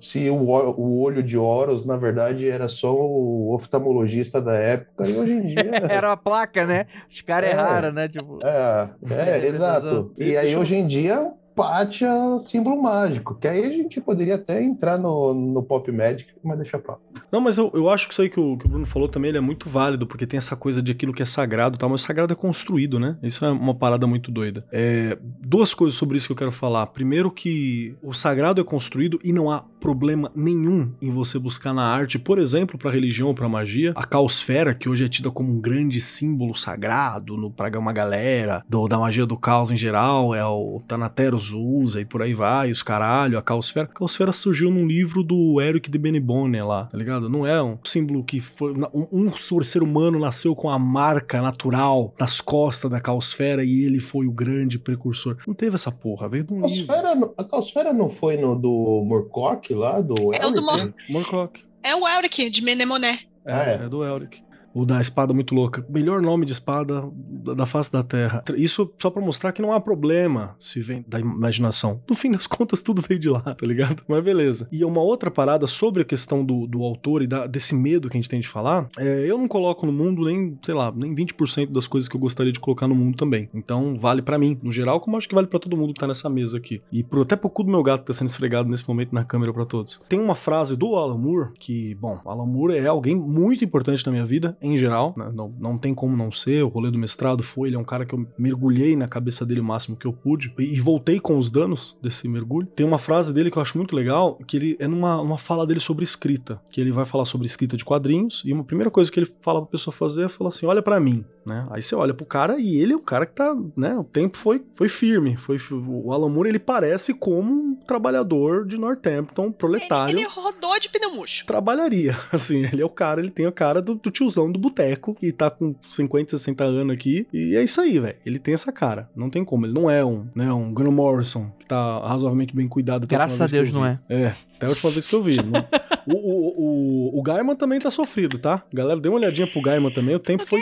se o, o olho de Horus, na verdade, era só o oftalmologista da época, e hoje em dia. Era uma placa, né? Os caras É. erraram, né? Tipo, É, é, É, exato. E aí, hoje em dia, Pátia símbolo mágico, que aí a gente poderia até entrar no, no Pop Magic, mas deixa pra. Não, mas eu, eu acho que isso aí que o, que o Bruno falou também é muito válido, porque tem essa coisa de aquilo que é sagrado e tal, mas sagrado é construído, né? Isso é uma parada muito doida. É, duas coisas sobre isso que eu quero falar. Primeiro que o sagrado é construído e não há problema nenhum em você buscar na arte, por exemplo, pra religião ou pra magia, a caosfera, que hoje é tida como um grande símbolo sagrado no, pra uma galera, do- da magia do caos em geral, é o Thanateros usa e por aí vai, os caralho, a caosfera. A caosfera surgiu num livro do Eric de Benibone lá, tá ligado? Não é um símbolo que foi. Um, um ser humano nasceu com a marca natural nas costas da caosfera e ele foi o grande precursor. Não teve essa porra, veio de um A. Caosfera, a Caosfera não foi no do Murcock lá, do É o do Elric? Mor- Morcock. É o Elric, de Menemoné. É, Ah, é. é do Elric. O da espada muito louca. Melhor nome de espada da face da Terra. Isso só pra mostrar que não há problema se vem da imaginação. No fim das contas, tudo veio de lá, tá ligado? Mas beleza. E uma outra parada sobre a questão do, do autor e da- desse medo que a gente tem de falar, é, eu não coloco no mundo nem, sei lá, nem 20% das coisas que eu gostaria de colocar no mundo também. Então, vale pra mim, no geral, como acho que vale pra todo mundo que tá nessa mesa aqui. E pro, até pro cu do meu gato que tá sendo esfregado nesse momento na câmera pra todos. Tem uma frase do Alan Moore que, bom, Alan Moore é alguém muito importante na minha vida, em geral, né? não, não tem como não ser. O rolê do mestrado foi, ele é um cara que eu mergulhei na cabeça dele o máximo que eu pude e, voltei com os danos desse mergulho. Tem uma frase dele que eu acho muito legal, que ele é numa uma fala dele sobre escrita, que ele vai falar sobre escrita de quadrinhos e uma primeira coisa que ele fala pra pessoa fazer é falar assim: olha pra mim, né? Aí você olha pro cara e ele é um cara que tá, né? O tempo foi, foi firme, foi o Alan Moore ele parece como um trabalhador de Northampton, proletário Ele, ele rodou de pneu murcho. trabalharia. Assim, ele é o cara, ele tem a cara do, do tiozão do boteco, que tá com 50, 60 anos aqui. E é isso aí, velho. Ele tem essa cara. Não tem como. Ele não é um, né, um Gunnar Morrison, que tá razoavelmente bem cuidado. graças a Deus eu não é. É, até a última vez que eu vi. né? o, o, o, o Gaiman também tá sofrido, tá? Galera, dê uma olhadinha pro Gaiman também. O tempo foi.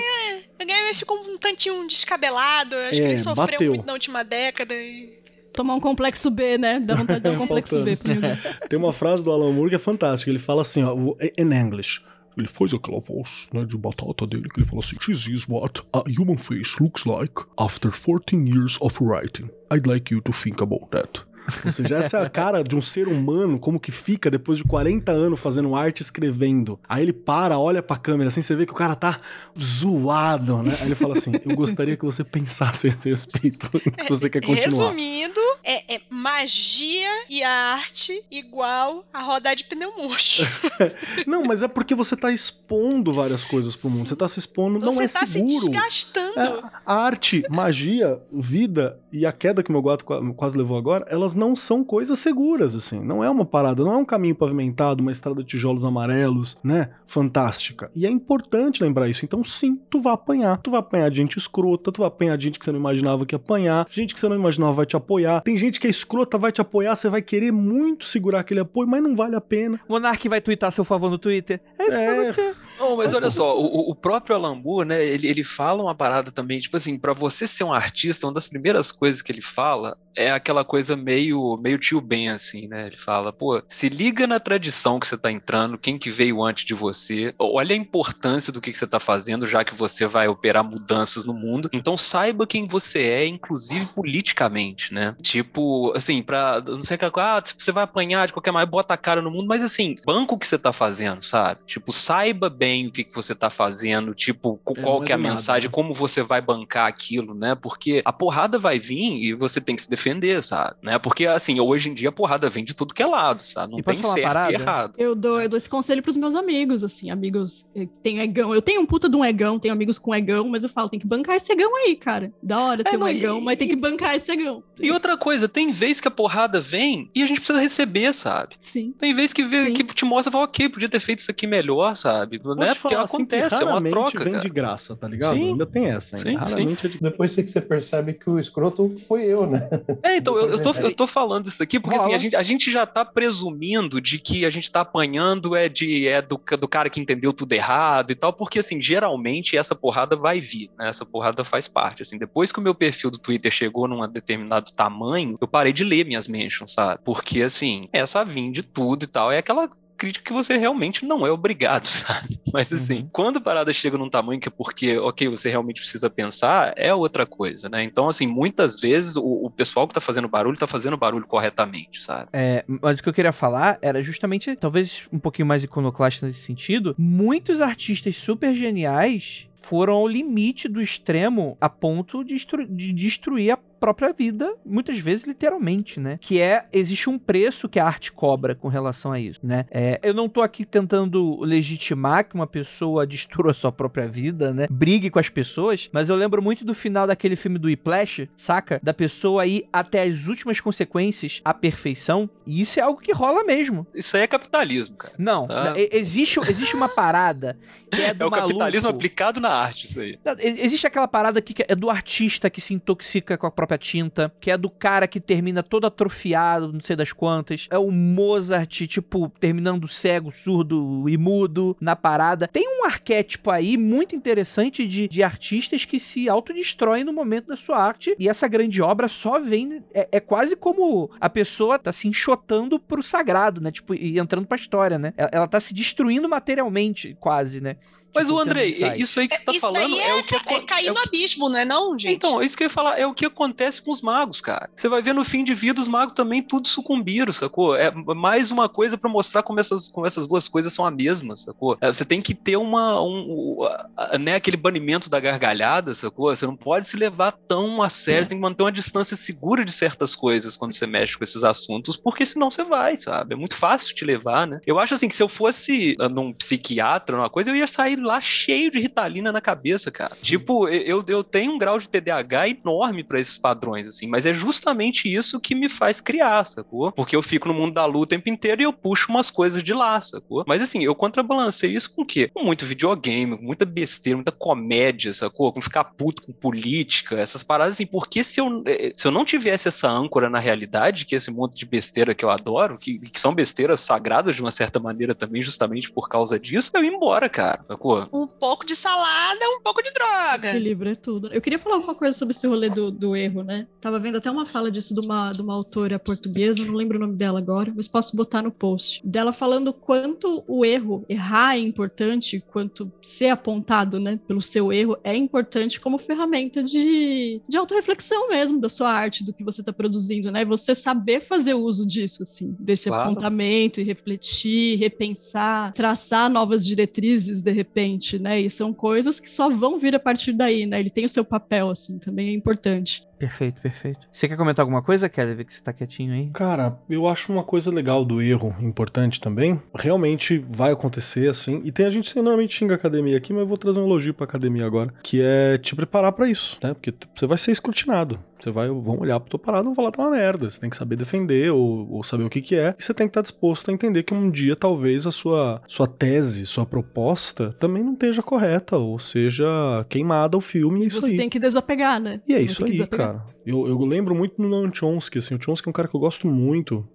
Ficou um tantinho descabelado. eu Acho É, que ele sofreu bateu. muito na última década. E... Tomar um complexo B, né? Dá vontade de dar um complexo B Game. Tem uma frase do Alan Moore que é fantástica. Ele fala assim, ó, in English. Ele faz aquela voz, né, de batata dele, que ele fala assim: This is what a human face looks like after 14 years of writing. I'd like you to think about that. Ou seja, essa é a cara de um ser humano, como que fica depois de 40 anos fazendo arte escrevendo. Aí ele para, olha pra câmera, assim, você vê que o cara tá zoado, né? Aí ele fala assim: Eu gostaria que você pensasse a esse respeito, se você quer continuar. Resumindo, é, é magia e arte igual a rodar de pneu murcho. Não, mas é porque você tá expondo várias coisas pro mundo. Você tá se expondo, não Você é tá seguro. se desgastando. É, a arte, magia, vida e a queda que meu gato qua- quase levou agora, elas elas não são coisas seguras, assim. Não é uma parada, não é um caminho pavimentado, uma estrada de tijolos amarelos, né? Fantástica. E é importante lembrar isso. Então, sim, tu vai apanhar. Tu vai apanhar de gente escrota, tu vai apanhar de gente que você não imaginava que ia apanhar, gente que você não imaginava vai te apoiar. Tem gente que é escrota, vai te apoiar, você vai querer muito segurar aquele apoio, mas não vale a pena. Monark vai twittar seu favor no Twitter. É isso que vai É. acontecer. Não, mas olha só, o, o próprio Alambu, né, ele, ele fala uma parada também, tipo assim, pra você ser um artista, uma das primeiras coisas que ele fala é aquela coisa meio, meio tio Ben, assim, né? Ele fala, pô, se liga na tradição que você tá entrando, quem que veio antes de você, olha a importância do que, que você tá fazendo, já que você vai operar mudanças no mundo, então saiba quem você é, inclusive politicamente, né? Tipo, assim, pra, não sei o que, ah, você vai apanhar de qualquer maneira, bota a cara no mundo, mas assim, banco o que você tá fazendo, sabe? Tipo, saiba bem o que, que você tá fazendo, tipo, É, qual não é que é a nada, mensagem, né? como você vai bancar aquilo, né? Porque a porrada vai vir e você tem que se defender, sabe? Né? Porque, assim, hoje em dia a porrada vem de tudo que é lado, sabe? Não E tem certo parada? e errado. Eu dou, eu dou esse conselho pros meus amigos, assim, amigos eh, que têm egão. Eu tenho um puta de um egão, tenho amigos com egão, mas eu falo, tem que bancar esse egão aí, cara. Da hora ter não, um e- egão, mas tem que bancar esse egão. E outra coisa, tem vez que a porrada vem e a gente precisa receber, sabe? Sim. Tem vez que, vê, Sim. que te mostra e fala, ok, podia ter feito isso aqui melhor, sabe? Vou né? te Porque falar, assim, que acontece, é uma troca. vem cara. de graça, tá ligado? Sim. Ainda tem essa, ainda. Sim, raramente é de Depois que você percebe que o escroto foi eu, né? É, então, eu, eu, tô, eu tô falando isso aqui porque assim, Rola. a gente, a gente já tá presumindo de que a gente tá apanhando é, de, é do, do cara que entendeu tudo errado e tal, porque assim, geralmente essa porrada vai vir, né? Essa porrada faz parte, assim. Depois que o meu perfil do Twitter chegou num determinado tamanho, eu parei de ler minhas mentions, sabe? Porque assim, essa vir de tudo e tal, é aquela crítica que você realmente não é obrigado, sabe? Mas assim, Uhum. quando a parada chega num tamanho que é porque, ok, você realmente precisa pensar, é outra coisa, né? Então, assim, muitas vezes o, o pessoal que tá fazendo barulho tá fazendo barulho corretamente, sabe? É, mas o que eu queria falar era justamente, talvez um pouquinho mais iconoclasta nesse sentido, muitos artistas super geniais foram ao limite do extremo a ponto de, de destruir a própria vida, muitas vezes literalmente, né? Que é, existe um preço que a arte cobra com relação a isso, né? É, eu não tô aqui tentando legitimar que uma pessoa destrua a sua própria vida, né? Brigue com as pessoas, mas eu lembro muito do final daquele filme do Whiplash, saca? Da pessoa ir até as últimas consequências, à perfeição, e isso é algo que rola mesmo. Isso aí é capitalismo, cara. Não, Ah. e- existe, existe uma parada que é do É o capitalismo maluco. aplicado na arte, isso aí. Existe aquela parada que é do artista que se intoxica com a própria tinta, que é do cara que termina todo atrofiado, não sei das quantas. É o Mozart, tipo, terminando cego, surdo e mudo na parada. Tem um arquétipo aí muito interessante de, de artistas que se autodestroem no momento da sua arte. E essa grande obra só vem. É, é quase como a pessoa tá se enxotando pro sagrado, né? Tipo, e entrando pra história, né? Ela, ela tá se destruindo materialmente, quase, né? Mas Tipo, o Andrei, isso aí que você tá Isso falando daí é, o que É acon- cair é o no abismo, não é não, gente? Então, isso que eu ia falar, é o que acontece com os magos, cara. Você vai ver no fim de vida, os magos também tudo sucumbiram, sacou? É mais uma coisa pra mostrar como essas, como essas duas coisas são a mesma, sacou? É, você tem que ter uma, um, a- né, aquele banimento da gargalhada, sacou? Você não pode se levar tão a sério, você tem que manter uma distância segura de certas coisas quando você mexe com esses assuntos, porque senão você vai, sabe? É muito fácil te levar, né? Eu acho assim que se eu fosse ah, num psiquiatra, numa coisa, eu ia sair lá cheio de ritalina na cabeça, cara. Tipo, eu, eu tenho um grau de TDAH enorme pra esses padrões, assim, mas é justamente isso que me faz criar, sacou? Porque eu fico no mundo da luta o tempo inteiro e eu puxo umas coisas de lá, sacou? Mas assim, eu contrabalancei isso com o quê? Com muito videogame, com muita besteira, muita comédia, sacou? Com ficar puto com política, essas paradas assim, porque se eu, eh, se eu não tivesse essa âncora na realidade, que é esse monte de besteira que eu adoro, que, que são besteiras sagradas de uma certa maneira também, justamente por causa disso, eu ia embora, cara, sacou? Um pouco de salada, um pouco de droga. Equilíbrio é tudo. Eu queria falar alguma coisa sobre esse rolê do, do erro, né? Tava vendo até uma fala disso de uma, de uma autora portuguesa, não lembro o nome dela agora, mas posso botar no post. Dela falando quanto o erro, errar é importante, quanto ser apontado, né, pelo seu erro é importante como ferramenta de, de autorreflexão mesmo da sua arte, do que você tá produzindo, né? Você saber fazer uso disso, assim, desse Claro. apontamento e refletir, repensar, traçar novas diretrizes de repente, né? E são coisas que só vão vir a partir daí, né? Ele tem o seu papel, assim, também é importante. Perfeito, perfeito. Você quer comentar alguma coisa, Kelly? Ver que você tá quietinho aí. Cara, eu acho uma coisa legal do erro importante também. Realmente vai acontecer assim. E tem a gente que normalmente xinga a academia aqui, mas eu vou trazer um elogio pra academia agora. Que é te preparar pra isso, né? Porque você vai ser escrutinado. Você vai, vão olhar pro teu parado e vão falar, tá uma merda. Você tem que saber defender ou, ou saber o que que é. E você tem que estar disposto a entender que um dia talvez a sua, sua tese, sua proposta também não esteja correta ou seja queimada o filme e é isso Você aí. tem que desapegar, né? E é Você isso aí, desapegar. cara. Eu, eu lembro muito no Noam Chomsky, assim, o Chomsky é um cara que eu gosto muito.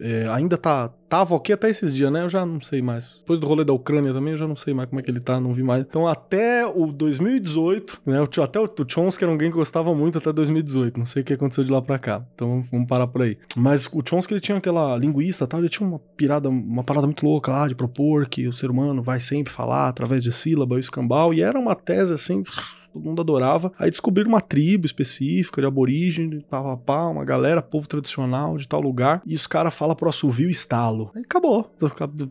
É, ainda tá, tava ok até esses dias, né? Eu já não sei mais. Depois do rolê da Ucrânia também, eu já não sei mais como é que ele tá, não vi mais. Então até o 2018, né? Até o, Chomsky era alguém que eu gostava muito até 2018. Não sei o que aconteceu de lá pra cá. Então vamos parar por aí. Mas o Chomsky, ele tinha aquela linguista tal, ele tinha uma pirada, uma parada muito louca lá de propor que o ser humano vai sempre falar através de sílaba e escambau. E era uma tese assim todo mundo adorava. Aí descobriram uma tribo específica de aborígene, pá, uma galera, povo tradicional de tal lugar, e os caras falam pro assovio estalo. Aí acabou.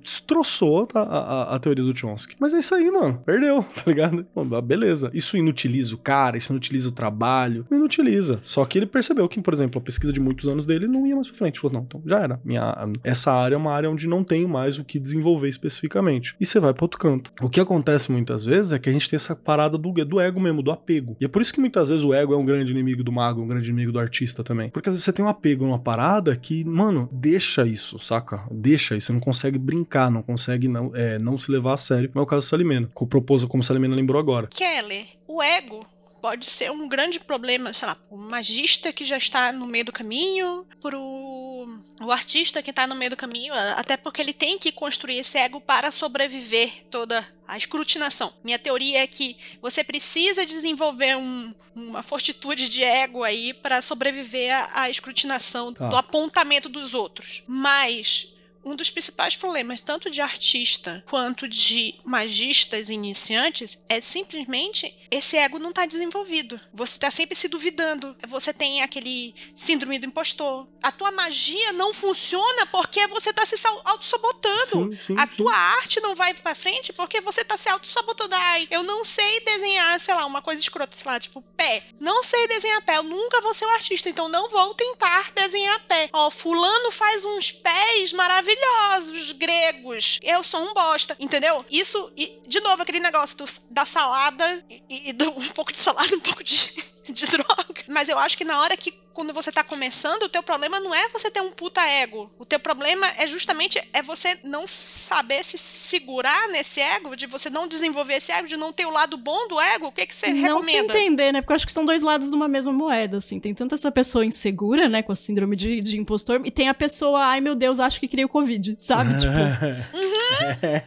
Destroçou a, a, a teoria do Chomsky. Mas é isso aí, mano. Perdeu, tá ligado? Bom, beleza. Isso inutiliza o cara, isso inutiliza o trabalho. Inutiliza. Só que ele percebeu que, por exemplo, a pesquisa de muitos anos dele não ia mais pra frente. Falou, não, então já era. Minha, essa área é uma área onde não tenho mais o que desenvolver especificamente. E você vai pra outro canto. O que acontece muitas vezes é que a gente tem essa parada do, do ego mesmo, do apego. E é por isso que muitas vezes o ego é um grande inimigo do mago, um grande inimigo do artista também. Porque às vezes você tem um apego numa parada que, mano, deixa isso, saca? Deixa isso. Você não consegue brincar, não consegue não, é, não se levar a sério. Não é o caso do Salimena. Com o proposto, como Salimena lembrou agora. Keller, o ego pode ser um grande problema, sei lá, o magista que já está no meio do caminho, pro o artista que está no meio do caminho, até porque ele tem que construir esse ego para sobreviver toda a escrutinação. Minha teoria é que você precisa desenvolver um, uma fortitude de ego aí para sobreviver à, à escrutinação Tá. do apontamento dos outros. Mas um dos principais problemas, tanto de artista quanto de magistas iniciantes, é simplesmente esse ego não está desenvolvido. Você está sempre se duvidando. Você tem aquele síndrome do impostor. A tua magia não funciona porque você está se auto-sabotando. Sim, sim, A sim. tua arte não vai pra frente porque você tá se auto-sabotando. Ai, eu não sei desenhar, sei lá, uma coisa escrota, sei lá, tipo, pé. Não sei desenhar pé, eu nunca vou ser um artista, então não vou tentar desenhar pé. Ó, fulano faz uns pés maravilhosos, gregos. Eu sou um bosta, entendeu? Isso, e, de novo, aquele negócio do- da salada e, e do- um pouco de salada, um pouco de, de droga. Mas eu acho que na hora que, quando você tá começando, o teu problema não é você ter um puta ego. O teu problema é justamente é você não saber se segurar nesse ego, de você não desenvolver esse ego, de não ter o lado bom do ego. O que, que você não se recomenda? entender, né? Porque eu acho que são dois lados de uma mesma moeda, assim. Tem tanto essa pessoa insegura, né, com a síndrome de, de impostor, e tem a pessoa, ai meu Deus, acho que criei o Covid, sabe? tipo,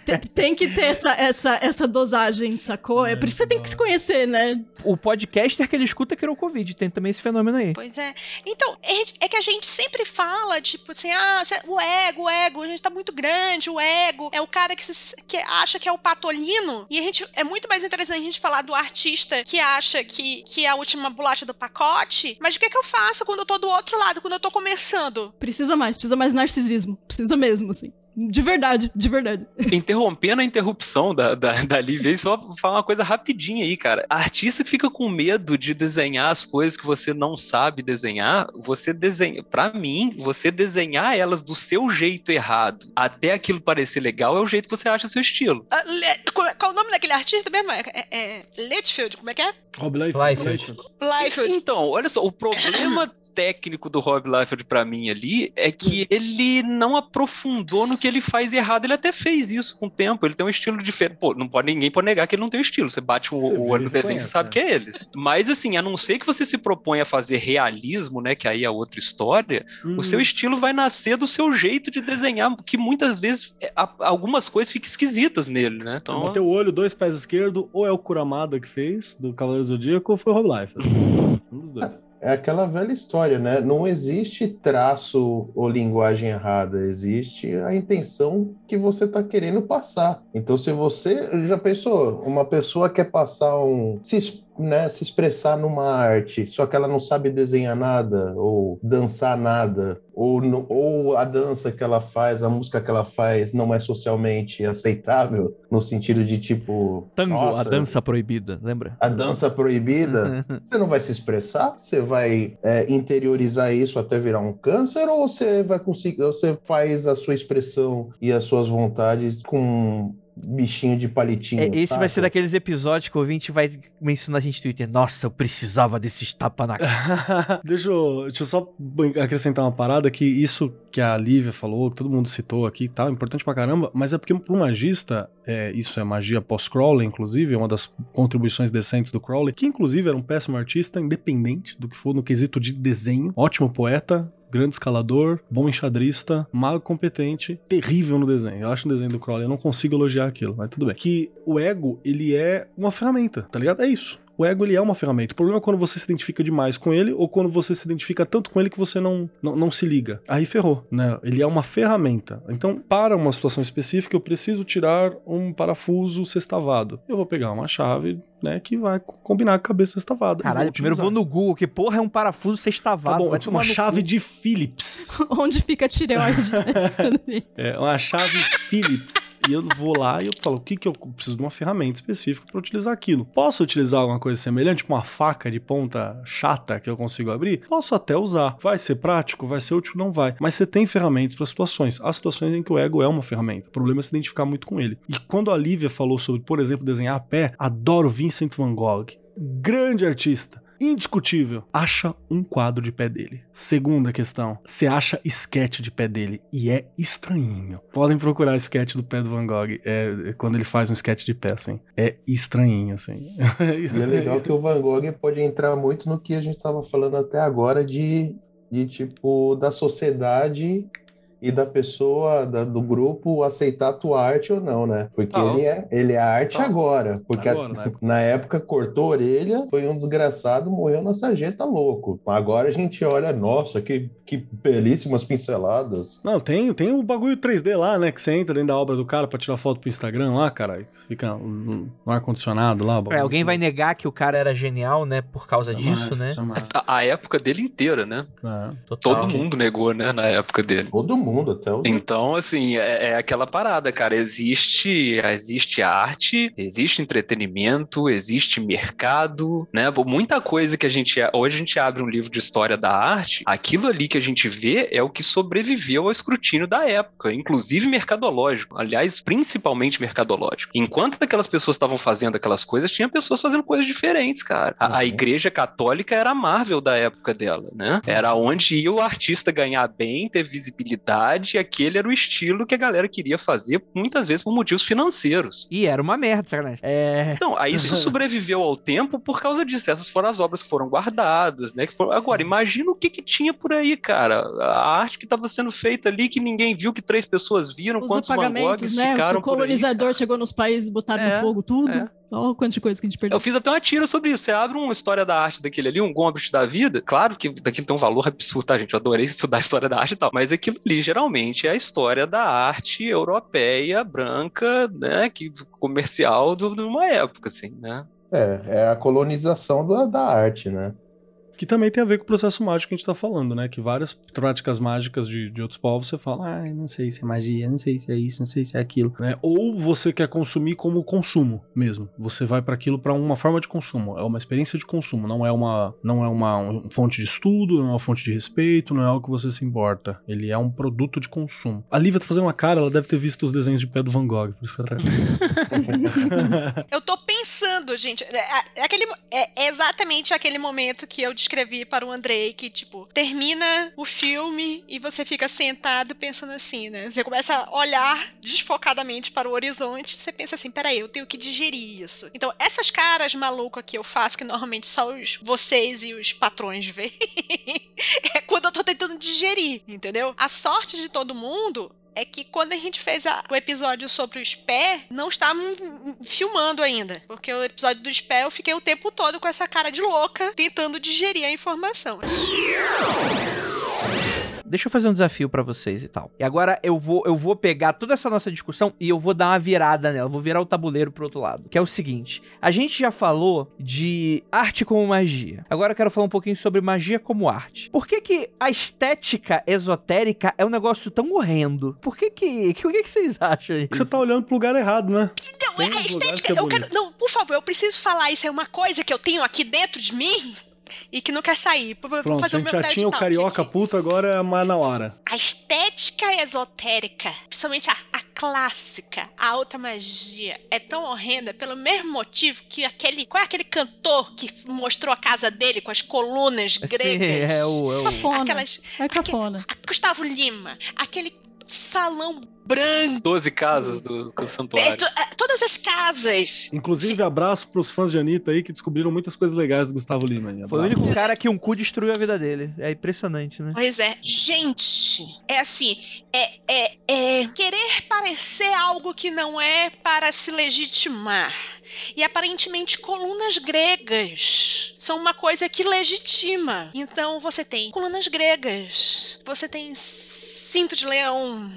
te- tem que ter essa, essa, essa dosagem, sacou? É por isso que você tem que se conhecer, né? O podcaster que ele escuta criou Covid. Tem também esse fenômeno aí. Pois é. Então, é é que a gente sempre fala, tipo assim, ah, o ego, o ego, a gente tá muito grande, o ego é o cara que, se- que acha que é o patolino. E a gente é muito mais interessante a gente falar do artista que acha que, que é a última bolacha do pacote. Mas o que, é que eu faço quando eu tô do outro lado, quando eu tô começando? Precisa mais, precisa mais narcisismo. Precisa mesmo, assim. De verdade, de verdade. Interrompendo a interrupção da, da, da Lívia, só falar uma coisa rapidinha aí, cara. A artista que fica com medo de desenhar as coisas que você não sabe desenhar, você desenha. Pra mim, você desenhar elas do seu jeito errado até aquilo parecer legal é o jeito que você acha seu estilo. Ah, Le- qual qual é o nome daquele artista mesmo? É, é, é Letfield, como é que é? Rob Liefeld. Liefeld. Liefeld. Então, olha só, o problema técnico do Rob Liefeld pra mim ali é que ele não aprofundou no que ele faz errado. Ele até fez isso com o tempo. Ele tem um estilo diferente. Pô, não pode ninguém pode negar que ele não tem um estilo. Você bate o, Você o olho no desenho, conhece, você sabe é. que é eles. Mas assim, a não ser que você se propõe a fazer realismo, né, que aí é outra história, Uhum. o seu estilo vai nascer do seu jeito de desenhar, que muitas vezes é, algumas coisas ficam esquisitas nele, né? Você Então, bateu o olho, dois pés esquerdo, ou é o Kuramada que fez, do Cavaleiro do Zodíaco, ou foi o Rob Liefeld. Um dos dois. É aquela velha história, né? Não existe traço ou linguagem errada, existe a intenção que você está querendo passar. Então, se você já pensou, uma pessoa quer passar um. se né, se expressar numa arte, só que ela não sabe desenhar nada, ou dançar nada, ou, ou a dança que ela faz, a música que ela faz não é socialmente aceitável, no sentido de tipo. Tango, nossa, a dança proibida, lembra? A dança proibida, você não vai se expressar? Você vai é, interiorizar isso até virar um câncer? Ou você vai conseguir, você faz a sua expressão e as suas vontades com bichinho de palitinho? É, esse vai saca? ser daqueles episódios que o ouvinte vai mencionar a gente no Twitter. Nossa, eu precisava desses tapa na cara. deixa, eu, deixa eu só acrescentar uma parada que isso que a Lívia falou, que todo mundo citou aqui e tal, importante pra caramba, mas é porque pro magista, é, isso é magia pós-Crowley, inclusive, é uma das contribuições decentes do Crowley, que inclusive era um péssimo artista, independente do que for no quesito de desenho, ótimo poeta, grande escalador, bom enxadrista, mago competente, terrível no desenho. Eu acho o desenho do Crowley, eu não consigo elogiar aquilo, mas tudo bem. Que o ego, ele é uma ferramenta, tá ligado? É isso. O ego ele é uma ferramenta. O problema é quando você se identifica demais com ele ou quando você se identifica tanto com ele que você não, não, não se liga. Aí ferrou, né? Ele é uma ferramenta. Então, para uma situação específica, eu preciso tirar um parafuso sextavado. Eu vou pegar uma chave, né, que vai combinar com a cabeça sextavada. e Caralho, vou primeiro eu vou no Google, que porra é um parafuso Tá sextavado. bom, vai é tomar uma chave cu. de Philips. Onde fica a tireoide? É uma chave Philips. E eu vou lá e eu falo, o que que eu preciso de uma ferramenta específica para utilizar aquilo. Posso utilizar alguma coisa semelhante, tipo uma faca de ponta chata que eu consigo abrir? Posso até usar. Vai ser prático, vai ser útil, não vai. Mas você tem ferramentas para situações. Há situações em que o ego é uma ferramenta. O problema é se identificar muito com ele. E quando a Lívia falou sobre, por exemplo, desenhar a pé, adoro Vincent van Gogh. Grande artista. Indiscutível. Acha um quadro de pé dele. Segunda questão. Você acha sketch de pé dele e é estranhinho. Podem procurar sketch do pé do Van Gogh. É, é quando ele faz um sketch de pé, assim. É estranhinho, assim. E é legal que o Van Gogh pode entrar muito no que a gente estava falando até agora de, de tipo da sociedade e da pessoa, da- do grupo aceitar a tua arte ou não, né? Porque Tá. ele é, ele é arte Tá. agora. Porque a- Agora, na época. na época cortou a orelha, foi um desgraçado, morreu na sarjeta louco. Agora a gente olha, nossa, que, que belíssimas pinceladas. Não, tem, tem o bagulho 3D lá, né? Que você entra dentro da obra do cara pra tirar foto pro Instagram lá, cara. Fica no no ar-condicionado lá. É, alguém vai negar que o cara era genial, né? Por causa Jamais, disso, né? jamais. A, a época dele inteira, né? É. Todo mundo negou, né, na época dele. Todo mundo, até o. Então, assim, é, é aquela parada, cara. Existe, existe arte, existe entretenimento, existe mercado, né? Muita coisa que a gente. Hoje a gente abre um livro de história da arte, aquilo ali que a gente vê é o que sobreviveu ao escrutínio da época, inclusive mercadológico. Aliás, principalmente mercadológico. Enquanto aquelas pessoas estavam fazendo aquelas coisas, tinha pessoas fazendo coisas diferentes, cara. A, a Uhum. igreja católica era a Marvel da época dela, né? Era onde ia o artista ganhar bem, ter visibilidade, e aquele era o estilo que a galera queria fazer, muitas vezes por motivos financeiros. E era uma merda, sacanagem. É. Então, aí isso sobreviveu ao tempo por causa disso. Essas foram as obras que foram guardadas, né? Que foram... Agora, imagina o que, que tinha por aí, cara. A arte que estava sendo feita ali, que ninguém viu, que três pessoas viram, Os quantos Van Goghs né? ficaram O por aí, colonizador cara. chegou nos países, botaram É, no fogo tudo. é. Olha o quanto de coisa que a gente perdeu. Eu fiz até uma tira sobre isso. Você abre uma história da arte daquele ali, um Gombrich da vida. Claro que daquilo tem um valor absurdo, tá, gente? Eu adorei estudar a história da arte e tal. Mas aquilo ali, geralmente, é a história da arte europeia, branca, né? Que, comercial do- de uma época, assim, né? É, é a colonização da, da arte, né? Que também tem a ver com o processo mágico que a gente tá falando, né? Que várias práticas mágicas de, de outros povos você fala, ah, não sei se é magia, não sei se é isso, não sei se é aquilo, né? Ou você quer consumir como consumo mesmo. Você vai para aquilo para uma forma de consumo, é uma experiência de consumo, não é uma não é uma um- fonte de estudo, não é uma fonte de respeito, não é algo que você se importa. Ele é um produto de consumo. A Lívia tá fazendo uma cara, ela deve ter visto os desenhos de pé do Van Gogh, por isso que ela tá... Eu tô pensando, gente. É, é aquele, é exatamente aquele momento que eu descrevi para o Andrei, que, tipo, termina o filme e você fica sentado pensando assim, né? Você começa a olhar desfocadamente para o horizonte você pensa assim, peraí, eu tenho que digerir isso. Então, essas caras malucas que eu faço, que normalmente só os, vocês e os patrões veem, é quando eu tô tentando digerir, entendeu? A sorte de todo mundo é que quando a gente fez a- o episódio sobre os pés, não estavam hum, filmando ainda. Porque o episódio dos pés eu fiquei o tempo todo com essa cara de louca tentando digerir a informação. Deixa eu fazer um desafio pra vocês e tal. E agora eu vou, eu vou pegar toda essa nossa discussão e eu vou dar uma virada nela, eu vou virar o tabuleiro pro outro lado. Que é o seguinte: a gente já falou de arte como magia. Agora eu quero falar um pouquinho sobre magia como arte. Por que que a estética esotérica é um negócio tão horrendo? Por que que, que o que, que vocês acham aí? Você tá olhando pro lugar errado, né? Não, lugares estética. que é eu quero, não, por favor, eu preciso falar. Isso é uma coisa que eu tenho aqui dentro de mim e que não quer sair. Vou Pronto, fazer a o gente meu já TED tinha o carioca aqui. puto, agora é mais na hora. A estética esotérica, principalmente a, a clássica, a alta magia, é tão horrenda pelo mesmo motivo que aquele. Qual é aquele cantor que mostrou a casa dele com as colunas Sim, gregas? é o, é o- Cafona. Aquelas. É cafona. a- Gustavo Lima, aquele salão branco. 12 casas do, do santuário. é, todas as casas. Inclusive, abraço pros fãs de Anitta aí que descobriram muitas coisas legais do Gustavo Lima. aí. Foi o único cara que um cu destruiu a vida dele. É impressionante, né? Pois é. Gente, é assim, é, é, é querer parecer algo que não é para se legitimar. E aparentemente colunas gregas são uma coisa que legitima. Então você tem colunas gregas, você tem cinto de leão,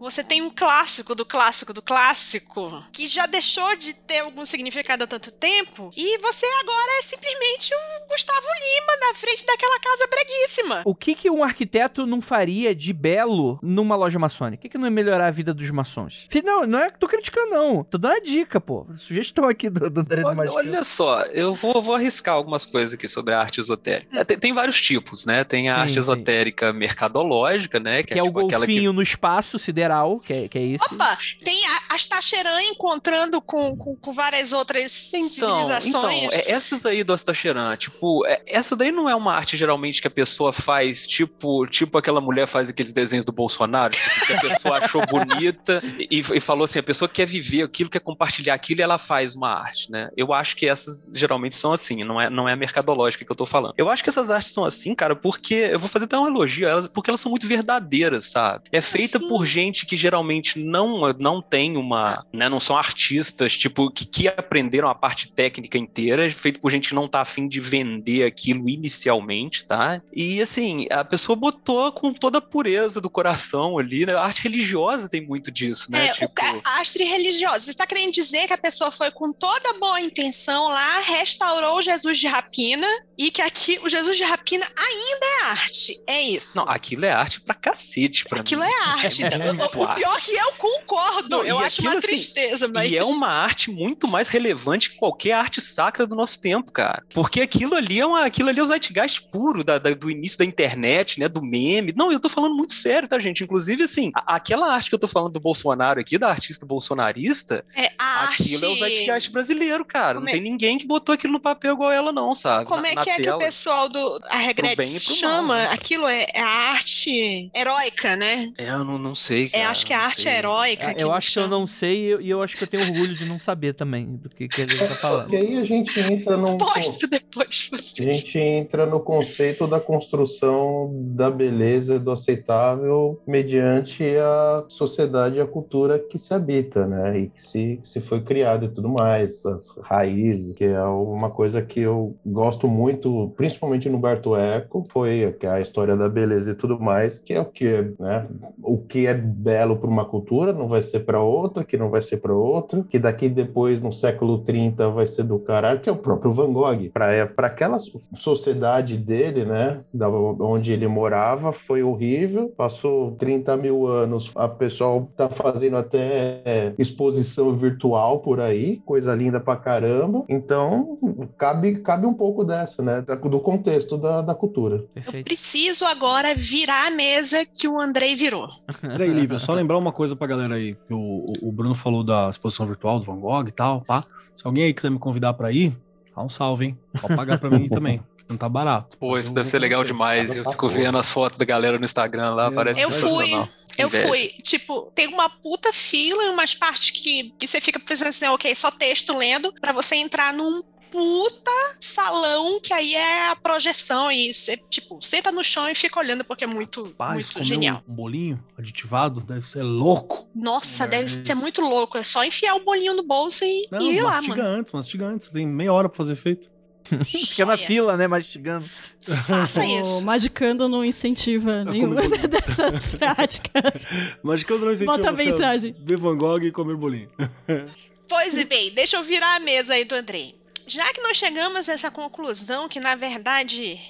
você tem um clássico do clássico do clássico que já deixou de ter algum significado há tanto tempo e você agora é simplesmente um Gustavo Lima na frente daquela casa breguíssima. O que que um arquiteto não faria de belo numa loja maçônica? O que que não é melhorar a vida dos maçons? Não, não é que tô criticando, não. Tô dando uma dica, pô. Sugestão aqui do, do André do Olha, Magic. olha só, eu vou, vou arriscar algumas coisas aqui sobre a arte esotérica. É, Tem, tem vários tipos, né? Tem a Sim, arte sim. esotérica mercadológica, né? Que é o tipo aquela que golfinho no espaço sideral, que é, que é isso. Opa, tem a, as Tacheran encontrando com, com, com várias outras Então, então civilizações. é, essas aí do Astacheran, tipo, é- essa daí não é uma arte geralmente que a pessoa faz, tipo, tipo aquela mulher faz aqueles desenhos do Bolsonaro, tipo, que a pessoa achou bonita e, e falou assim, a pessoa quer viver aquilo, quer compartilhar aquilo e ela faz uma arte, né? Eu acho que essas geralmente são assim, não é, não é a mercadológica que eu tô falando. Eu acho que essas artes são assim, cara, porque eu vou fazer até um elogio a elas, porque elas são muito verdadeiras, sabe? É feita Sim. por gente que geralmente não, não tem uma, né, não são artistas, tipo, que, que aprenderam a parte técnica inteira, feito por gente que não tá afim de vender aquilo inicialmente, tá? E assim, a pessoa botou com toda a pureza do coração ali, né? A arte religiosa tem muito disso, né? É, o ca- a arte religiosa. Você está querendo dizer que a pessoa foi com toda boa intenção lá, restaurou o Jesus de rapina e que aqui o Jesus de rapina ainda é arte. É isso. Não, aquilo é arte pra cacete, pra Aquilo mim. é arte. muito o, o arte. pior é que eu concordo. Não, eu acho aquilo, uma assim, tristeza, mas. E é uma arte muito mais relevante que qualquer arte sacra do nosso tempo, cara. Porque aquilo ali é uma, aquilo ali é o zeitgeist puro da- da- do início da internet, né? Do meme. Não, eu tô falando muito sério, tá, gente? Inclusive, assim, a- aquela arte que eu tô falando do Bolsonaro aqui, da artista bolsonarista, É, a arte. aquilo é o zeitgeist brasileiro, cara. Como Não é- tem ninguém que botou aquilo no papel igual ela, não, sabe? Como Na- é na que é que o pessoal do a Regrete e chama? mal, né? Aquilo é, é a arte heróica, né? É, eu não, não sei, É, cara, acho que a não arte sei. heróica. Que eu acho que eu não sei e eu, e eu acho que eu tenho orgulho de não saber também do que, que ele tá falando. Porque aí a gente entra num. Posto depois A você. gente entra no conceito da construção da beleza, do aceitável, mediante a sociedade e a cultura que se habita, né? E que se, que se foi criada e tudo mais, as raízes, que é uma coisa que eu gosto muito, principalmente no Humberto Eco, foi é a história da beleza e tudo mais, que é o que é, né? O que é belo para uma cultura não vai ser para outra, que não vai ser para outra, que daqui depois, no século 30, vai ser do caralho, que é o próprio Van Gogh. Para aquela so- sociedade dele, né, da, onde ele morava, foi horrível. Passou 30 mil anos, a pessoal tá fazendo até é, exposição virtual por aí, coisa linda pra caramba. Então, cabe, cabe um pouco dessa, né, do contexto da, da cultura. Eu Perfeito. preciso agora virar a mesa que o Andrei virou. Peraí, Lívia, só lembrar uma coisa pra galera aí. O, o- Bruno falou da exposição virtual do Van Gogh e tal, pá. Se alguém aí quiser me convidar pra ir, dá um salve, hein? Pode pagar pra mim também, não tá barato. Pô, isso eu deve ser legal demais. Eu Tá fico vendo as fotos da galera no Instagram lá, É, parece Eu fui. Eu inveja. fui, tipo, tem uma puta fila em umas partes que, que você fica pensando assim, ok, só texto lendo, pra você entrar num puta salão que aí é a projeção e você, tipo, senta no chão e fica olhando porque é muito, Paz, muito genial. um bolinho aditivado deve ser louco. Nossa, deve ser muito louco. É só enfiar o bolinho no bolso e, Não, e ir lá, mastiga mano. antes, mastiga antes. Tem meia hora pra fazer efeito. Fica na fila, né, mastigando. Faça O isso. Magicando não incentiva nenhuma dessas práticas. Eu não incentiva Bota a mensagem. ver Van Gogh e comer bolinho. Pois e bem, deixa eu virar a mesa aí do Andrei. Já que nós chegamos a essa conclusão que, na verdade,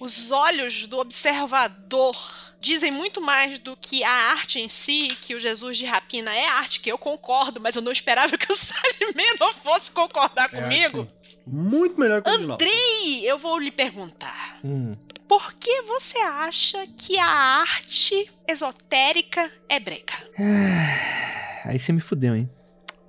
os olhos do observador dizem muito mais do que a arte em si, que o Jesus de Rapina é arte, que eu concordo, mas eu não esperava que o Salimeno fosse concordar É comigo. arte. Muito melhor que o original. Andrei, eu vou lhe perguntar. Hum. Por que você acha que a arte esotérica é brega? Aí você me fudeu, hein?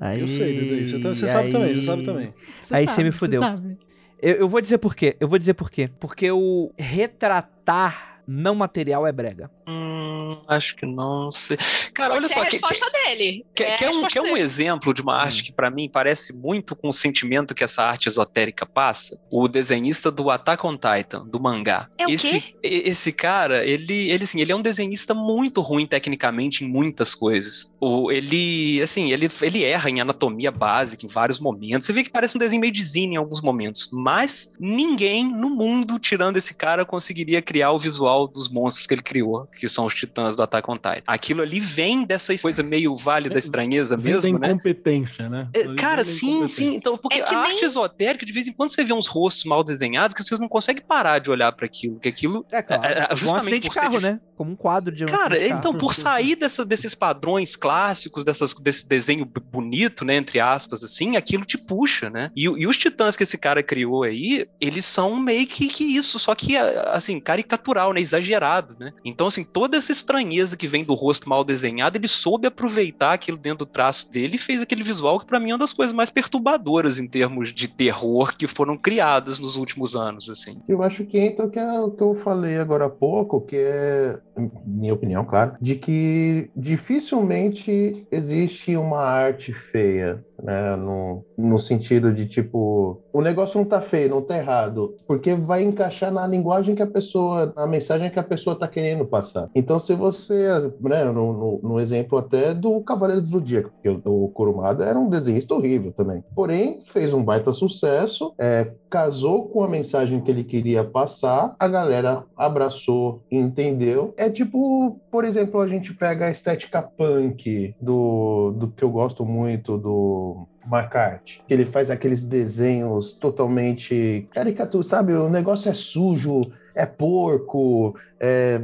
Aí, Eu sei, Dedê. Você, tá- você sabe também, você sabe também. Aí você me fudeu. sabe. Eu, eu vou dizer por quê. Eu vou dizer por quê. Porque o retratar não material é brega. Hum, acho que não sei. Cara, olha só. a que- resposta dele. Quer, É a um, um exemplo de uma arte que pra mim parece muito com o sentimento que essa arte esotérica passa? O desenhista do Attack on Titan, do mangá. É o esse, quê? e- esse cara, ele, ele assim, ele é um desenhista muito ruim tecnicamente em muitas coisas. O, ele, assim, ele, ele erra em anatomia básica em vários momentos. Você vê que parece um desenho meio de zine em alguns momentos, mas ninguém no mundo, tirando esse cara, conseguiria criar o visual dos monstros que ele criou, que são os titãs do Attack on Titan. Aquilo ali vem dessa coisa meio vale da estranheza Vem da mesmo, né? incompetência, né? É, Cara, da sim, sim. Então, porque É que a nem- arte esotérica, de vez em quando você vê uns rostos mal desenhados que vocês não conseguem parar de olhar pra aquilo. Que aquilo. É, claro. É, é, Como um justamente acidente de carro, dif- né? Como um quadro de um Cara, de então, carro. por sair dessa- desses padrões clássicos, dessas, desse desenho bonito, né, entre aspas, assim, aquilo te puxa, né? E, e os titãs que esse cara criou aí, eles são meio que, que isso, só que, assim, caricatural, né, exagerado, né? Então, assim, toda essa estranheza que vem do rosto mal desenhado, ele soube aproveitar aquilo dentro do traço dele e fez aquele visual que pra mim é uma das coisas mais perturbadoras em termos de terror que foram criadas nos últimos anos, assim. Eu acho que entra o que, é o que eu falei agora há pouco, que é, minha opinião, claro, de que dificilmente existe uma arte feia, né? No, no sentido de tipo, o negócio não tá feio, não tá errado, porque vai encaixar na linguagem que a pessoa, na mensagem que a pessoa tá querendo passar. Então, se você, né, no, no, no exemplo até do Cavaleiro do Zodíaco, porque o, o Kurumada era um desenhista horrível também. Porém, fez um baita sucesso, é, casou com a mensagem que ele queria passar, a galera abraçou, entendeu. É tipo, por exemplo, a gente pega a estética punk do, do que eu gosto muito do Marcart, que ele faz aqueles desenhos totalmente caricatura, sabe? O negócio é sujo, é porco, é,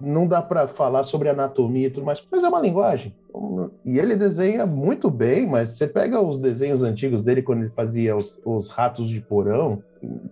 não dá para falar sobre anatomia e tudo mais, mas é uma linguagem. E ele desenha muito bem, mas você pega os desenhos antigos dele, quando ele fazia os, os ratos de porão,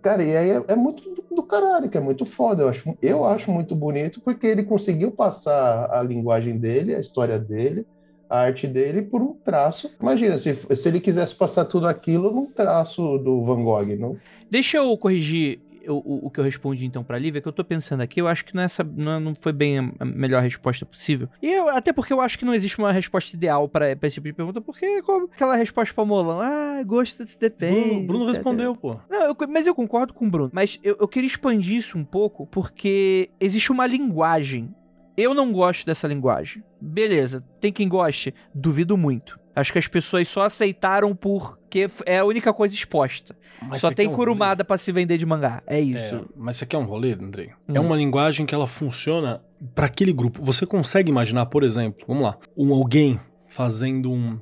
cara, e aí é, é muito do, do caralho, que é muito foda. Eu acho, eu acho muito bonito, porque ele conseguiu passar a linguagem dele, a história dele, a arte dele por um traço. Imagina, se, se ele quisesse passar tudo aquilo num traço do Van Gogh, não? Deixa eu corrigir o, o, o que eu respondi então pra Lívia, que eu tô pensando aqui, eu acho que não, é essa, não, não foi bem a- melhor resposta possível. E eu- até porque eu acho que não existe uma resposta ideal pra, pra esse tipo de pergunta, porque como aquela resposta pra Molan, ah, gosto se depende. Bruno, Bruno respondeu, pô. Não, eu- mas eu concordo com o Bruno. Mas eu, eu queria expandir isso um pouco, porque existe uma linguagem. Eu não gosto dessa linguagem. Beleza, tem quem goste? Duvido muito. Acho que as pessoas só aceitaram porque é a única coisa exposta. Mas só tem quer um curumada pra se vender de mangá. É rolê? isso. É, mas você quer um rolê, Andrei? Hum. É uma linguagem que ela funciona para aquele grupo. Você consegue imaginar, por exemplo, vamos lá, um alguém fazendo um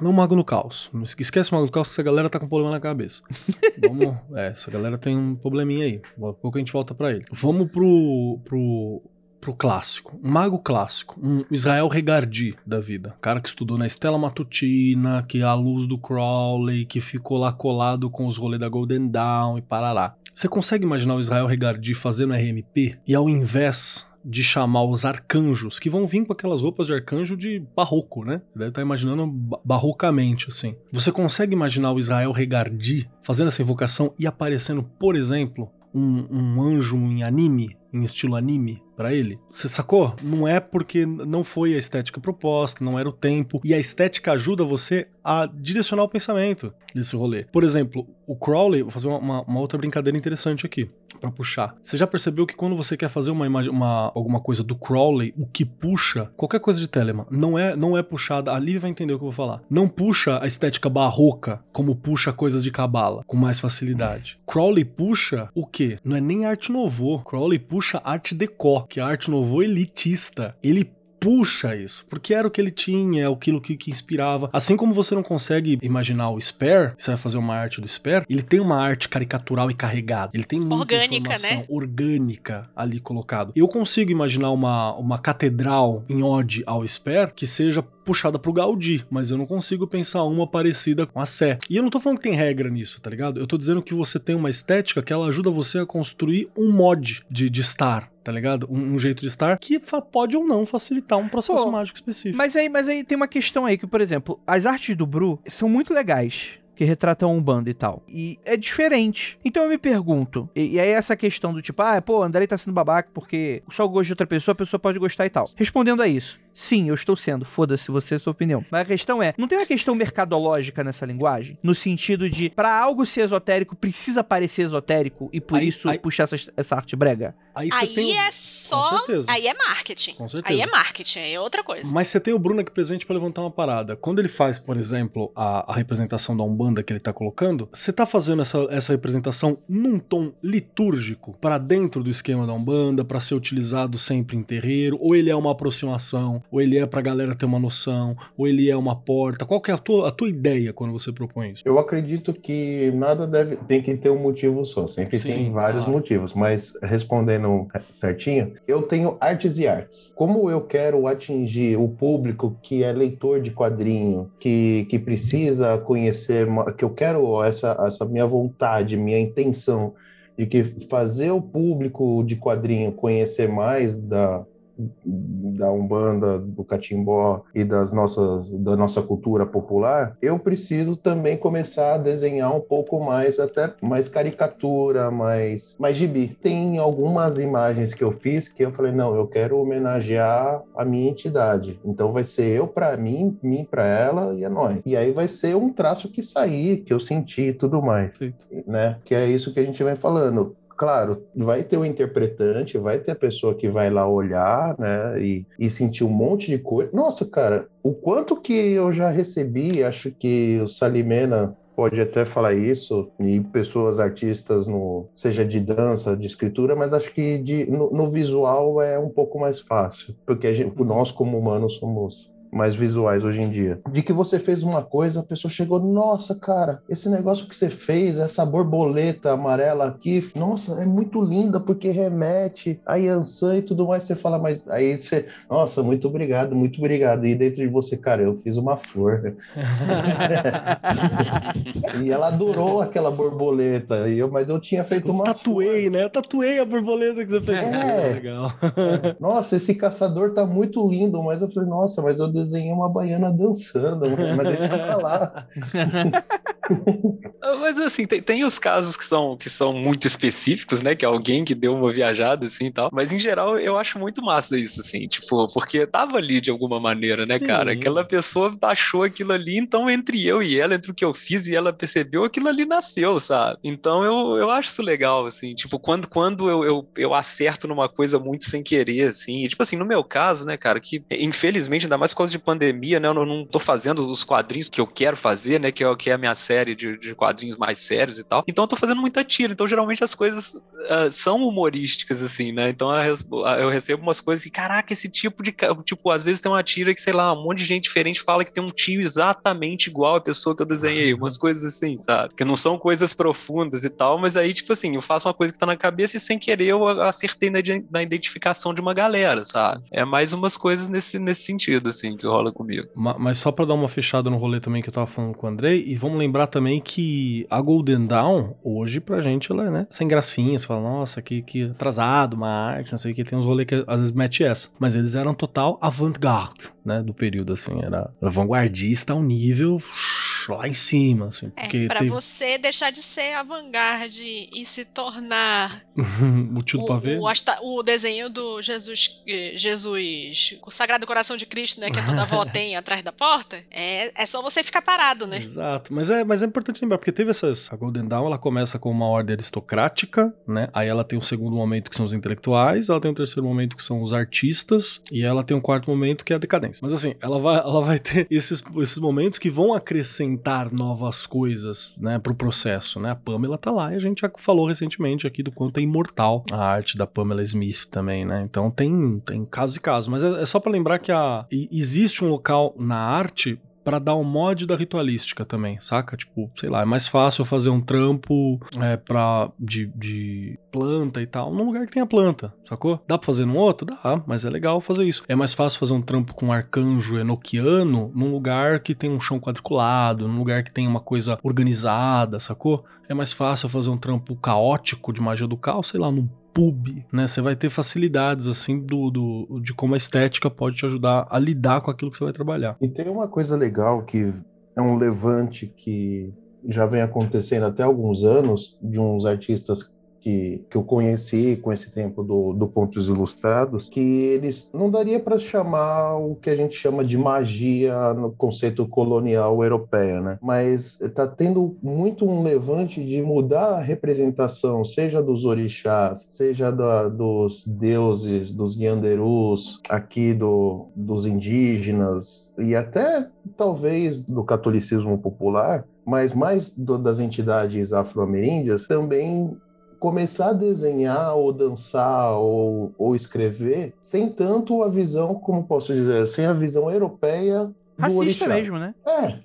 não Mago no Caos. Não esquece o Mago no Caos que essa galera tá com problema na cabeça. Vamos, é, essa galera tem um probleminha aí. Daqui a pouco a gente volta pra ele. Vamos pro pro pro clássico, um mago clássico, um Israel Regardi da vida, cara que estudou na Estela Matutina, que é a luz do Crowley, que ficou lá colado com os rolês da Golden Dawn e parará. Você consegue imaginar o Israel Regardi fazendo RMP e ao invés de chamar os arcanjos, que vão vir com aquelas roupas de arcanjo de barroco, né? Deve estar imaginando ba- barrocamente, assim. Você consegue imaginar o Israel Regardi fazendo essa invocação e aparecendo, por exemplo, um, um anjo em anime, em estilo anime, pra ele? Você sacou? Não é porque não foi a estética proposta, não era o tempo. E a estética ajuda você a direcionar o pensamento desse rolê. Por exemplo, o Crowley, vou fazer uma- uma outra brincadeira interessante aqui. Pra puxar. Você já percebeu que quando você quer fazer uma imagem, uma, alguma coisa do Crowley, o que puxa, qualquer coisa de Telemann, não é, não é puxada, a Lívia vai entender o que eu vou falar. Não puxa a estética barroca como puxa coisas de cabala, com mais facilidade. Crowley puxa o quê? Não é nem arte novo. Crowley puxa arte deco, que é arte novo elitista. Ele puxa isso, porque era o que ele tinha, é aquilo que, que inspirava. Assim como você não consegue imaginar o Spare, você vai fazer uma arte do Spare, ele tem uma arte caricatural e carregada. Ele tem muita Orgânica, informação né? orgânica ali colocado. Eu consigo imaginar uma, uma catedral em ode ao Spare que seja puxada pro Gaudí, mas eu não consigo pensar uma parecida com a Sé. E eu não tô falando que tem regra nisso, tá ligado? Eu tô dizendo que você tem uma estética que ela ajuda você a construir um mod de, de estar, tá ligado? Um, um jeito de estar que pode ou não facilitar um processo Pô, mágico específico. Mas aí, mas aí tem uma questão aí que, por exemplo, as artes do Bru são muito legais. Que retratam um bando e tal. E é diferente. Então eu me pergunto. E, e aí essa questão do tipo, ah, pô, Andrei tá sendo babaca porque só gosto de outra pessoa, a pessoa pode gostar e tal. Respondendo a isso. Sim, eu estou sendo. Foda-se você, sua opinião. Mas a questão é, não tem uma questão mercadológica nessa linguagem? No sentido de, pra algo ser esotérico, precisa parecer esotérico e por Aí- isso aí- puxar essa, essa arte brega? Aí você Aí tem é só. Aí é marketing. Com certeza. Aí é marketing, aí é outra coisa. Mas você tem o Bruno aqui presente pra levantar uma parada. Quando ele faz, por exemplo, a, a representação da Umbanda que ele tá colocando, você tá fazendo essa, essa representação num tom litúrgico pra dentro do esquema da Umbanda, pra ser utilizado sempre em terreiro, ou ele é uma aproximação, ou ele é pra galera ter uma noção, ou ele é uma porta. Qual que é a tua, a tua ideia quando você propõe isso? Eu acredito que nada deve tem que ter um motivo só, sempre Sim, tem vários claro. motivos, mas respondendo certinho, eu tenho artes e artes. Como eu quero atingir o público que é leitor de quadrinho, que, que precisa conhecer, que eu quero essa, essa minha vontade, minha intenção de que fazer o público de quadrinho conhecer mais da da Umbanda, do Catimbó e das nossas, da nossa cultura popular, eu preciso também começar a desenhar um pouco mais, até mais caricatura, mais, mais gibi. Tem algumas imagens que eu fiz que eu falei, não, eu quero homenagear a minha entidade. Então vai ser eu para mim, mim para ela e é nós. E aí vai ser um traço que sair, que eu senti e tudo mais né? Que é isso que a gente vem falando. Claro, vai ter o interpretante, vai ter a pessoa que vai lá olhar, né, e, e sentir um monte de coisa. Nossa, cara, o quanto que eu já recebi, acho que o Salimena pode até falar isso, e pessoas artistas, no, seja de dança, de escritura, mas acho que de, no, no visual é um pouco mais fácil, porque gente, nós, como humanos, somos mais visuais hoje em dia. De que você fez uma coisa, a pessoa chegou, nossa, cara, esse negócio que você fez, essa borboleta amarela aqui, nossa, é muito linda porque remete a Yansan e tudo mais. Você fala, mas aí você, nossa, muito obrigado, muito obrigado. E dentro de você, cara, eu fiz uma flor. e ela adorou aquela borboleta, e eu, mas eu tinha feito Eu uma tatuei, né? Eu tatuei a borboleta que você fez. É. Legal. Nossa, esse caçador tá muito lindo, mas eu falei, nossa, mas eu desenhei uma baiana dançando, mas deixa pra lá. Ah, Mas assim, tem, tem os casos que são, que são muito específicos, né? Que é alguém que deu uma viajada assim e tal. Mas em geral eu acho muito massa isso, assim, tipo, porque tava ali de alguma maneira, né, cara? Sim. Aquela pessoa achou aquilo ali, então entre eu e ela, entre o que eu fiz e ela percebeu, aquilo ali nasceu, sabe? Então eu, eu acho isso legal, assim, tipo, quando, quando eu, eu, eu acerto numa coisa muito sem querer, assim, e, tipo assim, no meu caso, né, cara, que infelizmente, ainda mais por causa de pandemia, né, eu não, tô fazendo os quadrinhos que eu quero fazer, né, que é, que é a minha série de, de quadrinhos mais sérios e tal. Então eu tô fazendo muita tira, então geralmente as coisas ah, são humorísticas, assim, né, então eu, res- eu recebo umas coisas assim, caraca, esse tipo de, tipo, às vezes tem uma tira que, sei lá, um monte de gente diferente fala que tem um tio exatamente igual a pessoa que eu desenhei, umas coisas assim, sabe? Que não são coisas profundas e tal, mas aí, tipo assim, eu faço uma coisa que tá na cabeça e sem querer eu acertei na, na identificação de uma galera, sabe? É mais umas coisas nesse, nesse sentido, assim, que rola comigo. Ma- Mas só pra dar uma fechada no rolê também que eu tava falando com o Andrei, e vamos lembrar também que a Golden Dawn, hoje pra gente, ela é, né, sem gracinha, você fala, nossa, que, que atrasado, uma arte, não sei o que, tem uns rolês que às vezes mete essa. Mas eles eram total avant-garde, né, do período, assim, era, era vanguardista ao nível lá em cima, assim. É, pra tem você deixar de ser avant-garde e se tornar o, pra ver. o, asta- o desenho do Jesus, eh, Jesus, o Sagrado Coração de Cristo, né, que toda avó tem atrás da porta, é, é só você ficar parado, né? Exato, mas é, mas é importante lembrar, porque teve essas. A Golden Dawn ela começa com uma ordem aristocrática, né? Aí ela tem um segundo momento que são os intelectuais, ela tem um terceiro momento que são os artistas, e ela tem um quarto momento que é a decadência. Mas assim, ela vai, ela vai ter esses, esses momentos que vão acrescentar novas coisas, né, pro processo, né? A Pamela tá lá e a gente já falou recentemente aqui do quanto é imortal a arte da Pamela Smith também, né? Então tem, tem casos e casos, mas é, é só pra lembrar que a, existe um local na arte pra dar o mod da ritualística também, saca? Tipo, sei lá, é mais fácil eu fazer um trampo é, pra, de, de planta e tal, num lugar que tenha planta, sacou? Dá pra fazer num outro? Dá, mas é legal fazer isso. É mais fácil fazer um trampo com um arcanjo enoquiano num lugar que tem um chão quadriculado, num lugar que tem uma coisa organizada, sacou? É mais fácil fazer um trampo caótico de magia do caos, sei lá, num pub, né? Você vai ter facilidades, assim, do, do, de como a estética pode te ajudar a lidar com aquilo que você vai trabalhar. E tem uma coisa legal que é um levante que já vem acontecendo até alguns anos de uns artistas que, que eu conheci com esse tempo do, do Pontos Ilustrados, que eles não daria para chamar o que a gente chama de magia no conceito colonial europeia, né? Mas está tendo muito um levante de mudar a representação, seja dos orixás, seja da, dos deuses, dos Yanderus, aqui do, dos indígenas e até talvez do catolicismo popular, mas mais do, das entidades afro-ameríndias também começar a desenhar ou dançar ou, ou escrever sem tanto a visão, como posso dizer, sem a visão europeia Racista mesmo, né? É,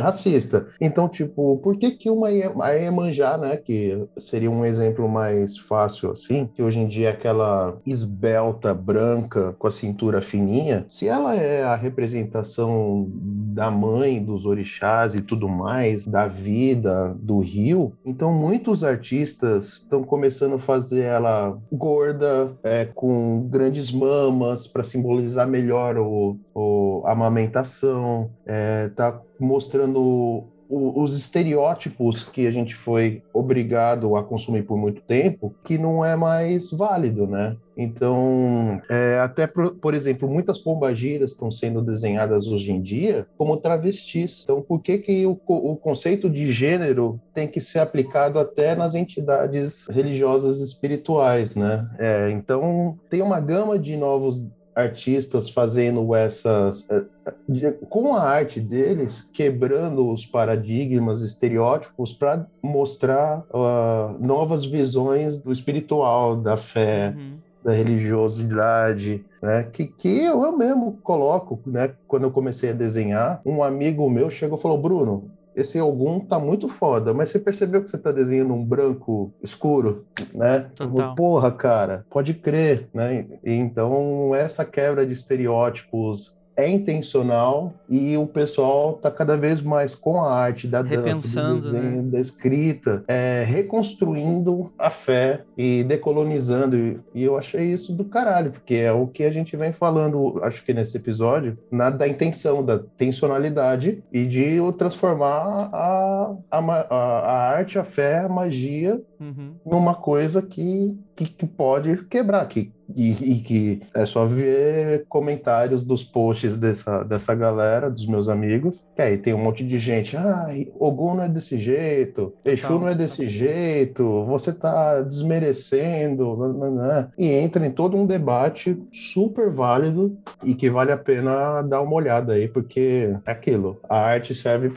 racista. Então, tipo, por que que uma Iemanjá, né, que seria um exemplo mais fácil assim, que hoje em dia é aquela esbelta branca com a cintura fininha, se ela é a representação da mãe, dos orixás e tudo mais, da vida, do rio, então muitos artistas estão começando a fazer ela gorda, é, com grandes mamas para simbolizar melhor o, o- a amamentação, é, tá mostrando os estereótipos que a gente foi obrigado a consumir por muito tempo, que não é mais válido, né? Então, é, até por, por exemplo, muitas pombagiras estão sendo desenhadas hoje em dia como travestis. Então, por que que o, o conceito de gênero tem que ser aplicado até nas entidades religiosas espirituais, né? É, então, tem uma gama de novos artistas fazendo essas eh, com a arte deles quebrando os paradigmas estereótipos para mostrar ah, novas visões do espiritual da fé Uhum. da religiosidade, né? Que, que eu, eu mesmo coloco, né? Quando eu comecei a desenhar, um amigo meu chegou e falou: Bruno, esse algum tá muito foda, mas você percebeu que você tá desenhando um branco escuro, né? Falei, Total. Porra, cara, pode crer, né? E então essa quebra de estereótipos é intencional e o pessoal tá cada vez mais com a arte da dança, do desenho, da escrita, é, reconstruindo a fé e decolonizando. E, e eu achei isso do caralho, porque é o que a gente vem falando, acho que nesse episódio, na, da intenção, da tensionalidade e de transformar a, a, a arte, a fé, a magia Uhum. numa coisa que, que, que pode quebrar, que, e, e que é só ver comentários dos posts dessa, dessa galera, dos meus amigos, que aí tem um monte de gente, ah, Ogum não é desse jeito, Exu Total. não é desse jeito, você tá desmerecendo, nananã. e entra em todo um debate super válido e que vale a pena dar uma olhada aí, porque é aquilo, a arte serve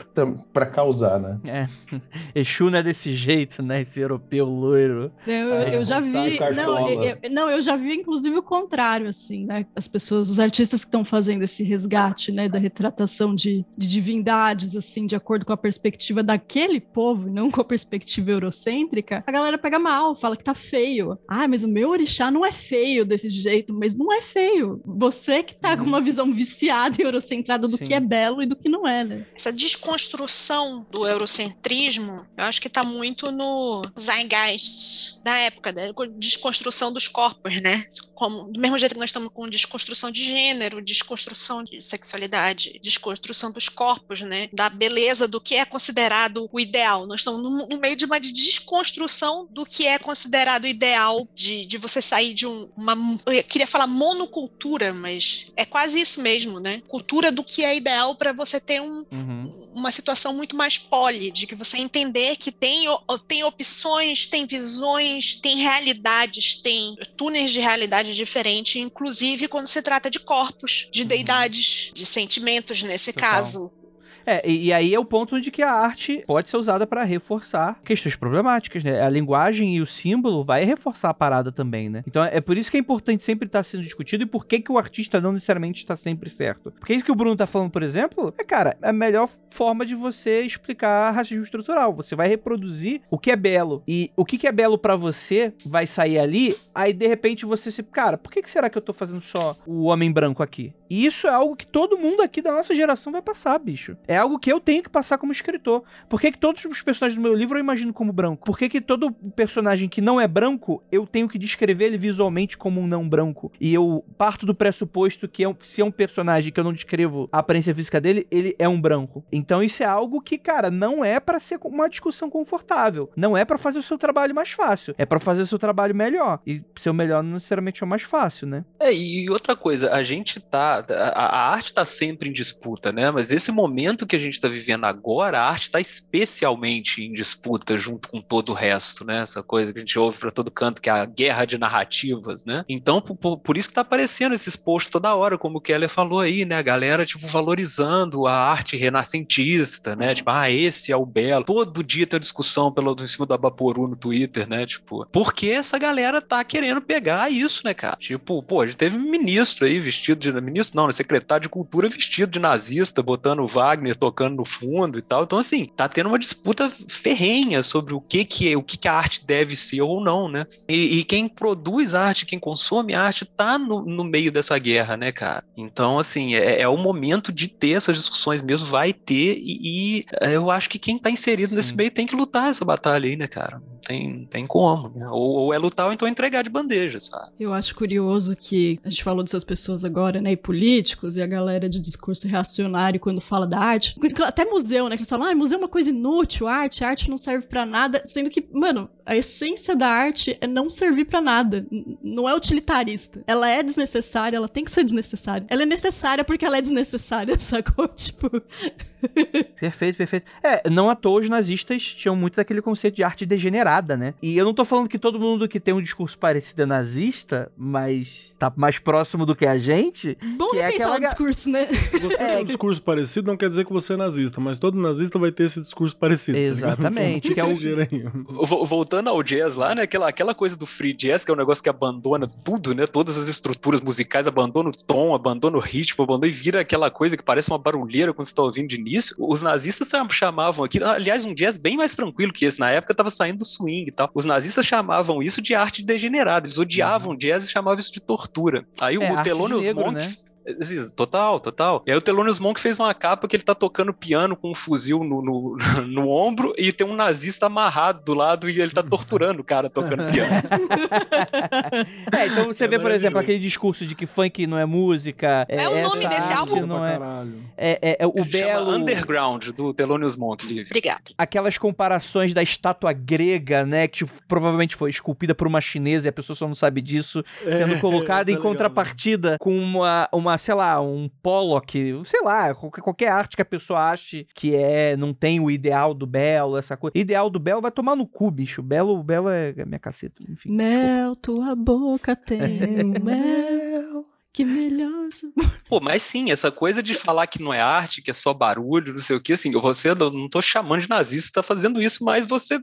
para causar, né? É. Exu não é desse jeito, né? Esse europeu loiro. Eu, eu- eu já vi. Não eu, eu- não, eu já vi, inclusive, o contrário, assim, né? As pessoas, os artistas que estão fazendo esse resgate, né, da retratação de, de divindades, assim, de acordo com a perspectiva daquele povo, e não com a perspectiva eurocêntrica, a galera pega mal, fala que tá feio. Ah, mas o meu orixá não é feio desse jeito, mas não é feio. Você que tá com uma visão viciada e eurocentrada do Sim. que é belo e do que não é, né? Essa desconstrução do eurocentrismo, eu acho que tá muito no zeitgeist da época, da desconstrução dos corpos, né? Como do mesmo jeito que nós estamos com desconstrução de gênero, desconstrução de sexualidade, desconstrução dos corpos, né, da beleza do que é considerado o ideal. Nós estamos no, no meio de uma desconstrução do que é considerado ideal de, de você sair de um, uma, eu queria falar monocultura, mas é quase isso mesmo, né? Cultura do que é ideal para você ter um, uhum. Uma situação muito mais poli, de que você entender que tem, tem opções, tem visões, tem realidades, tem túneis de realidade diferente, inclusive quando se trata de corpos, de uhum. deidades, de sentimentos nesse Total. caso. É, e, e, aí é o ponto de que a arte pode ser usada para reforçar questões problemáticas, né? A linguagem e o símbolo vai reforçar a parada também, né? Então é por isso que é importante sempre estar tá sendo discutido e por que, que o artista não necessariamente está sempre certo. Porque isso que o Bruno tá falando, por exemplo, é, cara, a melhor forma de você explicar racismo estrutural. Você vai reproduzir o que é belo. E o que, que é belo para você vai sair ali, aí de repente você se. Cara, por que, que será que eu tô fazendo só o homem branco aqui? E isso é algo que todo mundo aqui da nossa geração vai passar, bicho. É algo que eu tenho que passar como escritor. Por que, que todos os personagens do meu livro eu imagino como branco? Por que, que todo personagem que não é branco, eu tenho que descrever ele visualmente como um não branco? E eu parto do pressuposto que é se é um personagem que eu não descrevo a aparência física dele, ele é um branco. Então isso é algo que, cara, não é para ser uma discussão confortável. Não é para fazer o seu trabalho mais fácil. É para fazer o seu trabalho melhor. E seu melhor não necessariamente é o mais fácil, né? É, e outra coisa, a gente tá a, a arte está sempre em disputa, né? Mas esse momento que a gente está vivendo agora, a arte está especialmente em disputa junto com todo o resto, né? Essa coisa que a gente ouve para todo canto, que é a guerra de narrativas, né? Então, por, por isso que está aparecendo esses posts toda hora, como o Keller falou aí, né? A galera, tipo, valorizando a arte renascentista, né? Tipo, ah, esse é o belo. Todo dia tem discussão pelo, em cima do Abaporu no Twitter, né? Tipo, porque essa galera tá querendo pegar isso, né, cara? Tipo, pô, a gente teve ministro aí vestido de. Ministro não, né? secretário de cultura vestido de nazista, botando o Wagner tocando no fundo e tal. Então, assim, tá tendo uma disputa ferrenha sobre o que que é, o que que a arte deve ser ou não, né? E, e quem produz arte, quem consome arte, tá no, no meio dessa guerra, né, cara? Então, assim, é, é o momento de ter essas discussões mesmo, vai ter, e, e eu acho que quem tá inserido Sim. nesse meio tem que lutar essa batalha aí, né, cara? Não tem, tem como. Né? Ou, ou, é lutar ou então entregar de bandeja, sabe? Eu acho curioso que a gente falou dessas pessoas agora, né, e políticos, e a galera de discurso reacionário quando fala da arte. Até museu, né? Que eles falam, ah, museu é uma coisa inútil, arte, arte não serve para nada. Sendo que, mano, a essência da arte é não servir para nada. Não é utilitarista. Ela é desnecessária, ela tem que ser desnecessária. Ela é necessária porque ela é desnecessária, sacou? Tipo. perfeito, perfeito. É, não à toa os nazistas tinham muito daquele conceito de arte degenerada, né? E eu não tô falando que todo mundo que tem um discurso parecido é nazista, mas tá mais próximo do que a gente. Bom que é aquela... o discurso, né? Se você é, tem um discurso parecido, não quer dizer que você é nazista, mas todo nazista vai ter esse discurso parecido. Tá Exatamente. Tá que é o... Voltando ao jazz lá, né? Aquela, aquela coisa do free jazz, que é um negócio que abandona tudo, né? Todas as estruturas musicais, abandona o tom, abandona o ritmo, abandona e vira aquela coisa que parece uma barulheira quando você tá ouvindo de início. Os nazistas chamavam aqui, aliás, um jazz bem mais tranquilo que esse. Na época tava saindo do swing e tal. Os nazistas chamavam isso de arte degenerada. Eles odiavam uhum. jazz e chamavam isso de tortura. Aí é, o Thelonious Monk. Né? Total, total. E aí o Thelonious Monk fez uma capa que ele tá tocando piano com um fuzil no, no, no, ombro e tem um nazista amarrado do lado e ele tá torturando o cara tocando piano. é, então você é vê, por exemplo, aquele discurso de que funk não é música. É, é o nome desse álbum? Não é, é, é, é, o ele belo. Underground do Thelonious Monk. Obrigado. Aquelas comparações da estátua grega, né, que tipo, provavelmente foi esculpida por uma chinesa e a pessoa só não sabe disso, sendo colocada em contrapartida legal, né? com uma, uma sei lá, um Pollock, sei lá, qualquer, arte que a pessoa ache que é, não tem o ideal do belo, essa coisa. Ideal do belo vai tomar no cu, bicho. Belo, belo é minha caceta, enfim. Mel, desculpa. tua boca tem mel. Que melhor. Pô, mas sim, essa coisa de falar que não é arte, que é só barulho, não sei o que, assim, você não tô chamando de nazista, tá fazendo isso, mas você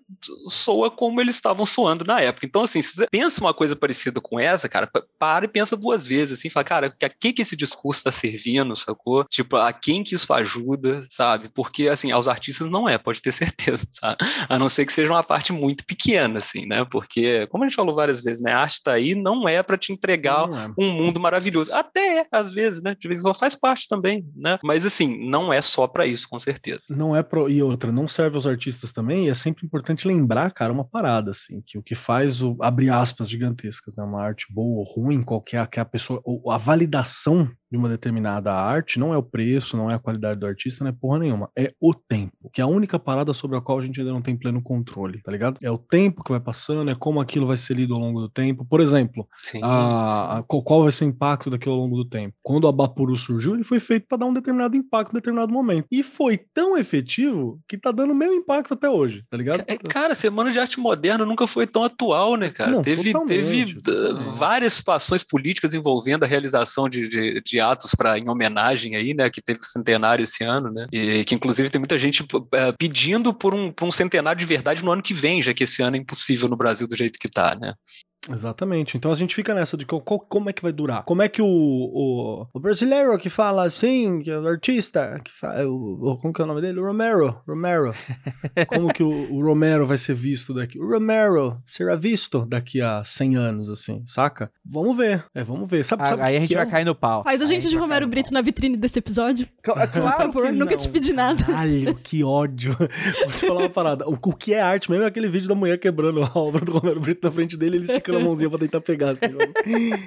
soa como eles estavam soando na época. Então, assim, se você pensa uma coisa parecida com essa, cara, para e pensa duas vezes, assim, fala, cara, a quem que esse discurso tá servindo, sacou? Tipo, a quem que isso ajuda, sabe? Porque, assim, aos artistas não é, pode ter certeza, sabe? A não ser que seja uma parte muito pequena, assim, né? Porque, como a gente falou várias vezes, né? A arte tá aí não é para te entregar é. um mundo maravilhoso. Até é, às vezes, né? né? De vez em quando faz parte também, né? Mas assim, não é só para isso, com certeza. Não é pro... E outra, não serve aos artistas também, e é sempre importante lembrar, cara, uma parada, assim, que o que faz o, abre aspas gigantescas, né? Uma arte boa ou ruim, qualquer que a pessoa, a validação de uma determinada arte não é o preço, não é a qualidade do artista, não é porra nenhuma. É o tempo, que é a única parada sobre a qual a gente ainda não tem pleno controle, tá ligado? É o tempo que vai passando, é como aquilo vai ser lido ao longo do tempo. Por exemplo, Sim, a, a- qual vai ser o impacto daquilo ao longo do tempo. Quando a Bapuru surgiu, ele foi feito para dar um determinado impacto em determinado momento. E foi tão efetivo que tá dando o mesmo impacto até hoje, tá ligado? É, cara, Semana de Arte Moderna nunca foi tão atual, né, cara? Não, teve totalmente, teve uh, totalmente. várias situações políticas envolvendo a realização de, de, de atos para em homenagem aí, né? Que teve centenário esse ano, né? E que inclusive tem muita gente eh, pedindo por um, por um centenário de verdade no ano que vem, já que esse ano é impossível no Brasil do jeito que tá, né? Exatamente. Então a gente fica nessa de qual- qual- como é que vai durar. Como é que o, o, o brasileiro que fala assim, que é o artista, que fala, o, o- como que é o nome dele? O Romero. Romero. Como que o, o Romero vai ser visto daqui? O Romero será visto daqui a 100 anos, assim, saca? Vamos ver. É, vamos ver. Sabe, sabe Aí a gente vai é? cair no pau. Faz a Aí gente de Romero Brito pau. na vitrine desse episódio. Cla- Claro Por favor, que nunca te pedi nada. Caralho, que ódio. Vou te falar uma parada. O, o que é arte mesmo é aquele vídeo da mulher quebrando a obra do Romero Brito na frente dele, ele esticando a mãozinha pra tentar pegar, assim.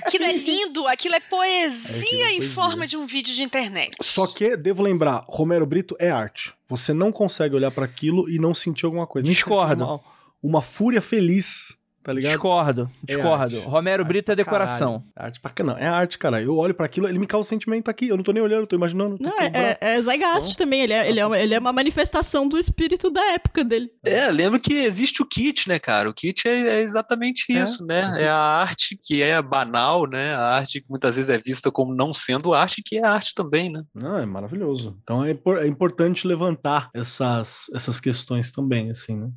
Aquilo é lindo, aquilo é poesia Aquilo é em forma de um vídeo de internet. Só que, devo lembrar, Romero Brito é arte. Você não consegue olhar pra aquilo e não sentir alguma coisa. Seja Uma, uma fúria feliz, tá ligado? Discordo, discordo. arte. Romero Arte Brito é decoração. caralho. Arte pra. Não, é arte, cara. Eu olho pra aquilo, ele me causa sentimento aqui. Eu não tô nem olhando, eu tô imaginando. Tô Não, ficando é, é, é Zeitgeist também. Ele é, ele, é uma, ele é uma manifestação do espírito da época dele. É, lembra que existe o kit, né, cara? O kit é, é exatamente É, isso, né? É a arte que é banal, né? A arte que muitas vezes é vista como não sendo arte, que é arte também, né? Não, é maravilhoso. Então é, é importante levantar essas, essas questões também, assim, né?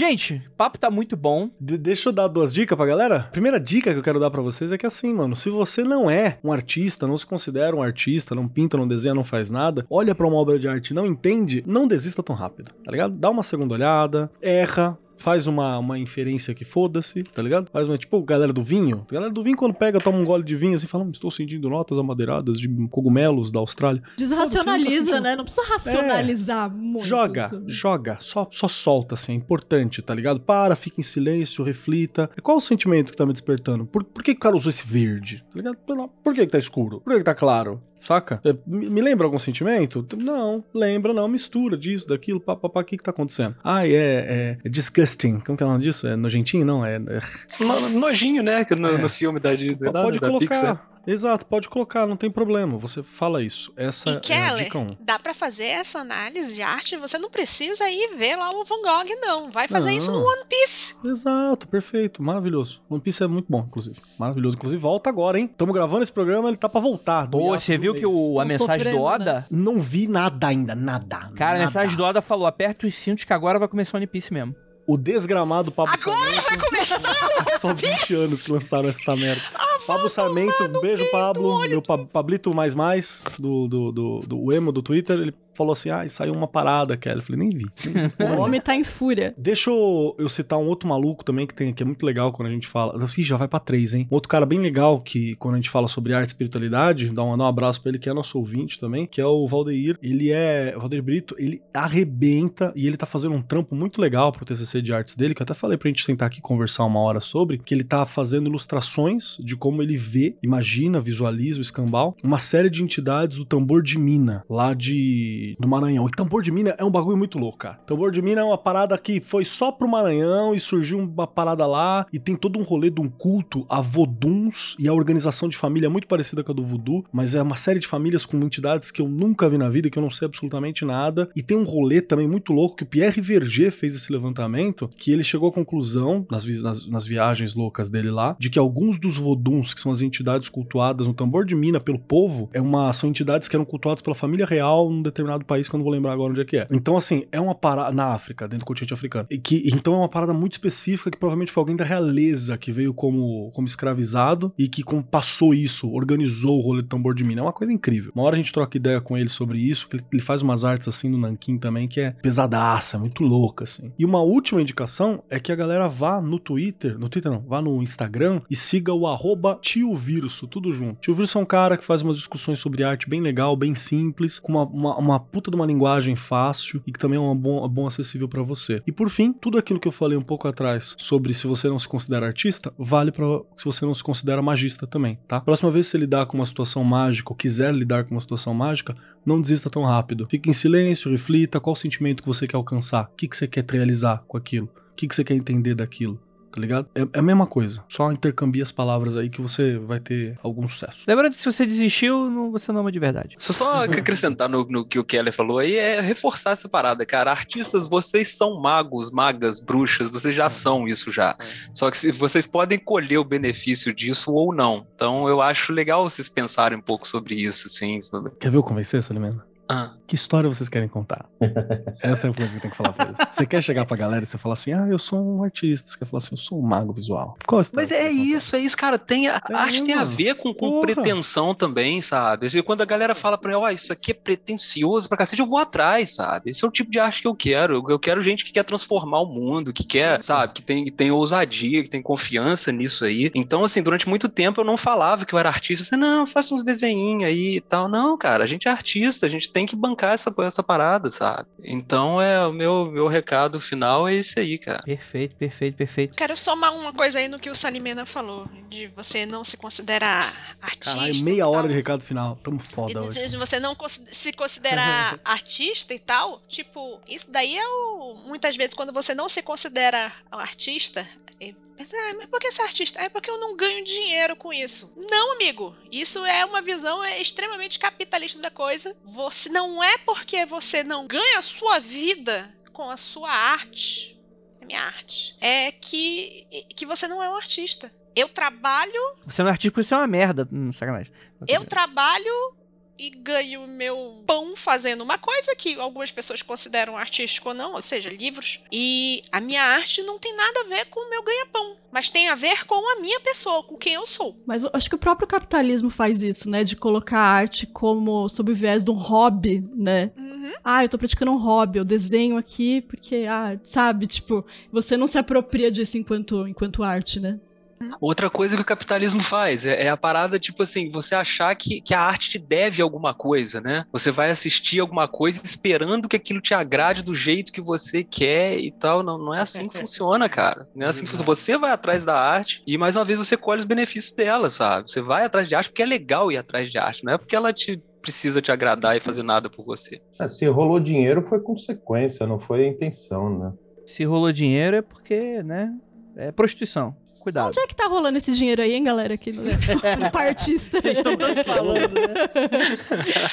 Gente, papo tá muito bom. De- deixa eu dar duas dicas pra galera. Primeira dica que eu quero dar pra vocês é que assim, mano, se você não é um artista, não se considera um artista, não pinta, não desenha, não faz nada, olha pra uma obra de arte e não entende, não desista tão rápido, tá ligado? Dá uma segunda olhada, erra, faz uma, uma inferência que foda-se, tá ligado? Faz uma, tipo, galera do vinho. A galera do vinho, quando pega, toma um gole de vinho assim, fala, "Hum, estou sentindo notas amadeiradas de cogumelos da Austrália. Desracionaliza, sentindo. né? Não precisa racionalizar muito. Joga, joga, só, só solta, assim, é importante, tá ligado? Para, fica em silêncio, reflita. Qual o sentimento que tá me despertando? Por, por que, o cara usou esse verde? Tá ligado? Por, por que, que tá escuro? Por que, que tá claro? Saca? É, Me, lembra algum sentimento? Não, lembra, não, mistura disso, daquilo, papapá, o que que tá acontecendo? Ah, é, é, é disgusting, como que é o nome disso? É nojentinho? Não, é... é- No- nojinho, né? que No, É. no filme da Disney, pode da colocar, Pixar. Exato, pode colocar, não tem problema, você fala isso. Essa E é a Keller, dica 1. dá pra fazer essa análise de arte, você não precisa ir ver lá o Van Gogh, não. Vai fazer isso no Não. One Piece. Exato, perfeito, maravilhoso. One Piece é muito bom, inclusive. Maravilhoso. Inclusive, volta agora, hein? Estamos gravando esse programa, ele tá pra voltar. do Pô, hiato você do viu mês. que o, a mensagem do sofrendo, Oda? Não vi nada ainda, nada. Cara, a nada. mensagem do Oda falou: aperta os cintos que agora vai começar o One Piece mesmo. O desgramado Pablo Agora vai começar! Só 20 anos que lançaram essa merda. Pablo Sarmento, um beijo, Pablo. Meu Pa- Pablito mais mais, do, do, do, do emo do Twitter, ele falou assim: ah, saiu uma parada, Kelly. Eu falei, nem vi. Nem vi O homem tá em fúria. Deixa eu, eu citar um outro maluco também que tem que é muito legal quando a gente fala. Ih, já vai pra três, hein? Um outro cara bem legal que quando a gente fala sobre arte e espiritualidade, dá um, dá um abraço pra ele, que é nosso ouvinte também, que é o Valdeir. Ele é. O Valdeir Brito, ele arrebenta e ele tá fazendo um trampo muito legal pro TCC de artes dele, que eu até falei pra gente sentar aqui e conversar uma hora sobre, que ele tá fazendo ilustrações de como ele vê, imagina, visualiza o escambau, uma série de entidades do tambor de mina, lá de do Maranhão. E tambor de mina é um bagulho muito louco, cara. Tambor de mina é uma parada que foi só pro Maranhão e surgiu uma parada lá e tem todo um rolê de um culto a voduns e a organização de família é muito parecida com a do voodoo, mas é uma série de famílias com entidades que eu nunca vi na vida, que eu não sei absolutamente nada. E tem um rolê também muito louco que o Pierre Verger fez esse levantamento, que ele chegou à conclusão, nas, vi- nas- nas viagens loucas dele lá, de que alguns dos voduns, que são as entidades cultuadas no tambor de mina pelo povo, é uma, são entidades que eram cultuadas pela família real num determinado determinado país que eu não vou lembrar agora onde é que é. Então, assim, é uma parada. Na África, dentro do continente africano. E que, então é uma parada muito específica que provavelmente foi alguém da realeza que veio como, como escravizado e que passou isso, organizou o rolê do tambor de mina. É uma coisa incrível. Uma hora a gente troca ideia com ele sobre isso, que ele, ele faz umas artes assim no Nankin também, que é pesadaça, muito louca, assim. E uma última indicação é que a galera vá no Twitter, no Twitter não, vá no Instagram e siga o arroba Tio Virso, tudo junto. Tio Virso é um cara que faz umas discussões sobre arte bem legal, bem simples, com uma, uma, uma puta de uma linguagem fácil e que também é uma bom, bom acessível para você. E por fim, tudo aquilo que eu falei um pouco atrás sobre se você não se considera artista, vale para se você não se considera magista também, tá? Próxima vez que você lidar com uma situação mágica ou quiser lidar com uma situação mágica, não desista tão rápido. Fique em silêncio, reflita qual sentimento que você quer alcançar, o que, que você quer realizar com aquilo, o que, que você quer entender daquilo tá ligado? É, é, a mesma coisa. Só intercambia as palavras aí que você vai ter algum sucesso. Lembrando que se você desistiu, não, você não ama de verdade. Só, só acrescentar no, no, que o Keller falou aí, é reforçar essa parada, cara. Artistas, vocês são magos, magas, bruxas, vocês já são isso já. Só que se, vocês podem colher o benefício disso ou não. Então eu acho legal vocês pensarem um pouco sobre isso, sim. Sobre... Quer ver eu convencer, Salimena? Ah. Que história vocês querem contar? Essa é a coisa que tem que falar pra eles. Você quer chegar pra galera e você falar assim, ah, eu sou um artista. Você quer falar assim, eu sou um mago visual. Mas é isso, é isso, cara. Tem, a é, arte tem a ver com, com pretensão também, sabe? E quando a galera fala pra mim, ó, oh, isso aqui é pretencioso pra cacete, eu vou atrás, sabe? Esse é o tipo de arte que eu quero. Eu quero gente que quer transformar o mundo, que quer, sabe, que tem, que tem ousadia, que tem confiança nisso aí. Então, assim, durante muito tempo eu não falava que eu era artista. Eu falei, não, faça uns desenhinhos aí e tal. Não, cara, a gente é artista, a gente tem que bancar essa, essa parada, sabe? Então é o meu, meu recado final é esse aí, cara. Perfeito, perfeito, perfeito. Quero somar uma coisa aí no que o Salimena falou, de você não se considerar artista. Caralho, meia hora de recado final. Tamo foda. E hoje. você não se considerar artista e tal, tipo, isso daí é o. Muitas vezes, quando você não se considera artista, ah, mas por que ser artista? É porque eu não ganho dinheiro com isso. Não, amigo. Isso é uma visão extremamente capitalista da coisa. Você não é porque você não ganha a sua vida com a sua arte, a minha arte, é que, que você não é um artista. Eu trabalho. Você não é artista porque você é uma merda. Hum, sacanagem. Eu trabalho e ganho meu pão fazendo uma coisa que algumas pessoas consideram artístico ou não, ou seja, livros. E a minha arte não tem nada a ver com o meu ganha-pão, mas tem a ver com a minha pessoa, com quem eu sou. Mas eu acho que o próprio capitalismo faz isso, né? De colocar a arte como sob o viés de um hobby, né? Uhum. Ah, eu tô praticando um hobby, eu desenho aqui porque, ah, sabe, tipo, você não se apropria disso enquanto, enquanto arte, né? Outra coisa que o capitalismo faz é, é, a parada, tipo assim, você achar que, que a arte te deve alguma coisa, né? Você vai assistir alguma coisa esperando que aquilo te agrade do jeito que você quer e tal. Não, não é assim que funciona, cara. Não é assim que funciona. Você vai atrás da arte e, mais uma vez, você colhe os benefícios dela, sabe? Você vai atrás de arte porque é legal ir atrás de arte, não é porque ela te precisa te agradar e fazer nada por você. É, se rolou dinheiro foi consequência, não foi a intenção, né? Se rolou dinheiro é porque, né? É prostituição. Cuidado. Onde é que tá rolando esse dinheiro aí, hein, galera? Aqui no, no partista. Vocês estão falando, né?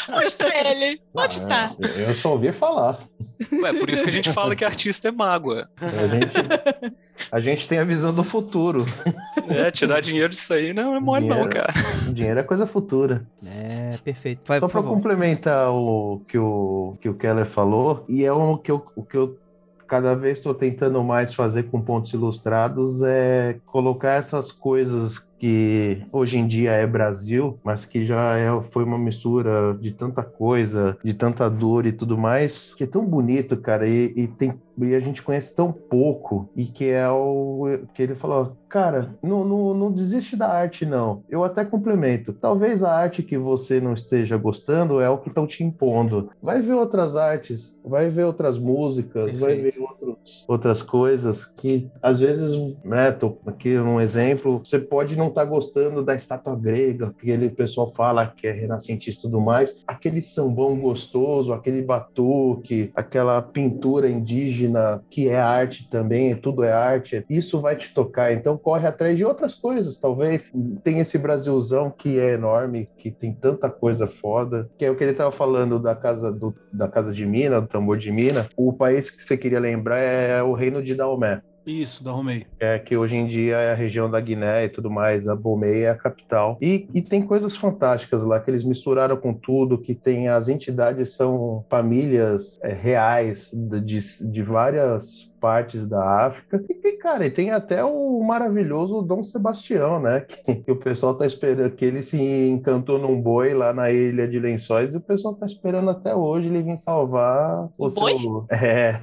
Mostra ele. Onde ah, tá? Eu só ouvi falar. Ué, por isso que a gente fala que artista é mágoa. A gente, a gente tem a visão do futuro. É, tirar dinheiro disso aí não é mole dinheiro, não, cara. Dinheiro é coisa futura. É, perfeito. Vai, só para complementar o que, o que o Keller falou, e é o que eu, o que eu cada vez estou tentando mais fazer com pontos ilustrados é colocar essas coisas que hoje em dia é Brasil, mas que já é, foi uma mistura de tanta coisa, de tanta dor e tudo mais, que é tão bonito, cara, e, e tem e a gente conhece tão pouco, e que é o que ele falou, cara, não, não, não desiste da arte, não. Eu até complemento. Talvez a arte que você não esteja gostando é o que estão te impondo. Vai ver outras artes, vai ver outras músicas, Perfeito. vai ver outros, outras coisas que, às vezes, né, tô aqui um exemplo, você pode não estar tá gostando da estátua grega, que aquele pessoal fala que é renascentista e tudo mais, aquele sambão gostoso, aquele batuque, aquela pintura indígena que é arte também, tudo é arte, isso vai te tocar. Então corre atrás de outras coisas, talvez. Tem esse Brasilzão que é enorme, que tem tanta coisa foda, que é o que ele estava falando da casa do, da casa de Mina, do tambor de Mina. O país que você queria lembrar é o reino de Daomé Isso, da Romei. é, que hoje em dia é a região da Guiné e tudo mais, a Bomei é a capital. E, e tem coisas fantásticas lá, que eles misturaram com tudo, que tem as entidades são famílias é, reais de, de, de várias partes da África. E, cara, e tem até o maravilhoso Dom Sebastião, né? Que, que, o pessoal tá esperando, que ele se encantou num boi lá na ilha de Lençóis e o pessoal tá esperando até hoje ele vir salvar o, O seu... boi? É,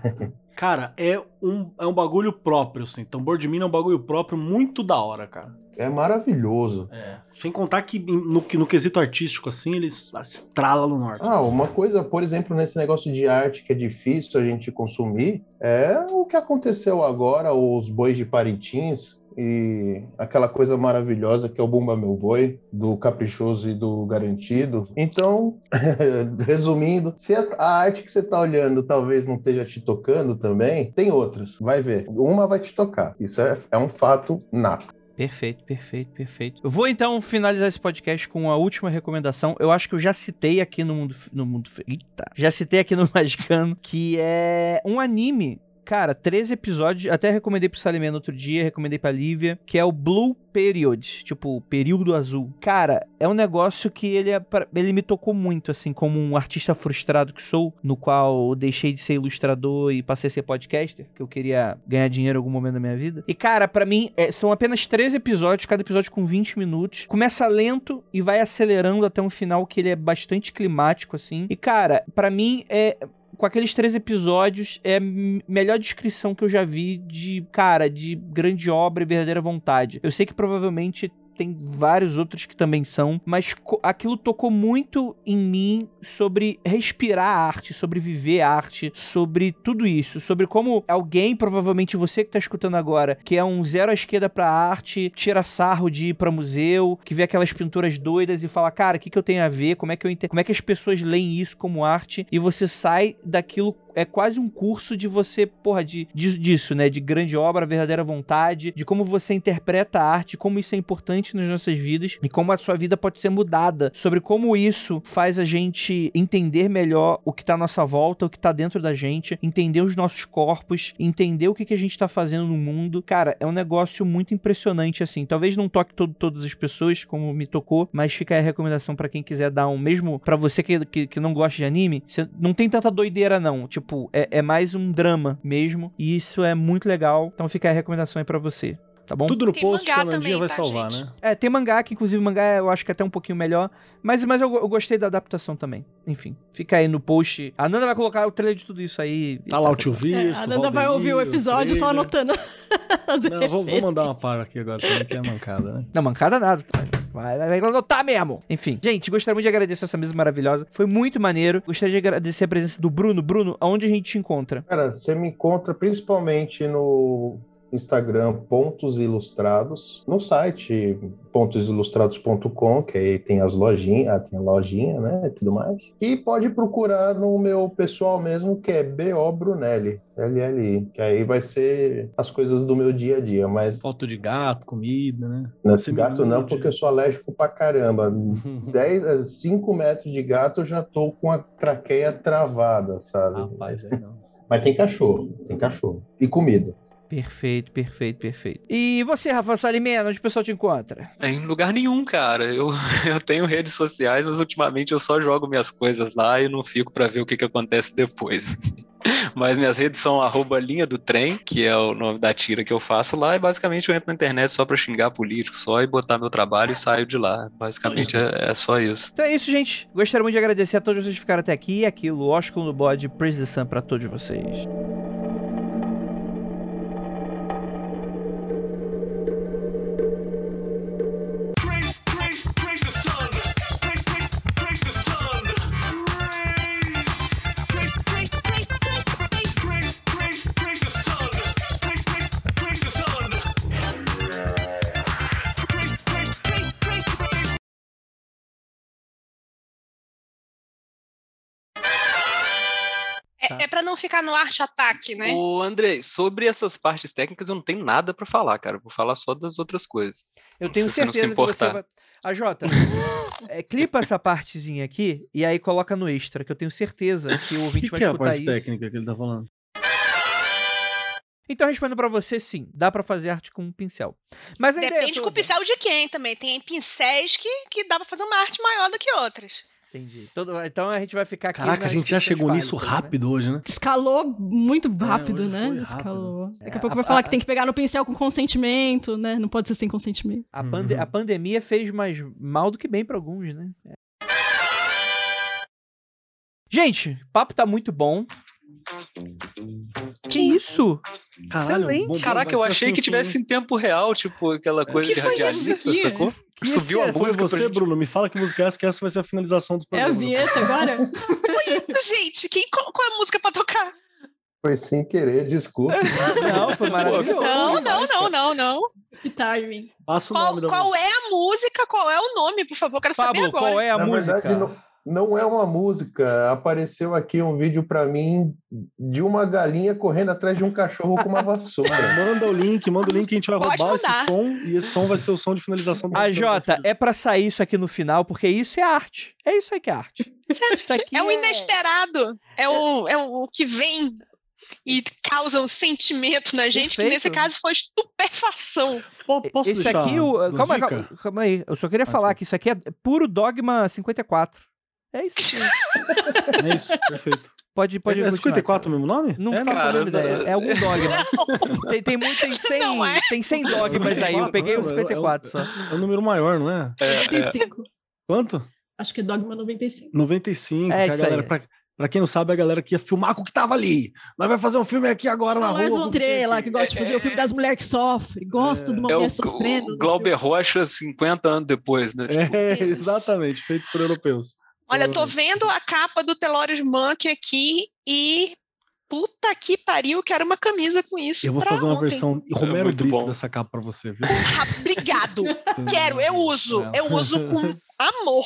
Cara, é um, é um bagulho próprio, assim. Tambor de mina é um bagulho próprio muito da hora, cara. é maravilhoso. É. Sem contar que no, no quesito artístico, assim, eles estrala no norte. Ah, uma coisa, por exemplo, nesse negócio de arte que é difícil a gente consumir, é o que aconteceu agora, os bois de Parintins e aquela coisa maravilhosa que é o Bumba Meu Boi, do Caprichoso e do Garantido. Então, resumindo, se a arte que você está olhando talvez não esteja te tocando também, tem outras, vai ver. Uma vai te tocar. Isso é, é um fato nato. Perfeito, perfeito, perfeito. Eu vou então finalizar esse podcast com a última recomendação. Eu acho que eu já citei aqui no mundo. No mundo eita, já citei aqui no Magicano, que é um anime. Cara, três episódios. Até recomendei pro Salimeno outro dia, recomendei pra Lívia, que é o Blue Period, tipo, período azul. Cara, é um negócio que ele, é pra- ele me tocou muito, assim, como um artista frustrado que sou, no qual eu deixei de ser ilustrador e passei a ser podcaster, que eu queria ganhar dinheiro em algum momento da minha vida. E, cara, pra mim, é, são apenas três episódios, cada episódio com 20 minutos. Começa lento e vai acelerando até um final que ele é bastante climático, assim. E, cara, pra mim, é com aqueles três episódios, é a melhor descrição que eu já vi de, cara, de grande obra e verdadeira vontade. Eu sei que provavelmente tem vários outros que também são, mas aquilo tocou muito em mim sobre respirar arte, sobre viver arte, sobre tudo isso, sobre como alguém, provavelmente você que tá escutando agora, que é um zero à esquerda pra arte, tira sarro de ir pra museu, que vê aquelas pinturas doidas e fala, cara, o que, que eu tenho a ver? Como é que eu como é que as pessoas leem isso como arte? E você sai daquilo é quase um curso de você, porra, de, de- disso, né? De grande obra, verdadeira vontade, de como você interpreta a arte, como isso é importante nas nossas vidas e como a sua vida pode ser mudada, sobre como isso faz a gente entender melhor o que tá à nossa volta, o que tá dentro da gente, entender os nossos corpos, entender o que, que a gente tá fazendo no mundo. Cara, é um negócio muito impressionante, assim. Talvez não toque todo, todas as pessoas, como me tocou, mas fica a recomendação pra quem quiser dar um, mesmo pra você que, que, que não gosta de anime, você não tem tanta doideira, não. Tipo, é, é mais um drama mesmo. E isso é muito legal. Então fica a recomendação aí pra você. Tá bom? Tudo no Tem post que mangá a Nandinha também, vai tá, salvar, gente? né? É, tem mangá, que inclusive mangá eu acho que é até um pouquinho melhor. Mas, mas eu, eu gostei da adaptação também. Enfim, fica aí no post. A Nanda vai colocar o trailer de tudo isso aí. Tá lá o tio É, Virso, a Nanda vai ouvir o episódio só trailer. anotando. as Não, vou, vou mandar uma para aqui agora também, que é mancada, né? Não, mancada nada. tá? Vai, vai, vai anotar mesmo. Enfim, gente, gostaria muito de agradecer essa mesa maravilhosa. Foi muito maneiro. Gostaria de agradecer a presença do Bruno. Bruno, aonde a gente te encontra? Cara, você me encontra principalmente no Instagram Pontos Ilustrados, no site pontosilustrados.com, que aí tem as lojinhas, ah, tem a lojinha, né, e tudo mais. E pode procurar no meu pessoal mesmo, que é BO Brunelli, LLI, que aí vai ser as coisas do meu dia a dia, mas Foto de gato, comida, né? Semi gato não, porque eu sou alérgico pra caramba. 10, 5 metros de gato eu já tô com a traqueia travada, sabe? Rapaz, aí não. Mas tem cachorro, tem cachorro. E comida. Perfeito, perfeito, perfeito. E você, Rafa Salimena, onde o pessoal te encontra? É, Em lugar nenhum, cara. Eu, eu tenho redes sociais, mas ultimamente eu só jogo minhas coisas lá e não fico pra ver o que, que acontece depois. Mas minhas redes são arroba linha do trem, que é o nome da tira que eu faço lá, e basicamente eu entro na internet só pra xingar político, só e botar meu trabalho e saio de lá. Basicamente é, é só isso. Então é isso, gente. Gostaria muito de agradecer a todos vocês que ficaram até aqui. E aquilo, ósculo no bode, Praise the Sun pra todos vocês. Não ficar no arte ataque, né? Ô, Andrei, sobre essas partes técnicas eu não tenho nada pra falar, cara. Eu Vou falar só das outras coisas. Eu tenho Se não se certeza que você vai. A Jota, é, clipa essa partezinha aqui e aí coloca no extra, que eu tenho certeza que o ouvinte que, vai que é a escutar parte isso. técnica que ele tá falando? Então, respondendo pra você, sim, dá pra fazer arte com um pincel. Mas a ideia Depende com o toda- pincel de quem também. Tem pincéis que, que dá pra fazer uma arte maior do que outras. Entendi. Todo- Então a gente vai ficar aqui. Caraca, a gente já chegou nisso fálicas, né? rápido hoje, né? Escalou muito rápido, hoje né? rápido. Escalou. Daqui É, a pouco a- vai falar a- que tem que pegar no pincel com consentimento, né? Não pode ser sem consentimento. A, pande- Uhum. a pandemia fez mais mal do que bem pra alguns, né? É. Gente, papo tá muito bom. Que isso? Caralho, Excelente. bom, Caraca, eu achei assim que o tivesse em tempo real, tipo aquela coisa que de foi isso radialista, aqui? sacou? Que Subiu a isso? Foi música pra você. Bruno. Me fala que música é essa, que essa vai ser a finalização dos É a vinheta agora? Isso, gente. Quem, qual, qual é a música pra tocar? Foi sem querer, desculpa. Não, foi maravilhoso. Não, não, não, não, não. Que timing. Passa o Qual, nome qual é a música? Qual é o nome, por favor? Quero saber Pablo, agora. qual é a Na música? verdade, não, não é uma música. Apareceu aqui um vídeo pra mim de uma galinha correndo atrás de um cachorro com uma vassoura. Manda o link, manda o link que a gente vai Pode roubar mandar. esse som e esse som vai ser o som de finalização do A. Jota, é pra sair isso aqui no final, porque isso é arte. É isso aí que é arte. Isso aqui É o inesperado. É o, é o que vem e causa um sentimento na gente, que Perfeito. nesse caso foi estupefação. Po- Posso Esse deixar aqui, o... calma, calma, calma aí. Eu só queria Ah, falar sim. que isso aqui é puro dogma 54. É isso aqui. É isso, perfeito. Pode, pode é continuar, 54 o cara. mesmo nome? Não é, faço a mínima ideia. É algum dogma. tem, tem, muito, tem, 100, Não é? tem 100 dogmas aí. Eu peguei os é- é o- 54 só. É o número maior, não é? 95. Quanto? Acho que é Dogma 95. 95. É que a galera, pra, pra quem não sabe, a galera que ia filmar com o que tava ali. Nós vai fazer um filme aqui agora na O rua. Trier ter lá, que- gosta de fazer o filme das mulheres que sofrem, gosta de uma É o, mulher sofrendo. o Glauber Rocha 50 anos depois, né? Tipo, É, exatamente, feito por europeus. Olha, eu tô Provavelmente. vendo a capa do Telórios Monk aqui e. Puta que pariu, quero uma camisa com isso. Eu vou pra fazer uma ontem. versão Romero muito Brito bom. dessa capa pra você, viu? Ah, Obrigado. Quero, eu uso. É. Eu uso com amor.